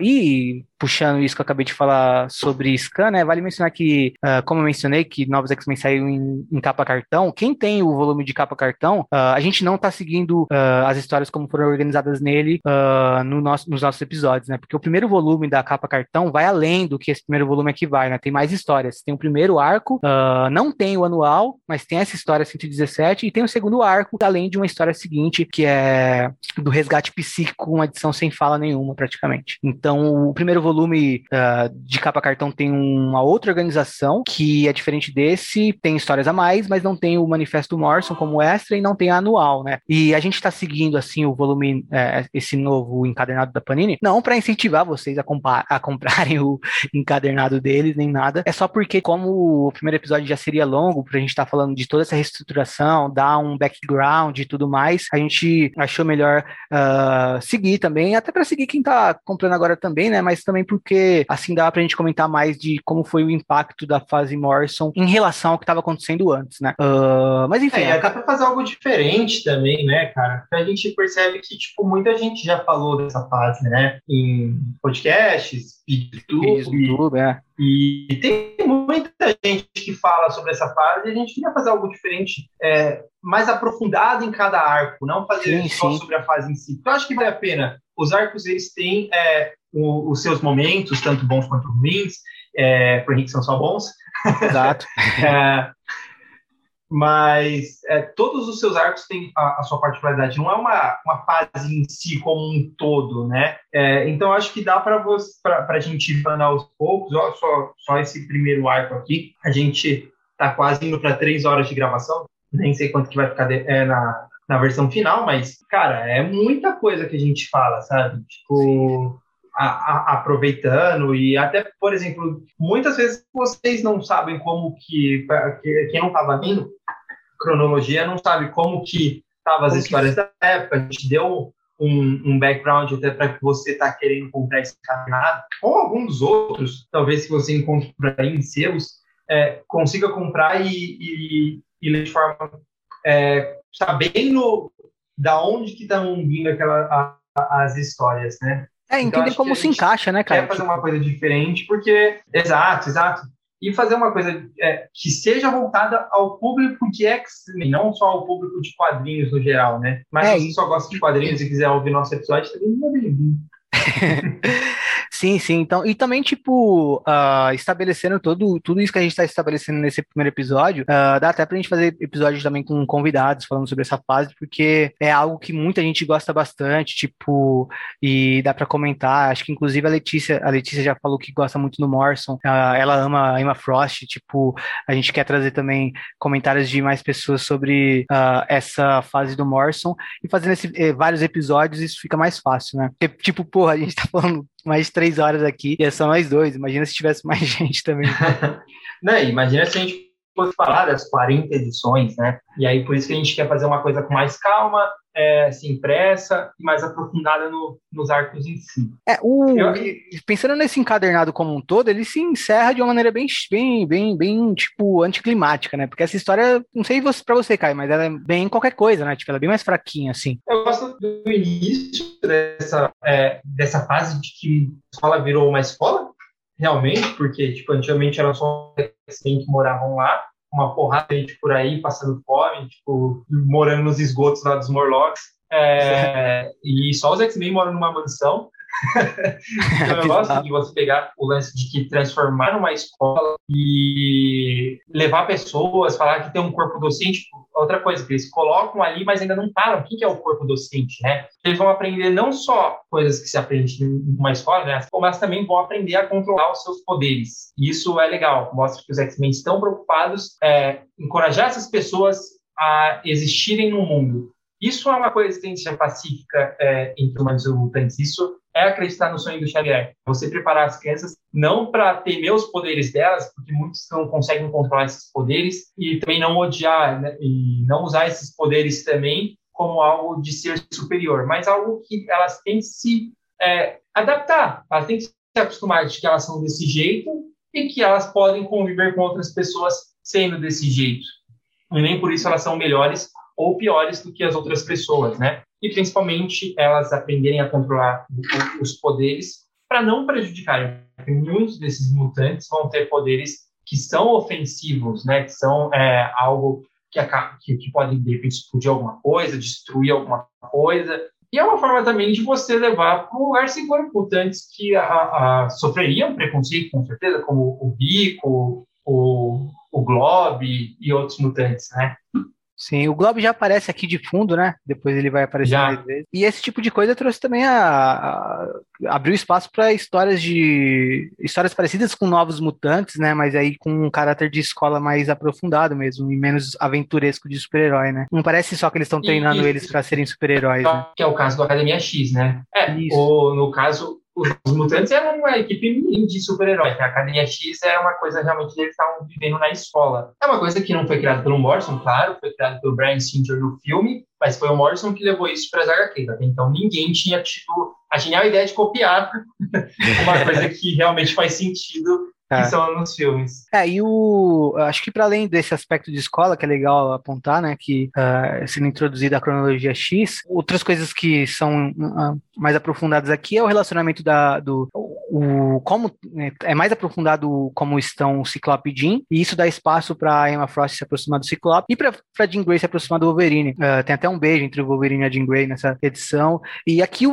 e puxando isso que eu acabei de falar sobre scan, né? Vale mencionar que, como eu mencionei, que Novos X-Men saiu em, em, capa cartão, quem tem o volume de capa cartão, a gente não está seguindo as histórias como foram organizadas nele uh, no nosso, nos nossos episódios, né? Porque o primeiro volume da capa cartão vai além do que esse primeiro volume aqui vai, né? Tem mais histórias. Tem o primeiro arco, uh, não tem o anual, mas tem essa história 117 e tem o segundo arco, além de uma história seguinte, que é do resgate psíquico, uma edição sem fala nenhuma, praticamente. Então, o primeiro volume uh, de capa cartão tem uma outra organização que é diferente desse, tem histórias a mais, mas não tem o Manifesto Morrison como extra e não tem a anual, né? E a gente está seguindo assim o volume, é, esse novo encadernado da Panini, não para incentivar vocês a, a, comprarem o encadernado deles, nem nada. É só porque, como o primeiro episódio já seria longo, pra gente estar tá falando de toda essa reestruturação, dar um background e tudo mais, a gente achou melhor uh, seguir também, até para seguir quem tá comprando agora também, né? Mas também porque assim dá pra gente comentar mais de como foi o impacto da fase Morrison em relação ao que estava acontecendo antes, né? Uh, mas enfim. É, dá pra fazer algo diferente também, né, cara? Porque a gente gente percebe que, tipo, muita gente já falou dessa fase, né? Em podcasts, YouTube. YouTube é. E tem muita gente que fala sobre essa fase e a gente queria fazer algo diferente, é, mais aprofundado em cada arco, não fazer sim, só sim. sobre a fase em si. Eu acho que vale a pena. Os arcos, eles têm é, o, os seus momentos, tanto bons quanto ruins. É, o Henrique são só bons. Exato. é, mas é, todos os seus arcos têm a, a, sua particularidade, não é uma, uma fase em si como um todo, né? É, então acho que dá para a gente ir falando aos poucos, ó, só, só esse primeiro arco aqui, a gente tá quase indo para três horas de gravação, nem sei quanto que vai ficar de, é, na, na versão final, mas, cara, é muita coisa que a gente fala, sabe? Tipo, a, a, aproveitando e até, por exemplo, muitas vezes vocês não sabem como que, que quem não estava vindo, cronologia não sabe como que estavam as histórias da época, a gente deu um, um background até para que você está querendo comprar esse canal, ou algum dos outros, talvez se você encontre por aí em selos, é, consiga comprar e, e, e ler de forma é, sabendo da onde que estão vindo aquela, a, as histórias, né? É, então, entender como se encaixa, né, cara? Quer fazer uma coisa diferente, porque. Exato, exato. E fazer uma coisa é, que seja voltada ao público de X-Men, não só ao público de quadrinhos no geral, né? Mas é, se você só gosta de quadrinhos e quiser ouvir nosso episódio, também é bem-vindo. sim, sim. Então, e também, tipo, uh, estabelecendo todo, tudo isso que a gente está estabelecendo nesse primeiro episódio, uh, dá até pra gente fazer episódios também com convidados falando sobre essa fase, porque é algo que muita gente gosta bastante, tipo, e dá para comentar. Acho que inclusive a Letícia, a Letícia já falou que gosta muito do Morrison, uh, ela ama a Emma Frost, tipo, a gente quer trazer também comentários de mais pessoas sobre essa fase do Morrison, e fazendo esse, eh, vários episódios, isso fica mais fácil, né? Porque, tipo, porra, a gente tá falando mais três horas aqui e é só nós dois. Imagina se tivesse mais gente também. Não, imagina se a gente fosse falar das 40 edições, né? E aí por isso que a gente quer fazer uma coisa com mais calma, é, sem pressa e mais aprofundada no, nos arcos em si. É, o, Eu, pensando nesse encadernado como um todo, ele se encerra de uma maneira bem, bem, bem, bem tipo, anticlimática, né? Porque essa história, não sei pra você, Caio, mas ela é bem qualquer coisa, né? Tipo, ela é bem mais fraquinha, assim. Eu gosto do início dessa, é, dessa fase de que a escola virou uma escola, realmente, porque, tipo, antigamente eram só assim que moravam lá, uma porrada de gente por aí passando fome, tipo, morando nos esgotos lá dos Morlocks. É, e só os X-Men moram numa mansão. então, eu gosto de você pegar o lance de que transformar numa escola e levar pessoas, falar que tem um corpo docente, outra coisa, que eles colocam ali, mas ainda não falam o que é o corpo docente, né? Eles vão aprender não só coisas que se aprende numa escola, né? Mas também vão aprender a controlar os seus poderes. E isso é legal, mostra que os X-Men estão preocupados é, encorajar essas pessoas a existirem no mundo Isso é uma coexistência pacífica é, entre humanos e mutantes. Isso é acreditar no sonho do Xavier. Você preparar as crianças não para temer os poderes delas, porque muitos não conseguem controlar esses poderes, e também não odiar, né, e não usar esses poderes também como algo de ser superior, mas algo que elas têm que se é, adaptar, elas têm que se acostumar de que elas são desse jeito e que elas podem conviver com outras pessoas sendo desse jeito. E nem por isso elas são melhores ou piores do que as outras pessoas, né? E principalmente elas aprenderem a controlar os poderes para não prejudicarem. Muitos desses mutantes vão ter poderes que são ofensivos, né? Que são é, algo que, que, que podem de repente explodir alguma coisa, destruir alguma coisa. E é uma forma também de você levar para um lugar seguro mutantes que a, a, sofreriam preconceito, com certeza, como o Bico, o, o Globe e outros mutantes, né? Sim, o Globo já aparece aqui de fundo, né? Depois ele vai aparecer já. mais vezes. E esse tipo de coisa trouxe também a, a abriu espaço para histórias de histórias parecidas com novos mutantes, né? Mas aí com um caráter de escola mais aprofundado mesmo e menos aventuresco de super-herói, né? Não parece só que eles estão treinando e, eles para serem super-heróis, né? Que é o caso do Academia X, né? É, o, no caso os mutantes eram uma equipe de super-heróis. A Academia X era uma coisa realmente eles estavam vivendo na escola. É uma coisa que não foi criada pelo Morrison, claro, foi criada pelo Brian Singer no filme, mas foi o Morrison que levou isso para as HQs. Então ninguém tinha tido a genial ideia de copiar uma coisa que realmente faz sentido é. que são nos filmes. É, e o. Acho que para além desse aspecto de escola, que é legal apontar, né? Que uh, sendo introduzida a cronologia X, outras coisas que são uh, mais aprofundadas aqui é o relacionamento da, do. O, como né, é mais aprofundado como estão o Ciclope e Jean, e isso dá espaço para Emma Frost se aproximar do Ciclope e para Jean Grey se aproximar do Wolverine. Uh, tem até um beijo entre o Wolverine e a Jean Grey nessa edição. E aqui o,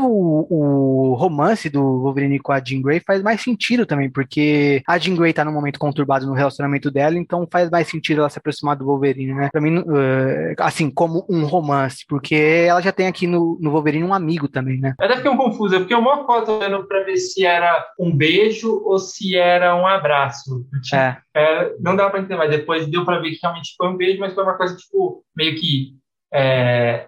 o romance do Wolverine com a Jean Grey faz mais sentido também, porque a Jean Grey tá num momento conturbado no relacionamento dela, então faz mais sentido ela se aproximar do Wolverine, né? Pra mim, uh, assim, como um romance, porque ela já tem aqui no, no Wolverine um amigo também, né? Eu até fiquei um confuso, porque o maior tô vendo pra ver se era um beijo ou se era um abraço. Tipo, é. É, não dá pra entender, mas depois deu pra ver que realmente foi um beijo, mas foi uma coisa, tipo, meio que. É,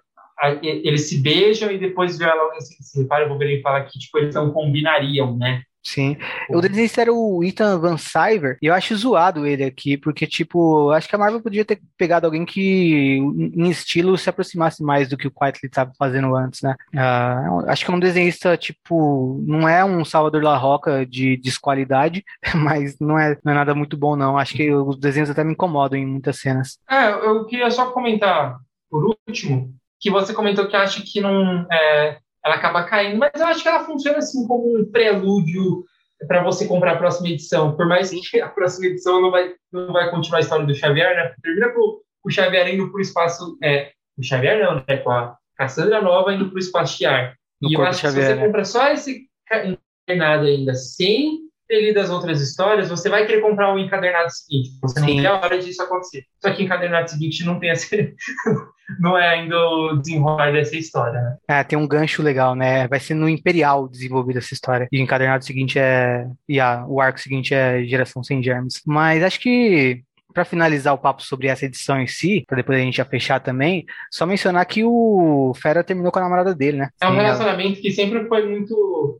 eles se beijam e depois vê ela assim, se repara, o Wolverine fala que tipo, eles não combinariam, né? Sim. O desenhista era o Ethan Van Syver, e eu acho zoado ele aqui, porque, tipo, acho que a Marvel podia ter pegado alguém que, em estilo, se aproximasse mais do que o Quietly estava fazendo antes, né? Uh, acho que é um desenhista, tipo, não é um Salvador La Roca de desqualidade, mas não é, não é nada muito bom, não. Acho que os desenhos até me incomodam em muitas cenas. É, eu queria só comentar, por último, que você comentou que acha que não. É ela acaba caindo, mas eu acho que ela funciona assim como um prelúdio para você comprar a próxima edição. Por mais que a próxima edição não vai, não vai continuar a história do Xavier, né? Termina com o Xavier indo para o espaço. É, o Xavier não, né? Com a Cassandra Nova indo para o espaço Shiar. E eu acho que se você né? compra só esse encadernado ainda sem ter lido as outras histórias, você vai querer comprar o encadernado seguinte. Você Sim. não tem a hora disso acontecer. Só que o encadernado seguinte não tem essa. não é ainda o desenrolar dessa história, né? É, tem um gancho legal, né? Vai ser no Imperial desenvolvida essa história. E o encadernado seguinte é. E a, o arco seguinte é Geração Sem Germes. Mas acho que para finalizar o papo sobre essa edição em si, para depois a gente já fechar também, só mencionar que o Fera terminou com a namorada dele, né? É um relacionamento ela... que sempre foi muito.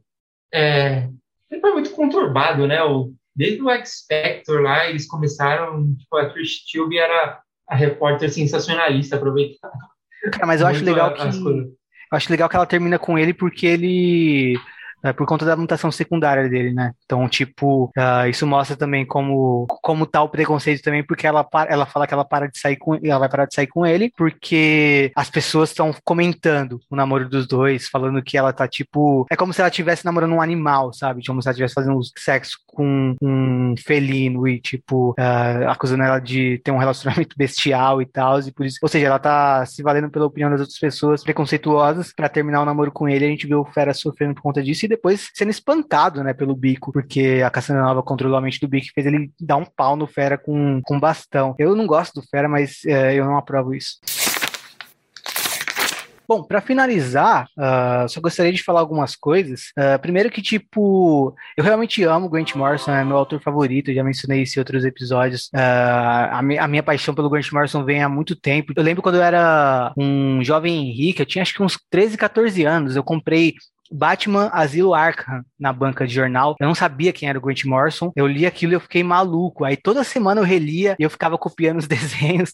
É, sempre foi muito conturbado, né? O, desde o X-Factor lá, eles começaram. Tipo, a Trish Tilby era a repórter sensacionalista aproveitando. Cara, mas eu acho legal que. Eu acho legal que ela termina com ele porque ele é, por conta da mutação secundária dele, né? Então, tipo, uh, isso mostra também como, como tá o preconceito também, porque ela, ela fala que ela para de sair com ela vai parar de sair com ele, porque as pessoas estão comentando o namoro dos dois, falando que ela tá, tipo, é como se ela estivesse namorando um animal, sabe? Como se ela estivesse fazendo sexo com um felino e, tipo, uh, acusando ela de ter um relacionamento bestial e tal, e por isso, ou seja, ela tá se valendo pela opinião das outras pessoas preconceituosas para terminar o namoro com ele, a gente vê o Fera sofrendo por conta disso e depois sendo espancado, né, pelo Bico, porque a Cassandra Nova controlou a mente do Bico e fez ele dar um pau no Fera com, com bastão. Eu não gosto do Fera, mas é, eu não aprovo isso. Bom, para finalizar, uh, só gostaria de falar algumas coisas. Uh, primeiro que, tipo, eu realmente amo Grant Morrison, é meu autor favorito, já mencionei isso em outros episódios. Uh, a, mi a, minha paixão pelo Grant Morrison vem há muito tempo. Eu lembro quando eu era um jovem Henrique, eu tinha acho que uns 13, 14 anos, eu comprei Batman Asilo Arkham na banca de jornal. Eu não sabia quem era o Grant Morrison. Eu li aquilo e eu fiquei maluco. Aí toda semana eu relia e eu ficava copiando os desenhos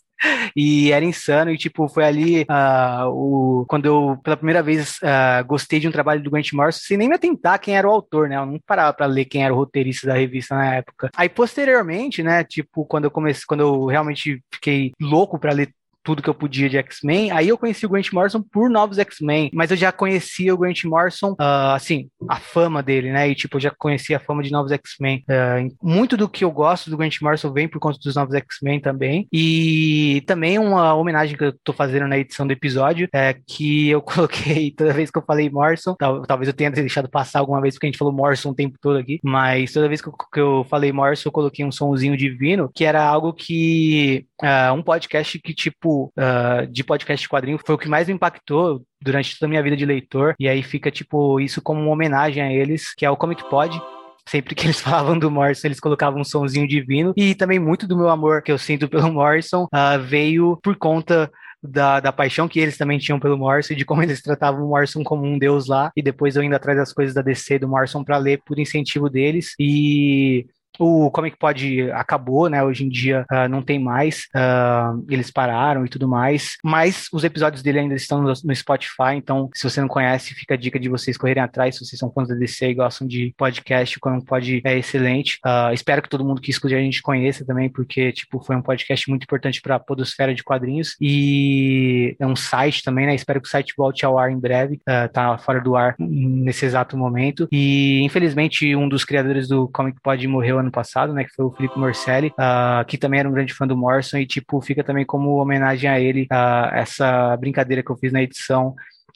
e era insano. E tipo, foi ali uh, o, quando eu pela primeira vez uh, gostei de um trabalho do Grant Morrison sem nem me atentar quem era o autor, né? Eu não parava para ler quem era o roteirista da revista na época. Aí posteriormente, né? Tipo, quando eu comecei, quando eu realmente fiquei louco para ler tudo que eu podia de X-Men. Aí eu conheci o Grant Morrison por novos X-Men, mas eu já conhecia o Grant Morrison, uh, assim, a fama dele, né? E tipo, eu já conhecia a fama de novos X-Men. Uh, muito do que eu gosto do Grant Morrison vem por conta dos novos X-Men também. E também uma homenagem que eu tô fazendo na edição do episódio é que eu coloquei toda vez que eu falei Morrison, tal, talvez eu tenha deixado passar alguma vez porque a gente falou Morrison o tempo todo aqui, mas toda vez que eu, que eu falei Morrison, eu coloquei um sonzinho divino, que era algo que uh, um podcast que tipo uh, de podcast quadrinho foi o que mais me impactou durante toda a minha vida de leitor. E aí fica, tipo, isso como uma homenagem a eles, que é o Comic Pod sempre que eles falavam do Morrison, eles colocavam um sonzinho divino. E também muito do meu amor que eu sinto pelo Morrison uh, veio por conta da, da paixão que eles também tinham pelo Morrison e de como eles tratavam o Morrison como um deus lá. E depois eu indo atrás das coisas da DC do Morrison para ler por incentivo deles. E o Comic Pod acabou, né? Hoje em dia uh, não tem mais, uh, eles pararam e tudo mais, mas os episódios dele ainda estão no, no, Spotify, então se você não conhece, fica a dica de vocês correrem atrás, se vocês são fãs da DC e gostam de podcast, o Comic Pod é excelente. Uh, espero que todo mundo que escuta a gente conheça também, porque, tipo, foi um podcast muito importante para a podosfera de quadrinhos e é um site também, né? Espero que o site volte ao ar em breve, tá fora do ar nesse exato momento e, infelizmente, um dos criadores do Comic Pod morreu ano passado, né, que foi o Felipe Morcelli, uh, que também era um grande fã do Morrison e, tipo, fica também como homenagem a ele, uh, essa brincadeira que eu fiz na edição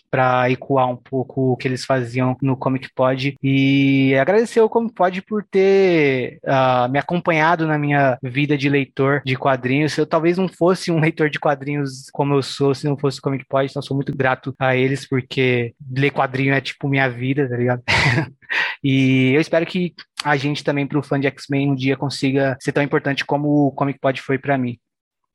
para ecoar um pouco o que eles faziam no Comic Pod e agradecer ao Comic Pod por ter uh, me acompanhado na minha vida de leitor de quadrinhos. Eu talvez não fosse um leitor de quadrinhos como eu sou se não fosse o Comic Pod, então sou muito grato a eles porque ler quadrinho é tipo minha vida, tá ligado? e eu espero que a gente também, para o fã de X-Men, um dia consiga ser tão importante como o Comic Pod foi para mim.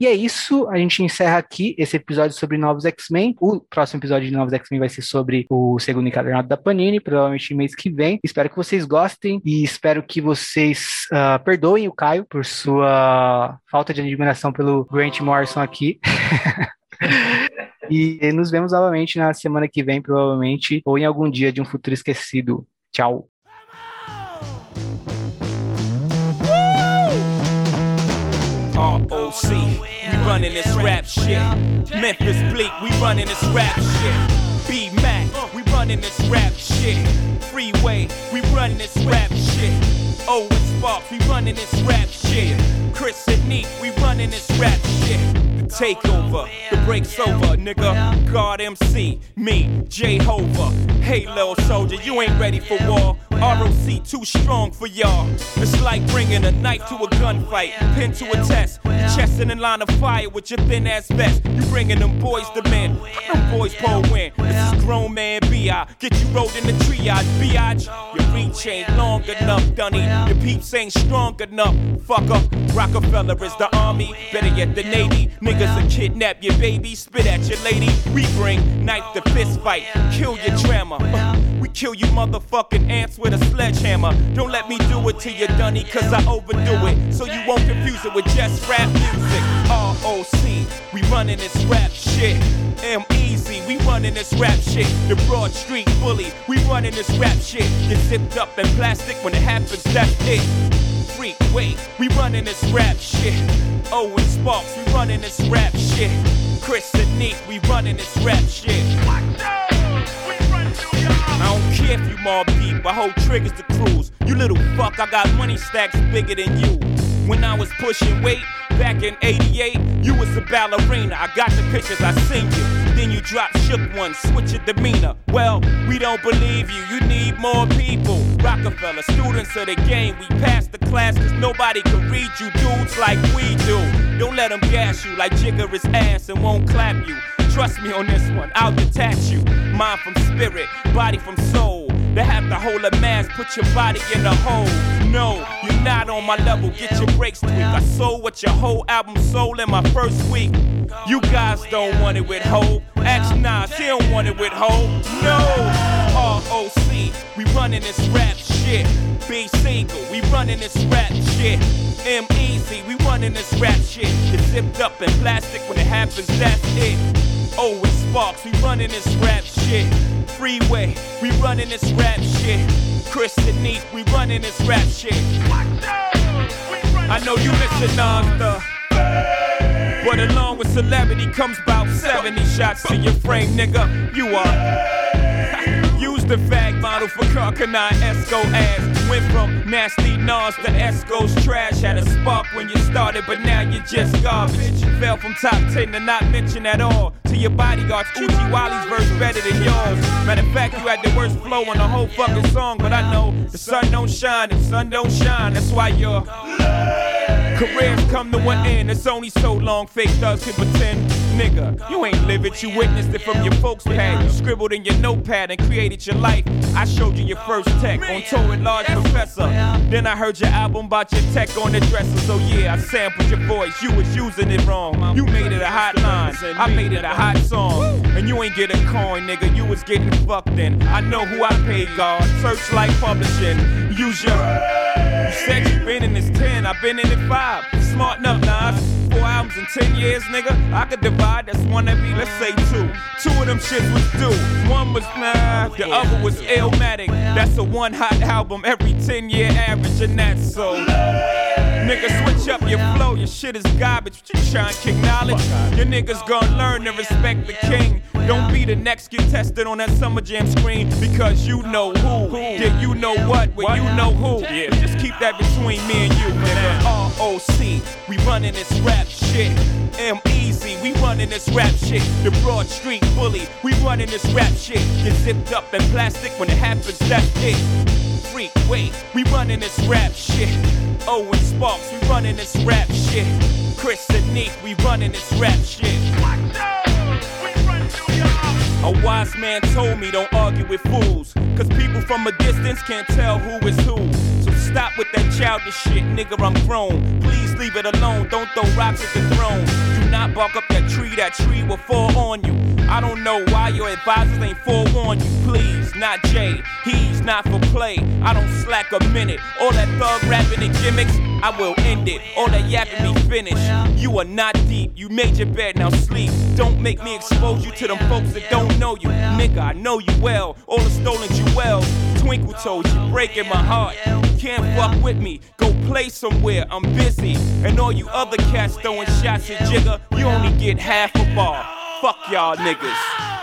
E é isso, a gente encerra aqui esse episódio sobre Novos X-Men. O próximo episódio de Novos X-Men vai ser sobre o segundo encadernado da Panini, provavelmente mês que vem. Espero que vocês gostem e espero que vocês uh, perdoem o Caio por sua falta de admiração pelo Grant Morrison aqui. e nos vemos novamente na semana que vem, provavelmente, ou em algum dia de um futuro esquecido. Tchau. ROC, we running this rap shit. Memphis Bleak, we running this rap shit. B Mac, we running this rap shit. Freeway, we running this rap shit. Owen Sparks, we running this rap shit. Chris and Neat, we running this rap shit. Takeover, the break's over, nigga. God MC, me, Jehovah. Hey, little soldier, you ain't ready for war. ROC too strong for y'all. It's like bringing a knife to a gunfight, pin to a test, chest in line of fire with your thin ass vest. You bringing them boys to men, them boys pull win. This is grown man B.I. Get you rolled in the triage, biatch. Your reach ain't long enough, Dunny. Your peeps ain't strong enough, Fuck up. Rockefeller is the army, better yet the navy. Niggas will kidnap your baby, spit at your lady. We bring knife to fist fight, kill your drama. Kill you motherfucking ants with a sledgehammer. Don't let me do it to you, Dunny, cause I overdo it. So you won't confuse it with just rap music. ROC, we running this rap shit. M Easy, we running this rap shit. The Broad Street Bully, we running this rap shit. Get zipped up in plastic when it happens, that's it. Freak, wait, we running this rap shit. Owen Sparks, we running this rap shit. Chris and Nick, we running this rap shit. I don't care if you mob deep, I hold triggers to cruise. You little fuck, I got money stacks bigger than you. When I was pushing weight back in 88, you was a ballerina. I got the pictures, I seen you. Then you dropped shook one, switch your demeanor. Well, we don't believe you, you need more people. Rockefeller, students of the game, we passed the class cause nobody can read you dudes like we do. Don't let them gas you like Jigger is ass and won't clap you. Trust me on this one, I'll detach you. Mind from spirit, body from soul. They have to hold a mask, put your body in a hole. No, you're not on my level, get your breaks tweaked. I sold what your whole album sold in my first week. You guys don't want it with hope. Ask Nas, he don't want it with hope. No, ROC, we running this rap shit. B single, we running this rap shit. M easy, we running this rap shit. It's zipped up in plastic when it happens, that's it. Oh, it's Sparks, we running this rap shit. Freeway, we running this rap shit. Chris and Neat, we running this rap shit. I know you listen, Nas, but along with celebrity comes about 70 shots to your frame, nigga. You are. The fag model for Carcanine Esco ass. Went from nasty Nas to Esco's trash. Had a spark when you started, but now you're just garbage. Fell from top 10 to not mention at all. To your bodyguards, Uchi Wally's verse better than yours. Matter of fact, you had the worst flow on the whole fucking song, but I know the sun don't shine, the sun don't shine. That's why you're. Careers come to an end, it's only so long fake thugs can pretend. Nigga, you ain't live it, you witnessed it from your folks' pad. You scribbled in your notepad and created your life. I showed you your first tech on tour with Large Professor. Then I heard your album about your tech on the dresser. So yeah, I sampled your voice, you was using it wrong. You made it a hot line, I made it a hot song. And you ain't get a coin, nigga, you was getting fucked in. I know who I paid, God. Searchlight Publishing. Use your. You been in this 10, I've been in it 5. Smart enough, Nas. Four albums in 10 years, nigga. I could divide, that's one be, let's say two. Two of them shits was due. One was nah, the other was Illmatic. That's a one hot album every 10 year average, and that's so. Nigga, switch up your flow, your shit is garbage. But You trying to kick knowledge? Your niggas gonna learn to respect the king. Don't be the next get tested on that Summer Jam screen because you know who. Yeah, you know what, well, you know who. Yeah. Just keep that between me and you, nigga. ROC, we running this rap shit. M Easy, we running this rap shit. The Broad Street Bully, we running this rap shit. Get zipped up in plastic when it happens, that's it. Freak, wait, we running this rap shit. Owen Sparks, we running this rap shit. Chris and Neat, we running this rap shit. A wise man told me don't argue with fools. Cause people from a distance can't tell who is who. Stop with that childish shit, nigga, I'm grown. Please leave it alone, don't throw rocks at the throne. Do not bark up that tree, that tree will fall on you. I don't know why your advisors ain't forewarned you. Please, not Jay, he's not for play. I don't slack a minute. All that thug rapping and gimmicks, I will end it. All that yapping be finished. You are not deep, you made your bed, now sleep. Don't make me expose you to them folks that don't know you. Nigga, I know you well. All the stolen jewels. Twinkle told you, breaking my heart. You can't fuck with me, go play somewhere, I'm busy. And all you other cats throwing shots at Jigga, you only get half a bar. Fuck y'all niggas.